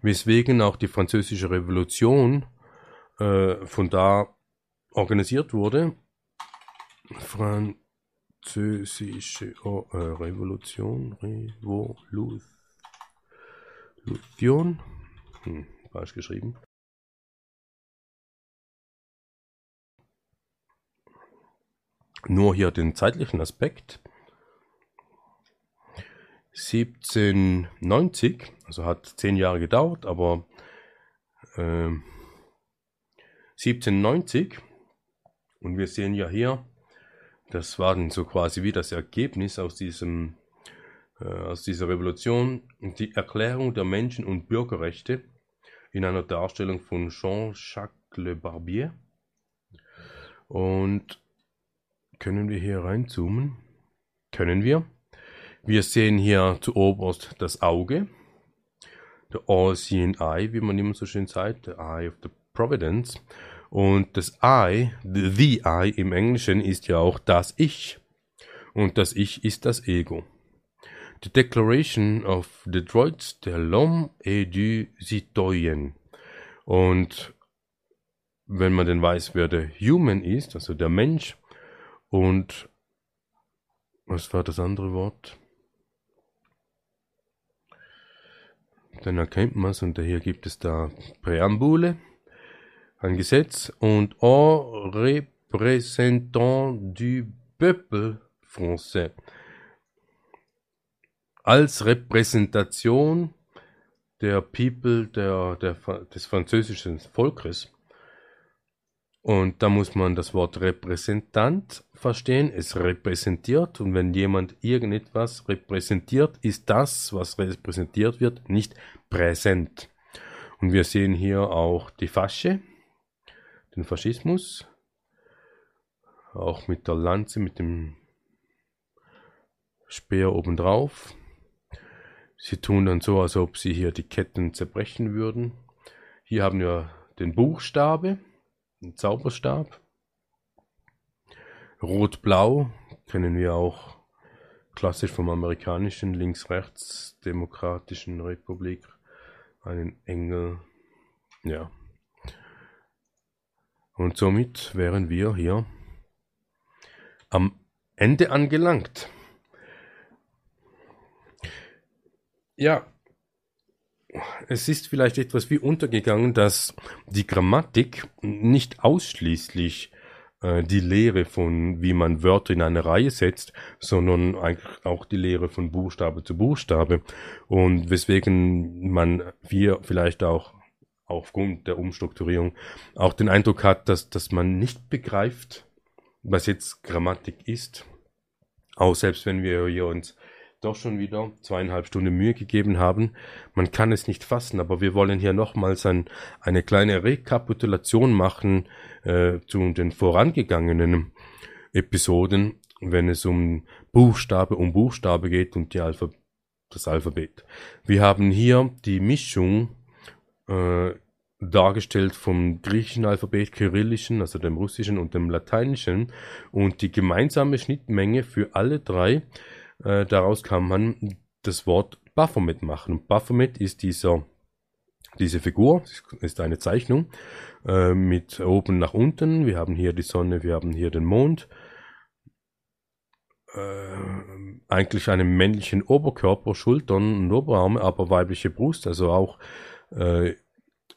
weswegen auch die französische Revolution äh, von da organisiert wurde. Französische oh, äh, Revolution, Revolution. Lution. Hm, falsch geschrieben. Nur hier den zeitlichen Aspekt. 1790, also hat zehn Jahre gedauert, aber äh, 1790, und wir sehen ja hier, das war dann so quasi wie das Ergebnis aus diesem aus dieser Revolution die Erklärung der Menschen- und Bürgerrechte in einer Darstellung von Jean-Jacques Le Barbier. Und können wir hier reinzoomen? Können wir. Wir sehen hier zu oberst das Auge, der All-Seeing Eye, wie man immer so schön sagt, the Eye of the Providence. Und das I, the, the I im Englischen ist ja auch das Ich. Und das Ich ist das Ego. The Declaration of the Droits de l'Homme et du Citoyen. Und wenn man denn weiß, wer der Human ist, also der Mensch, und was war das andere Wort? Dann erkennt man es und hier gibt es da Präambule, ein Gesetz und en représentant du peuple français als Repräsentation der People, der, der, des französischen Volkes. Und da muss man das Wort Repräsentant verstehen. Es repräsentiert und wenn jemand irgendetwas repräsentiert, ist das, was repräsentiert wird, nicht präsent. Und wir sehen hier auch die Fasche, den Faschismus, auch mit der Lanze, mit dem Speer obendrauf. Sie tun dann so, als ob sie hier die Ketten zerbrechen würden. Hier haben wir den Buchstabe, den Zauberstab. Rot-Blau kennen wir auch klassisch vom amerikanischen links-rechts demokratischen Republik. Einen Engel. Ja. Und somit wären wir hier am Ende angelangt. Ja, es ist vielleicht etwas wie untergegangen, dass die Grammatik nicht ausschließlich äh, die Lehre von, wie man Wörter in eine Reihe setzt, sondern eigentlich auch die Lehre von Buchstabe zu Buchstabe. Und weswegen man wir vielleicht auch aufgrund der Umstrukturierung auch den Eindruck hat, dass, dass man nicht begreift, was jetzt Grammatik ist. Auch selbst wenn wir hier uns doch schon wieder zweieinhalb Stunden Mühe gegeben haben. Man kann es nicht fassen, aber wir wollen hier nochmals ein, eine kleine Rekapitulation machen äh, zu den vorangegangenen Episoden, wenn es um Buchstabe um Buchstabe geht und die Alpha das Alphabet. Wir haben hier die Mischung äh, dargestellt vom griechischen Alphabet, kyrillischen, also dem russischen und dem lateinischen. Und die gemeinsame Schnittmenge für alle drei, äh, daraus kann man das Wort Baphomet machen. Und Baphomet ist dieser, diese Figur, ist eine Zeichnung äh, mit oben nach unten. Wir haben hier die Sonne, wir haben hier den Mond. Äh, eigentlich einen männlichen Oberkörper, Schultern und Oberarme, aber weibliche Brust, also auch äh,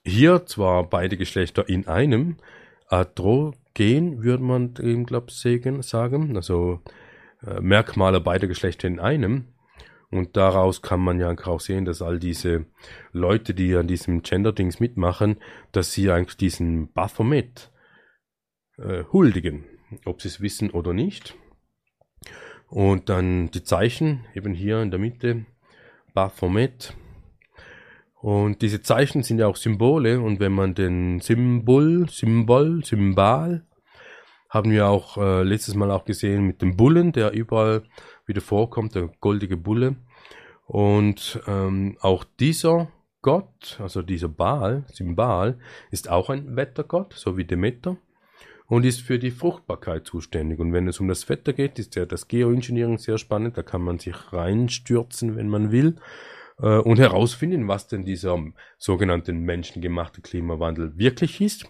hier zwar beide Geschlechter in einem, androgen würde man eben, glaube ich, sagen, also äh, Merkmale beider Geschlechter in einem. Und daraus kann man ja auch sehen, dass all diese Leute, die an diesem Gender-Dings mitmachen, dass sie eigentlich diesen Baphomet äh, huldigen, ob sie es wissen oder nicht. Und dann die Zeichen, eben hier in der Mitte, Baphomet. Und diese Zeichen sind ja auch Symbole und wenn man den Symbol, Symbol, Symbol, haben wir auch äh, letztes Mal auch gesehen mit dem Bullen, der überall wieder vorkommt, der goldige Bulle. Und ähm, auch dieser Gott, also dieser Baal, Symbal, ist auch ein Wettergott, so wie Demeter, und ist für die Fruchtbarkeit zuständig. Und wenn es um das Wetter geht, ist ja das Geoengineering sehr spannend, da kann man sich reinstürzen, wenn man will, äh, und herausfinden, was denn dieser sogenannte menschengemachte Klimawandel wirklich ist.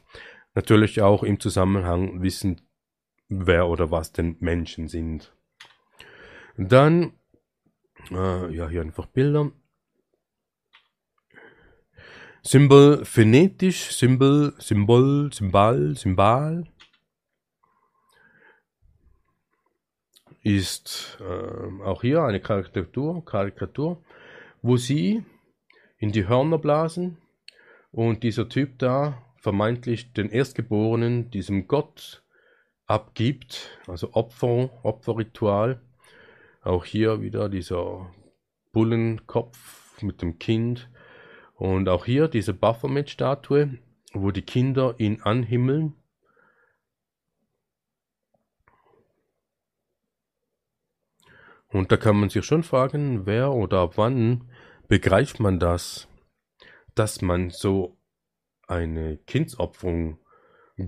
Natürlich auch im Zusammenhang wissen, wer oder was denn Menschen sind. Dann, äh, ja, hier einfach Bilder. Symbol phonetisch, Symbol, Symbol, Symbol, Symbol ist äh, auch hier eine Karikatur, Karikatur, wo sie in die Hörner blasen und dieser Typ da vermeintlich den Erstgeborenen, diesem Gott, abgibt, also Opfer, Opferritual. Auch hier wieder dieser Bullenkopf mit dem Kind. Und auch hier diese Baphomet-Statue, wo die Kinder ihn anhimmeln. Und da kann man sich schon fragen, wer oder wann begreift man das, dass man so eine Kindsopferung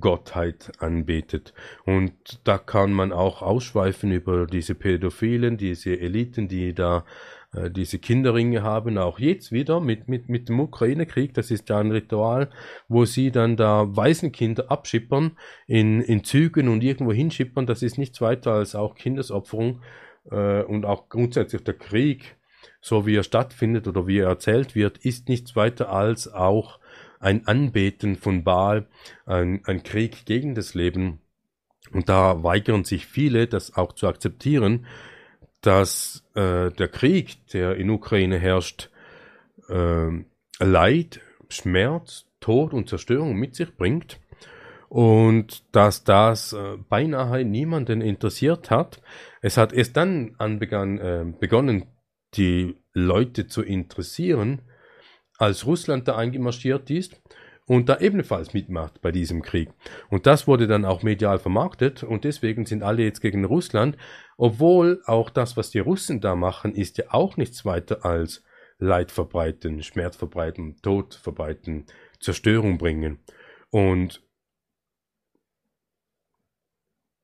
Gottheit anbetet. Und da kann man auch ausschweifen über diese Pädophilen, diese Eliten, die da äh, diese Kinderringe haben, auch jetzt wieder mit, mit, mit dem Ukraine-Krieg, das ist ja ein Ritual, wo sie dann da Waisenkinder abschippern, in, in Zügen und irgendwo hinschippern, das ist nichts weiter als auch Kindesopferung äh, und auch grundsätzlich der Krieg, so wie er stattfindet oder wie er erzählt wird, ist nichts weiter als auch ein Anbeten von Baal, ein, ein Krieg gegen das Leben. Und da weigern sich viele, das auch zu akzeptieren, dass äh, der Krieg, der in Ukraine herrscht, äh, Leid, Schmerz, Tod und Zerstörung mit sich bringt und dass das äh, beinahe niemanden interessiert hat. Es hat erst dann anbegann, äh, begonnen, die Leute zu interessieren, als Russland da eingemarschiert ist und da ebenfalls mitmacht bei diesem Krieg. Und das wurde dann auch medial vermarktet und deswegen sind alle jetzt gegen Russland, obwohl auch das, was die Russen da machen, ist ja auch nichts weiter als Leid verbreiten, Schmerz verbreiten, Tod verbreiten, Zerstörung bringen. Und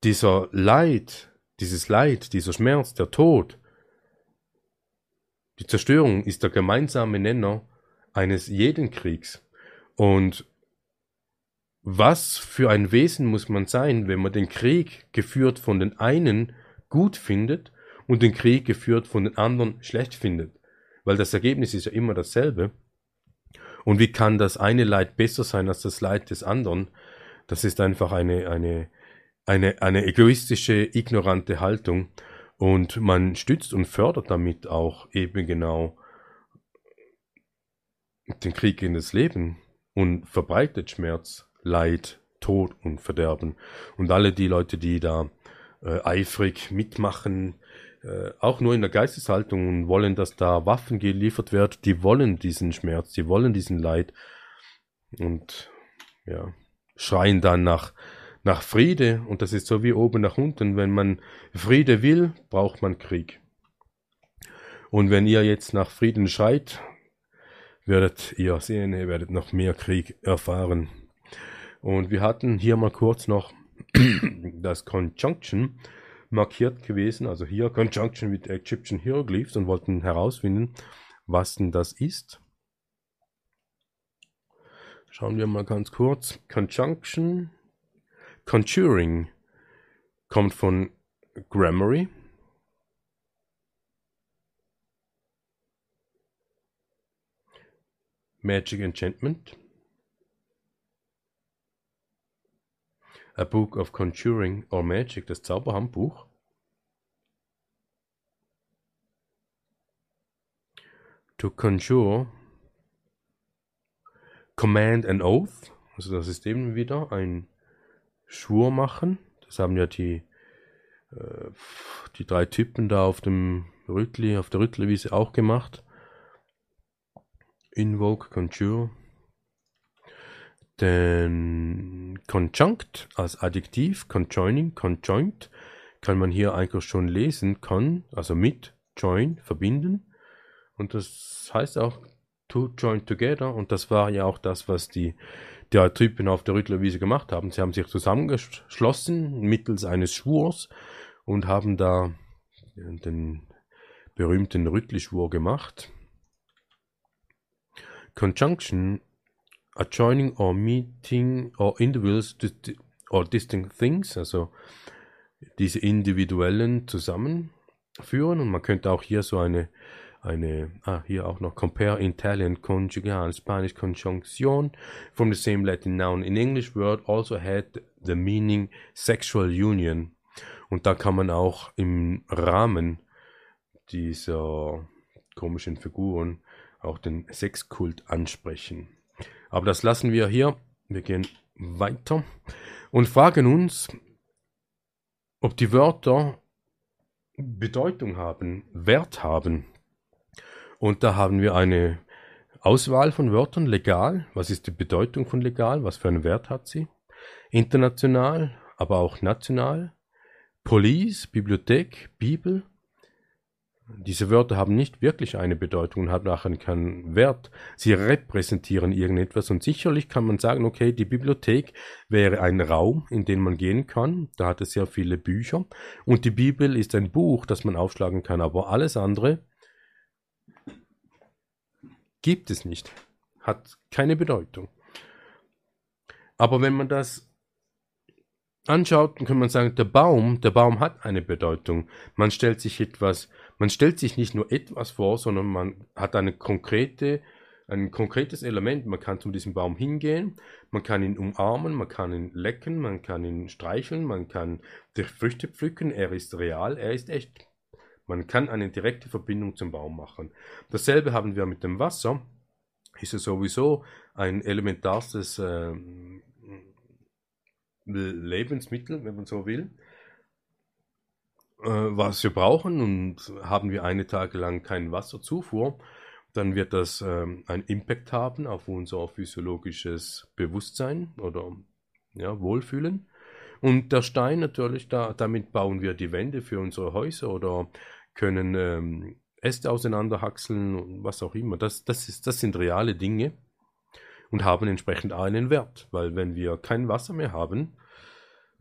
dieser Leid, dieses Leid, dieser Schmerz, der Tod, die Zerstörung ist der gemeinsame Nenner eines jeden Kriegs. Und was für ein Wesen muss man sein, wenn man den Krieg geführt von den einen gut findet und den Krieg geführt von den anderen schlecht findet? Weil das Ergebnis ist ja immer dasselbe. Und wie kann das eine Leid besser sein als das Leid des anderen? Das ist einfach eine, eine, eine, eine egoistische, ignorante Haltung. Und man stützt und fördert damit auch eben genau den Krieg in das Leben und verbreitet Schmerz, Leid, Tod und Verderben. Und alle die Leute, die da äh, eifrig mitmachen, äh, auch nur in der Geisteshaltung und wollen, dass da Waffen geliefert werden, die wollen diesen Schmerz, die wollen diesen Leid und ja, schreien dann nach, nach Friede und das ist so wie oben nach unten. Wenn man Friede will, braucht man Krieg. Und wenn ihr jetzt nach Frieden schreit, werdet ihr sehen, ihr werdet noch mehr Krieg erfahren. Und wir hatten hier mal kurz noch *clears throat* das Conjunction markiert gewesen, also hier Conjunction mit Egyptian Hieroglyphs und wollten herausfinden, was denn das ist. Schauen wir mal ganz kurz. Conjunction, Conjuring kommt von Grammary. Magic Enchantment. A Book of Conjuring or Magic, das Zauberhandbuch. To conjure. Command and Oath. Also das ist eben wieder ein Schwur machen. Das haben ja die, äh, die drei Typen da auf dem Rüttli, auf der Rüttlewiese auch gemacht. Invoke, Conjure. Den Conjunct als Adjektiv, Conjoining, Conjoint, kann man hier eigentlich schon lesen, con, also mit, join, verbinden. Und das heißt auch to join together. Und das war ja auch das, was die, die Typen auf der Rüttlerwiese gemacht haben. Sie haben sich zusammengeschlossen mittels eines Schwurs und haben da den berühmten Rüttli-Schwur gemacht. Conjunction adjoining or meeting or individuals or distinct things, also diese individuellen zusammenführen und man könnte auch hier so eine eine, ah, hier auch noch compare Italian conjugal, Spanish conjunction from the same Latin noun. In English word also had the meaning sexual union. Und da kann man auch im Rahmen dieser komischen Figuren auch den Sexkult ansprechen. Aber das lassen wir hier. Wir gehen weiter und fragen uns, ob die Wörter Bedeutung haben, Wert haben. Und da haben wir eine Auswahl von Wörtern. Legal, was ist die Bedeutung von legal, was für einen Wert hat sie? International, aber auch national. Police, Bibliothek, Bibel, diese Wörter haben nicht wirklich eine Bedeutung und haben nachher keinen Wert. Sie repräsentieren irgendetwas und sicherlich kann man sagen, okay, die Bibliothek wäre ein Raum, in den man gehen kann. Da hat es sehr viele Bücher und die Bibel ist ein Buch, das man aufschlagen kann, aber alles andere gibt es nicht, hat keine Bedeutung. Aber wenn man das anschaut, dann kann man sagen, der Baum, der Baum hat eine Bedeutung. Man stellt sich etwas man stellt sich nicht nur etwas vor, sondern man hat eine konkrete, ein konkretes Element. Man kann zu diesem Baum hingehen, man kann ihn umarmen, man kann ihn lecken, man kann ihn streicheln, man kann die Früchte pflücken. Er ist real, er ist echt. Man kann eine direkte Verbindung zum Baum machen. Dasselbe haben wir mit dem Wasser. Ist es sowieso ein elementarstes äh, Lebensmittel, wenn man so will äh, was wir brauchen und haben wir eine Tage lang keinen Wasserzufuhr, dann wird das ähm, einen Impact haben auf unser physiologisches Bewusstsein oder ja, Wohlfühlen. Und der Stein natürlich, da, damit bauen wir die Wände für unsere Häuser oder können ähm, Äste auseinanderhackseln, was auch immer. Das, das, ist, das sind reale Dinge und haben entsprechend einen Wert, weil wenn wir kein Wasser mehr haben,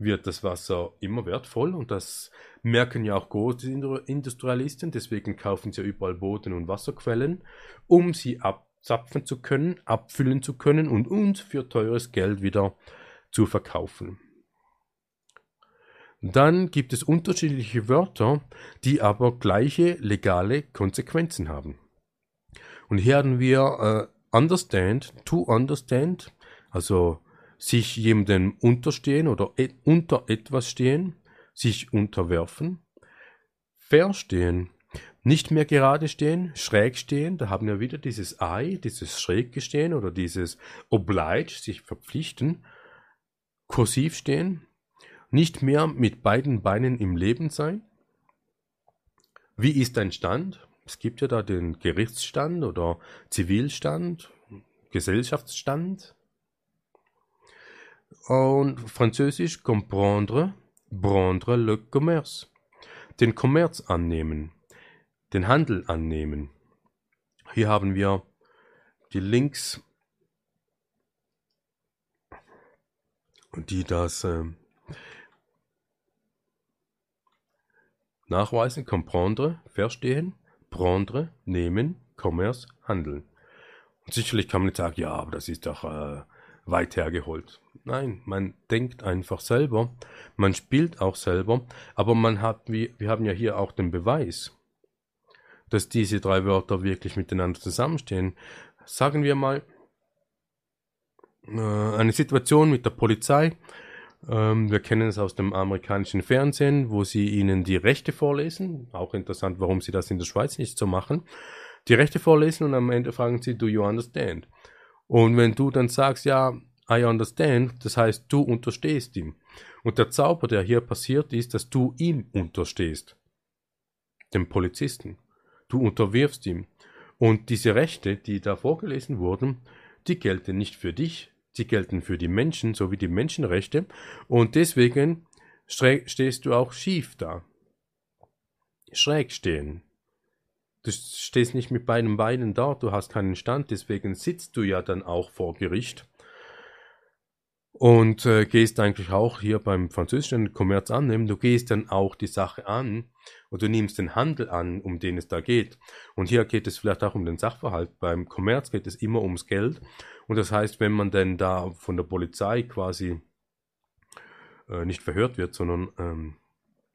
wird das Wasser immer wertvoll und das merken ja auch große Industrialisten, deswegen kaufen sie ja überall Boden- und Wasserquellen, um sie abzapfen zu können, abfüllen zu können und uns für teures Geld wieder zu verkaufen. Dann gibt es unterschiedliche Wörter, die aber gleiche legale Konsequenzen haben. Und hier haben wir äh, understand, to understand, also sich jemandem unterstehen oder et unter etwas stehen, sich unterwerfen, verstehen, nicht mehr gerade stehen, schräg stehen, da haben wir wieder dieses I, dieses schräg gestehen oder dieses oblige, sich verpflichten, kursiv stehen, nicht mehr mit beiden Beinen im Leben sein. Wie ist dein Stand? Es gibt ja da den Gerichtsstand oder Zivilstand, Gesellschaftsstand. Und Französisch comprendre, prendre le commerce. Den Kommerz annehmen, den Handel annehmen. Hier haben wir die Links, die das äh, nachweisen, comprendre, verstehen, prendre, nehmen, commerce, handeln. Und sicherlich kann man nicht sagen, ja, aber das ist doch äh, weit hergeholt. Nein, man denkt einfach selber, man spielt auch selber, aber man hat, wir, wir haben ja hier auch den Beweis, dass diese drei Wörter wirklich miteinander zusammenstehen. Sagen wir mal, äh, eine Situation mit der Polizei, ähm, wir kennen es aus dem amerikanischen Fernsehen, wo sie ihnen die Rechte vorlesen. Auch interessant, warum sie das in der Schweiz nicht so machen. Die Rechte vorlesen und am Ende fragen sie, do you understand? Und wenn du dann sagst, ja, I understand, das heißt, du unterstehst ihm. Und der Zauber, der hier passiert, ist, dass du ihm unterstehst. Dem Polizisten. Du unterwirfst ihm. Und diese Rechte, die da vorgelesen wurden, die gelten nicht für dich, sie gelten für die Menschen sowie die Menschenrechte. Und deswegen stehst du auch schief da. Schräg stehen. Du stehst nicht mit beiden Beinen da, du hast keinen Stand, deswegen sitzt du ja dann auch vor Gericht und äh, gehst eigentlich auch hier beim französischen Kommerz annehmen, du gehst dann auch die Sache an und du nimmst den Handel an, um den es da geht. Und hier geht es vielleicht auch um den Sachverhalt. Beim Kommerz geht es immer ums Geld. Und das heißt, wenn man denn da von der Polizei quasi äh, nicht verhört wird, sondern ähm,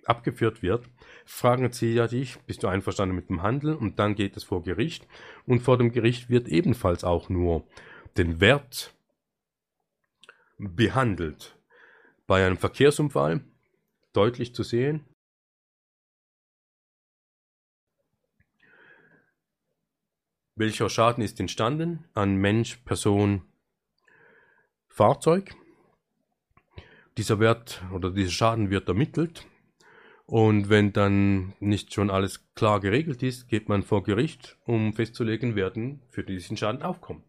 abgeführt wird, fragen sie ja dich, bist du einverstanden mit dem Handel? Und dann geht es vor Gericht. Und vor dem Gericht wird ebenfalls auch nur den Wert behandelt. Bei einem Verkehrsunfall deutlich zu sehen. Welcher Schaden ist entstanden an Mensch, Person, Fahrzeug? Dieser Wert oder dieser Schaden wird ermittelt und wenn dann nicht schon alles klar geregelt ist, geht man vor Gericht, um festzulegen, wer denn für diesen Schaden aufkommt.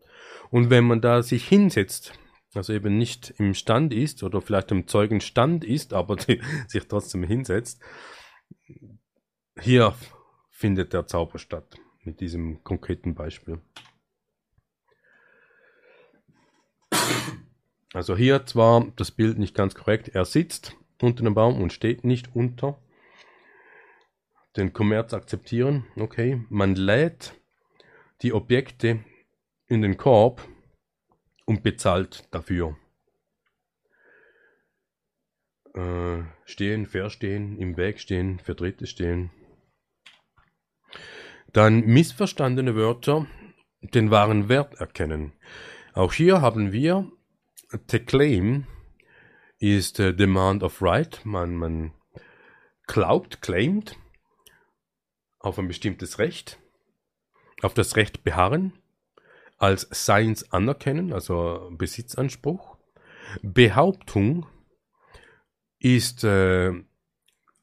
Und wenn man da sich hinsetzt also eben nicht im Stand ist oder vielleicht im Zeugenstand ist, aber die, *laughs* sich trotzdem hinsetzt. Hier findet der Zauber statt, mit diesem konkreten Beispiel. Also hier zwar das Bild nicht ganz korrekt, er sitzt unter dem Baum und steht nicht unter. Den Kommerz akzeptieren, okay. Man lädt die Objekte in den Korb und bezahlt dafür. Äh, stehen, verstehen, im Weg stehen, für Dritte stehen. Dann missverstandene Wörter, den wahren Wert erkennen. Auch hier haben wir the claim ist uh, demand of right. Man, man glaubt, claimt auf ein bestimmtes Recht, auf das Recht beharren als Seins anerkennen, also Besitzanspruch. Behauptung ist äh,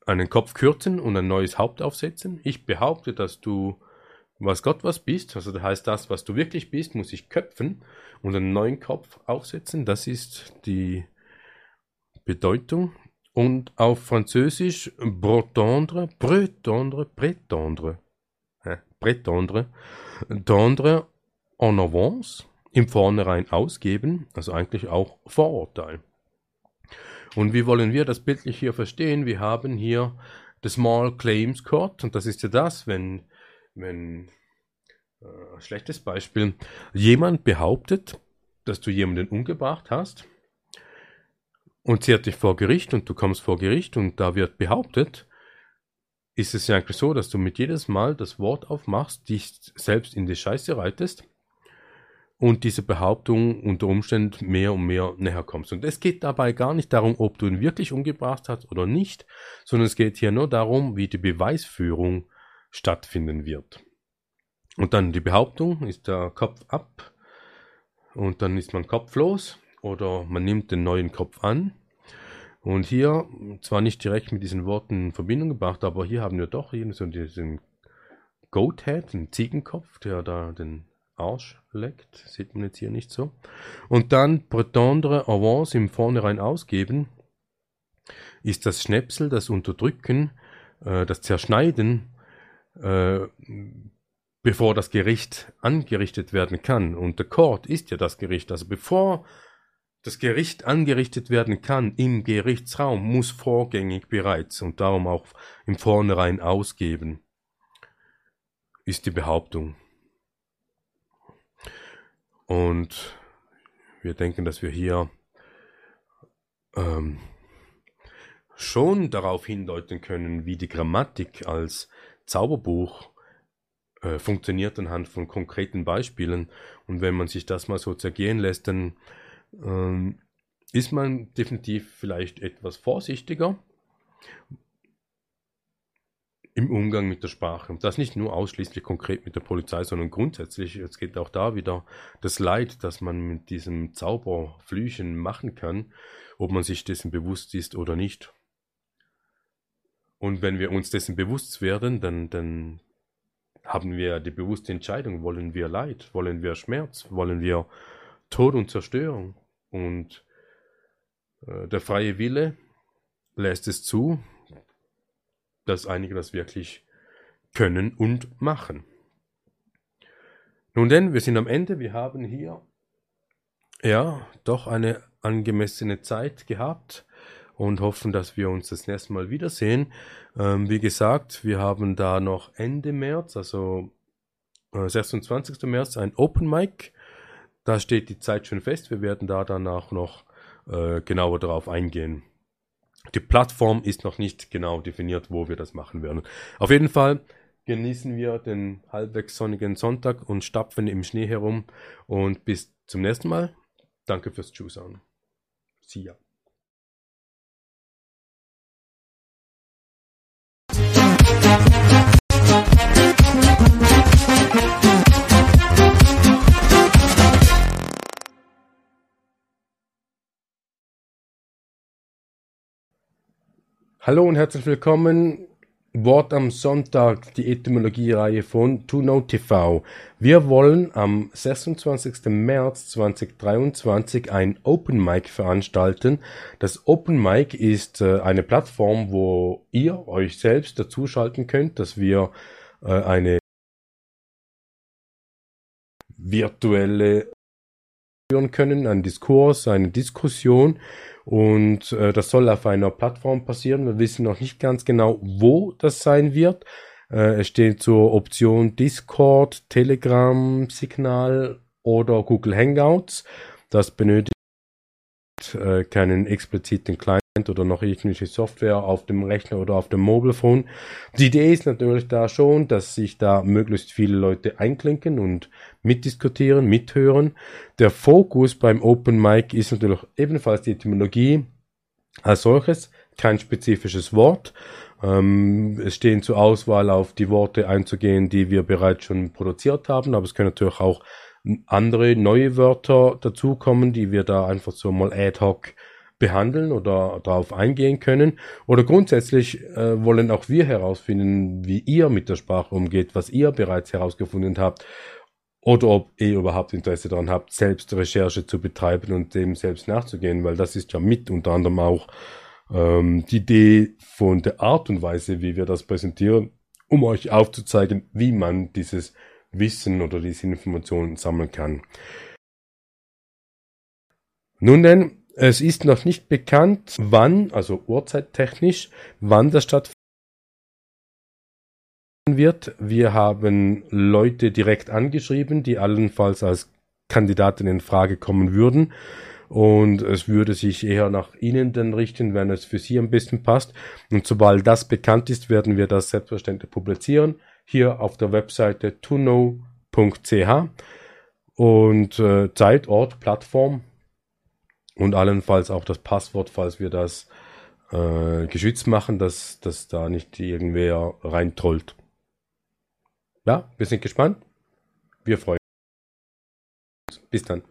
einen Kopf kürzen und ein neues Haupt aufsetzen. Ich behaupte, dass du was Gott was bist, also das heißt, das, was du wirklich bist, muss ich köpfen und einen neuen Kopf aufsetzen. Das ist die Bedeutung. Und auf Französisch bretendre, bretendre, prétendre, äh, prétendre, tendre en avance, im Vornherein ausgeben, also eigentlich auch Vorurteil. Und wie wollen wir das bildlich hier verstehen? Wir haben hier the Small Claims Court und das ist ja das, wenn, wenn äh, schlechtes Beispiel, jemand behauptet, dass du jemanden umgebracht hast und sie hat dich vor Gericht und du kommst vor Gericht und da wird behauptet, ist es ja eigentlich so, dass du mit jedes Mal das Wort aufmachst, dich selbst in die Scheiße reitest und diese Behauptung unter Umständen mehr und mehr näher kommst. Und es geht dabei gar nicht darum, ob du ihn wirklich umgebracht hast oder nicht, sondern es geht hier nur darum, wie die Beweisführung stattfinden wird. Und dann die Behauptung ist der Kopf ab und dann ist man kopflos oder man nimmt den neuen Kopf an. Und hier, zwar nicht direkt mit diesen Worten in Verbindung gebracht, aber hier haben wir doch hier so diesen Goathead, den Ziegenkopf, der da den Arsch leckt. Sieht man jetzt hier nicht so. Und dann Pretendre Avance im Vornherein ausgeben ist das Schnäpsel, das Unterdrücken, äh, das Zerschneiden äh, bevor das Gericht angerichtet werden kann. Und der Court ist ja das Gericht. Also bevor das Gericht angerichtet werden kann im Gerichtsraum, muss vorgängig bereits und darum auch im Vornherein ausgeben, ist die Behauptung. Und wir denken, dass wir hier ähm, schon darauf hindeuten können, wie die Grammatik als Zauberbuch äh, funktioniert anhand von konkreten Beispielen. Und wenn man sich das mal so zergehen lässt, dann ähm, ist man definitiv vielleicht etwas vorsichtiger im Umgang mit der Sprache. Und das nicht nur ausschließlich konkret mit der Polizei, sondern grundsätzlich. Es geht auch da wieder das Leid, das man mit diesem Zauberflüchen machen kann, ob man sich dessen bewusst ist oder nicht. Und wenn wir uns dessen bewusst werden, dann, dann haben wir die bewusste Entscheidung, wollen wir Leid, wollen wir Schmerz, wollen wir Tod und Zerstörung. Und äh, der freie Wille lässt es zu, dass einige das wirklich können und machen. Nun denn, wir sind am Ende, wir haben hier ja doch eine angemessene Zeit gehabt und hoffen, dass wir uns das nächste Mal wiedersehen. Ähm, wie gesagt, wir haben da noch Ende März, also äh, 26. März, ein Open Mic da steht die Zeit schon fest. Wir werden da danach noch äh, genauer darauf eingehen. Die Plattform ist noch nicht genau definiert, wo wir das machen werden. Auf jeden Fall genießen wir den halbwegs sonnigen Sonntag und stapfen im Schnee herum. Und bis zum nächsten Mal. Danke fürs Zuschauen. See ya. Hallo und herzlich willkommen. Wort am Sonntag, die Etymologie-Reihe von Tuno TV. Wir wollen am 26. März 2023 ein Open Mic veranstalten. Das Open Mic ist äh, eine Plattform, wo ihr euch selbst dazuschalten könnt, dass wir äh, eine virtuelle führen können, einen Diskurs, eine Diskussion und äh, das soll auf einer Plattform passieren. Wir wissen noch nicht ganz genau, wo das sein wird. Äh, es steht zur Option Discord, Telegram, Signal oder Google Hangouts. Das benötigt äh, keinen expliziten Client oder noch irgendwelche Software auf dem Rechner oder auf dem Mobilephone. Die Idee ist natürlich da schon, dass sich da möglichst viele Leute einklinken und mitdiskutieren, mithören. Der Fokus beim Open Mic ist natürlich ebenfalls die Etymologie als solches, kein spezifisches Wort. Ähm, es stehen zur Auswahl auf die Worte einzugehen, die wir bereits schon produziert haben, aber es können natürlich auch andere neue Wörter dazukommen, die wir da einfach so mal ad hoc behandeln oder darauf eingehen können. Oder grundsätzlich äh, wollen auch wir herausfinden, wie ihr mit der Sprache umgeht, was ihr bereits herausgefunden habt. Oder ob ihr überhaupt Interesse daran habt, selbst Recherche zu betreiben und dem selbst nachzugehen, weil das ist ja mit unter anderem auch ähm, die Idee von der Art und Weise, wie wir das präsentieren, um euch aufzuzeigen, wie man dieses Wissen oder diese Informationen sammeln kann. Nun denn, es ist noch nicht bekannt, wann, also uhrzeittechnisch, wann das stattfinden wird. Wir haben Leute direkt angeschrieben, die allenfalls als Kandidaten in Frage kommen würden. Und es würde sich eher nach Ihnen dann richten, wenn es für Sie am besten passt. Und sobald das bekannt ist, werden wir das selbstverständlich publizieren. Hier auf der Webseite tuno.ch. Und äh, Zeit, Ort, Plattform und allenfalls auch das Passwort, falls wir das äh, geschützt machen, dass, dass da nicht irgendwer reintrollt. Ja, wir sind gespannt. Wir freuen uns. Bis dann.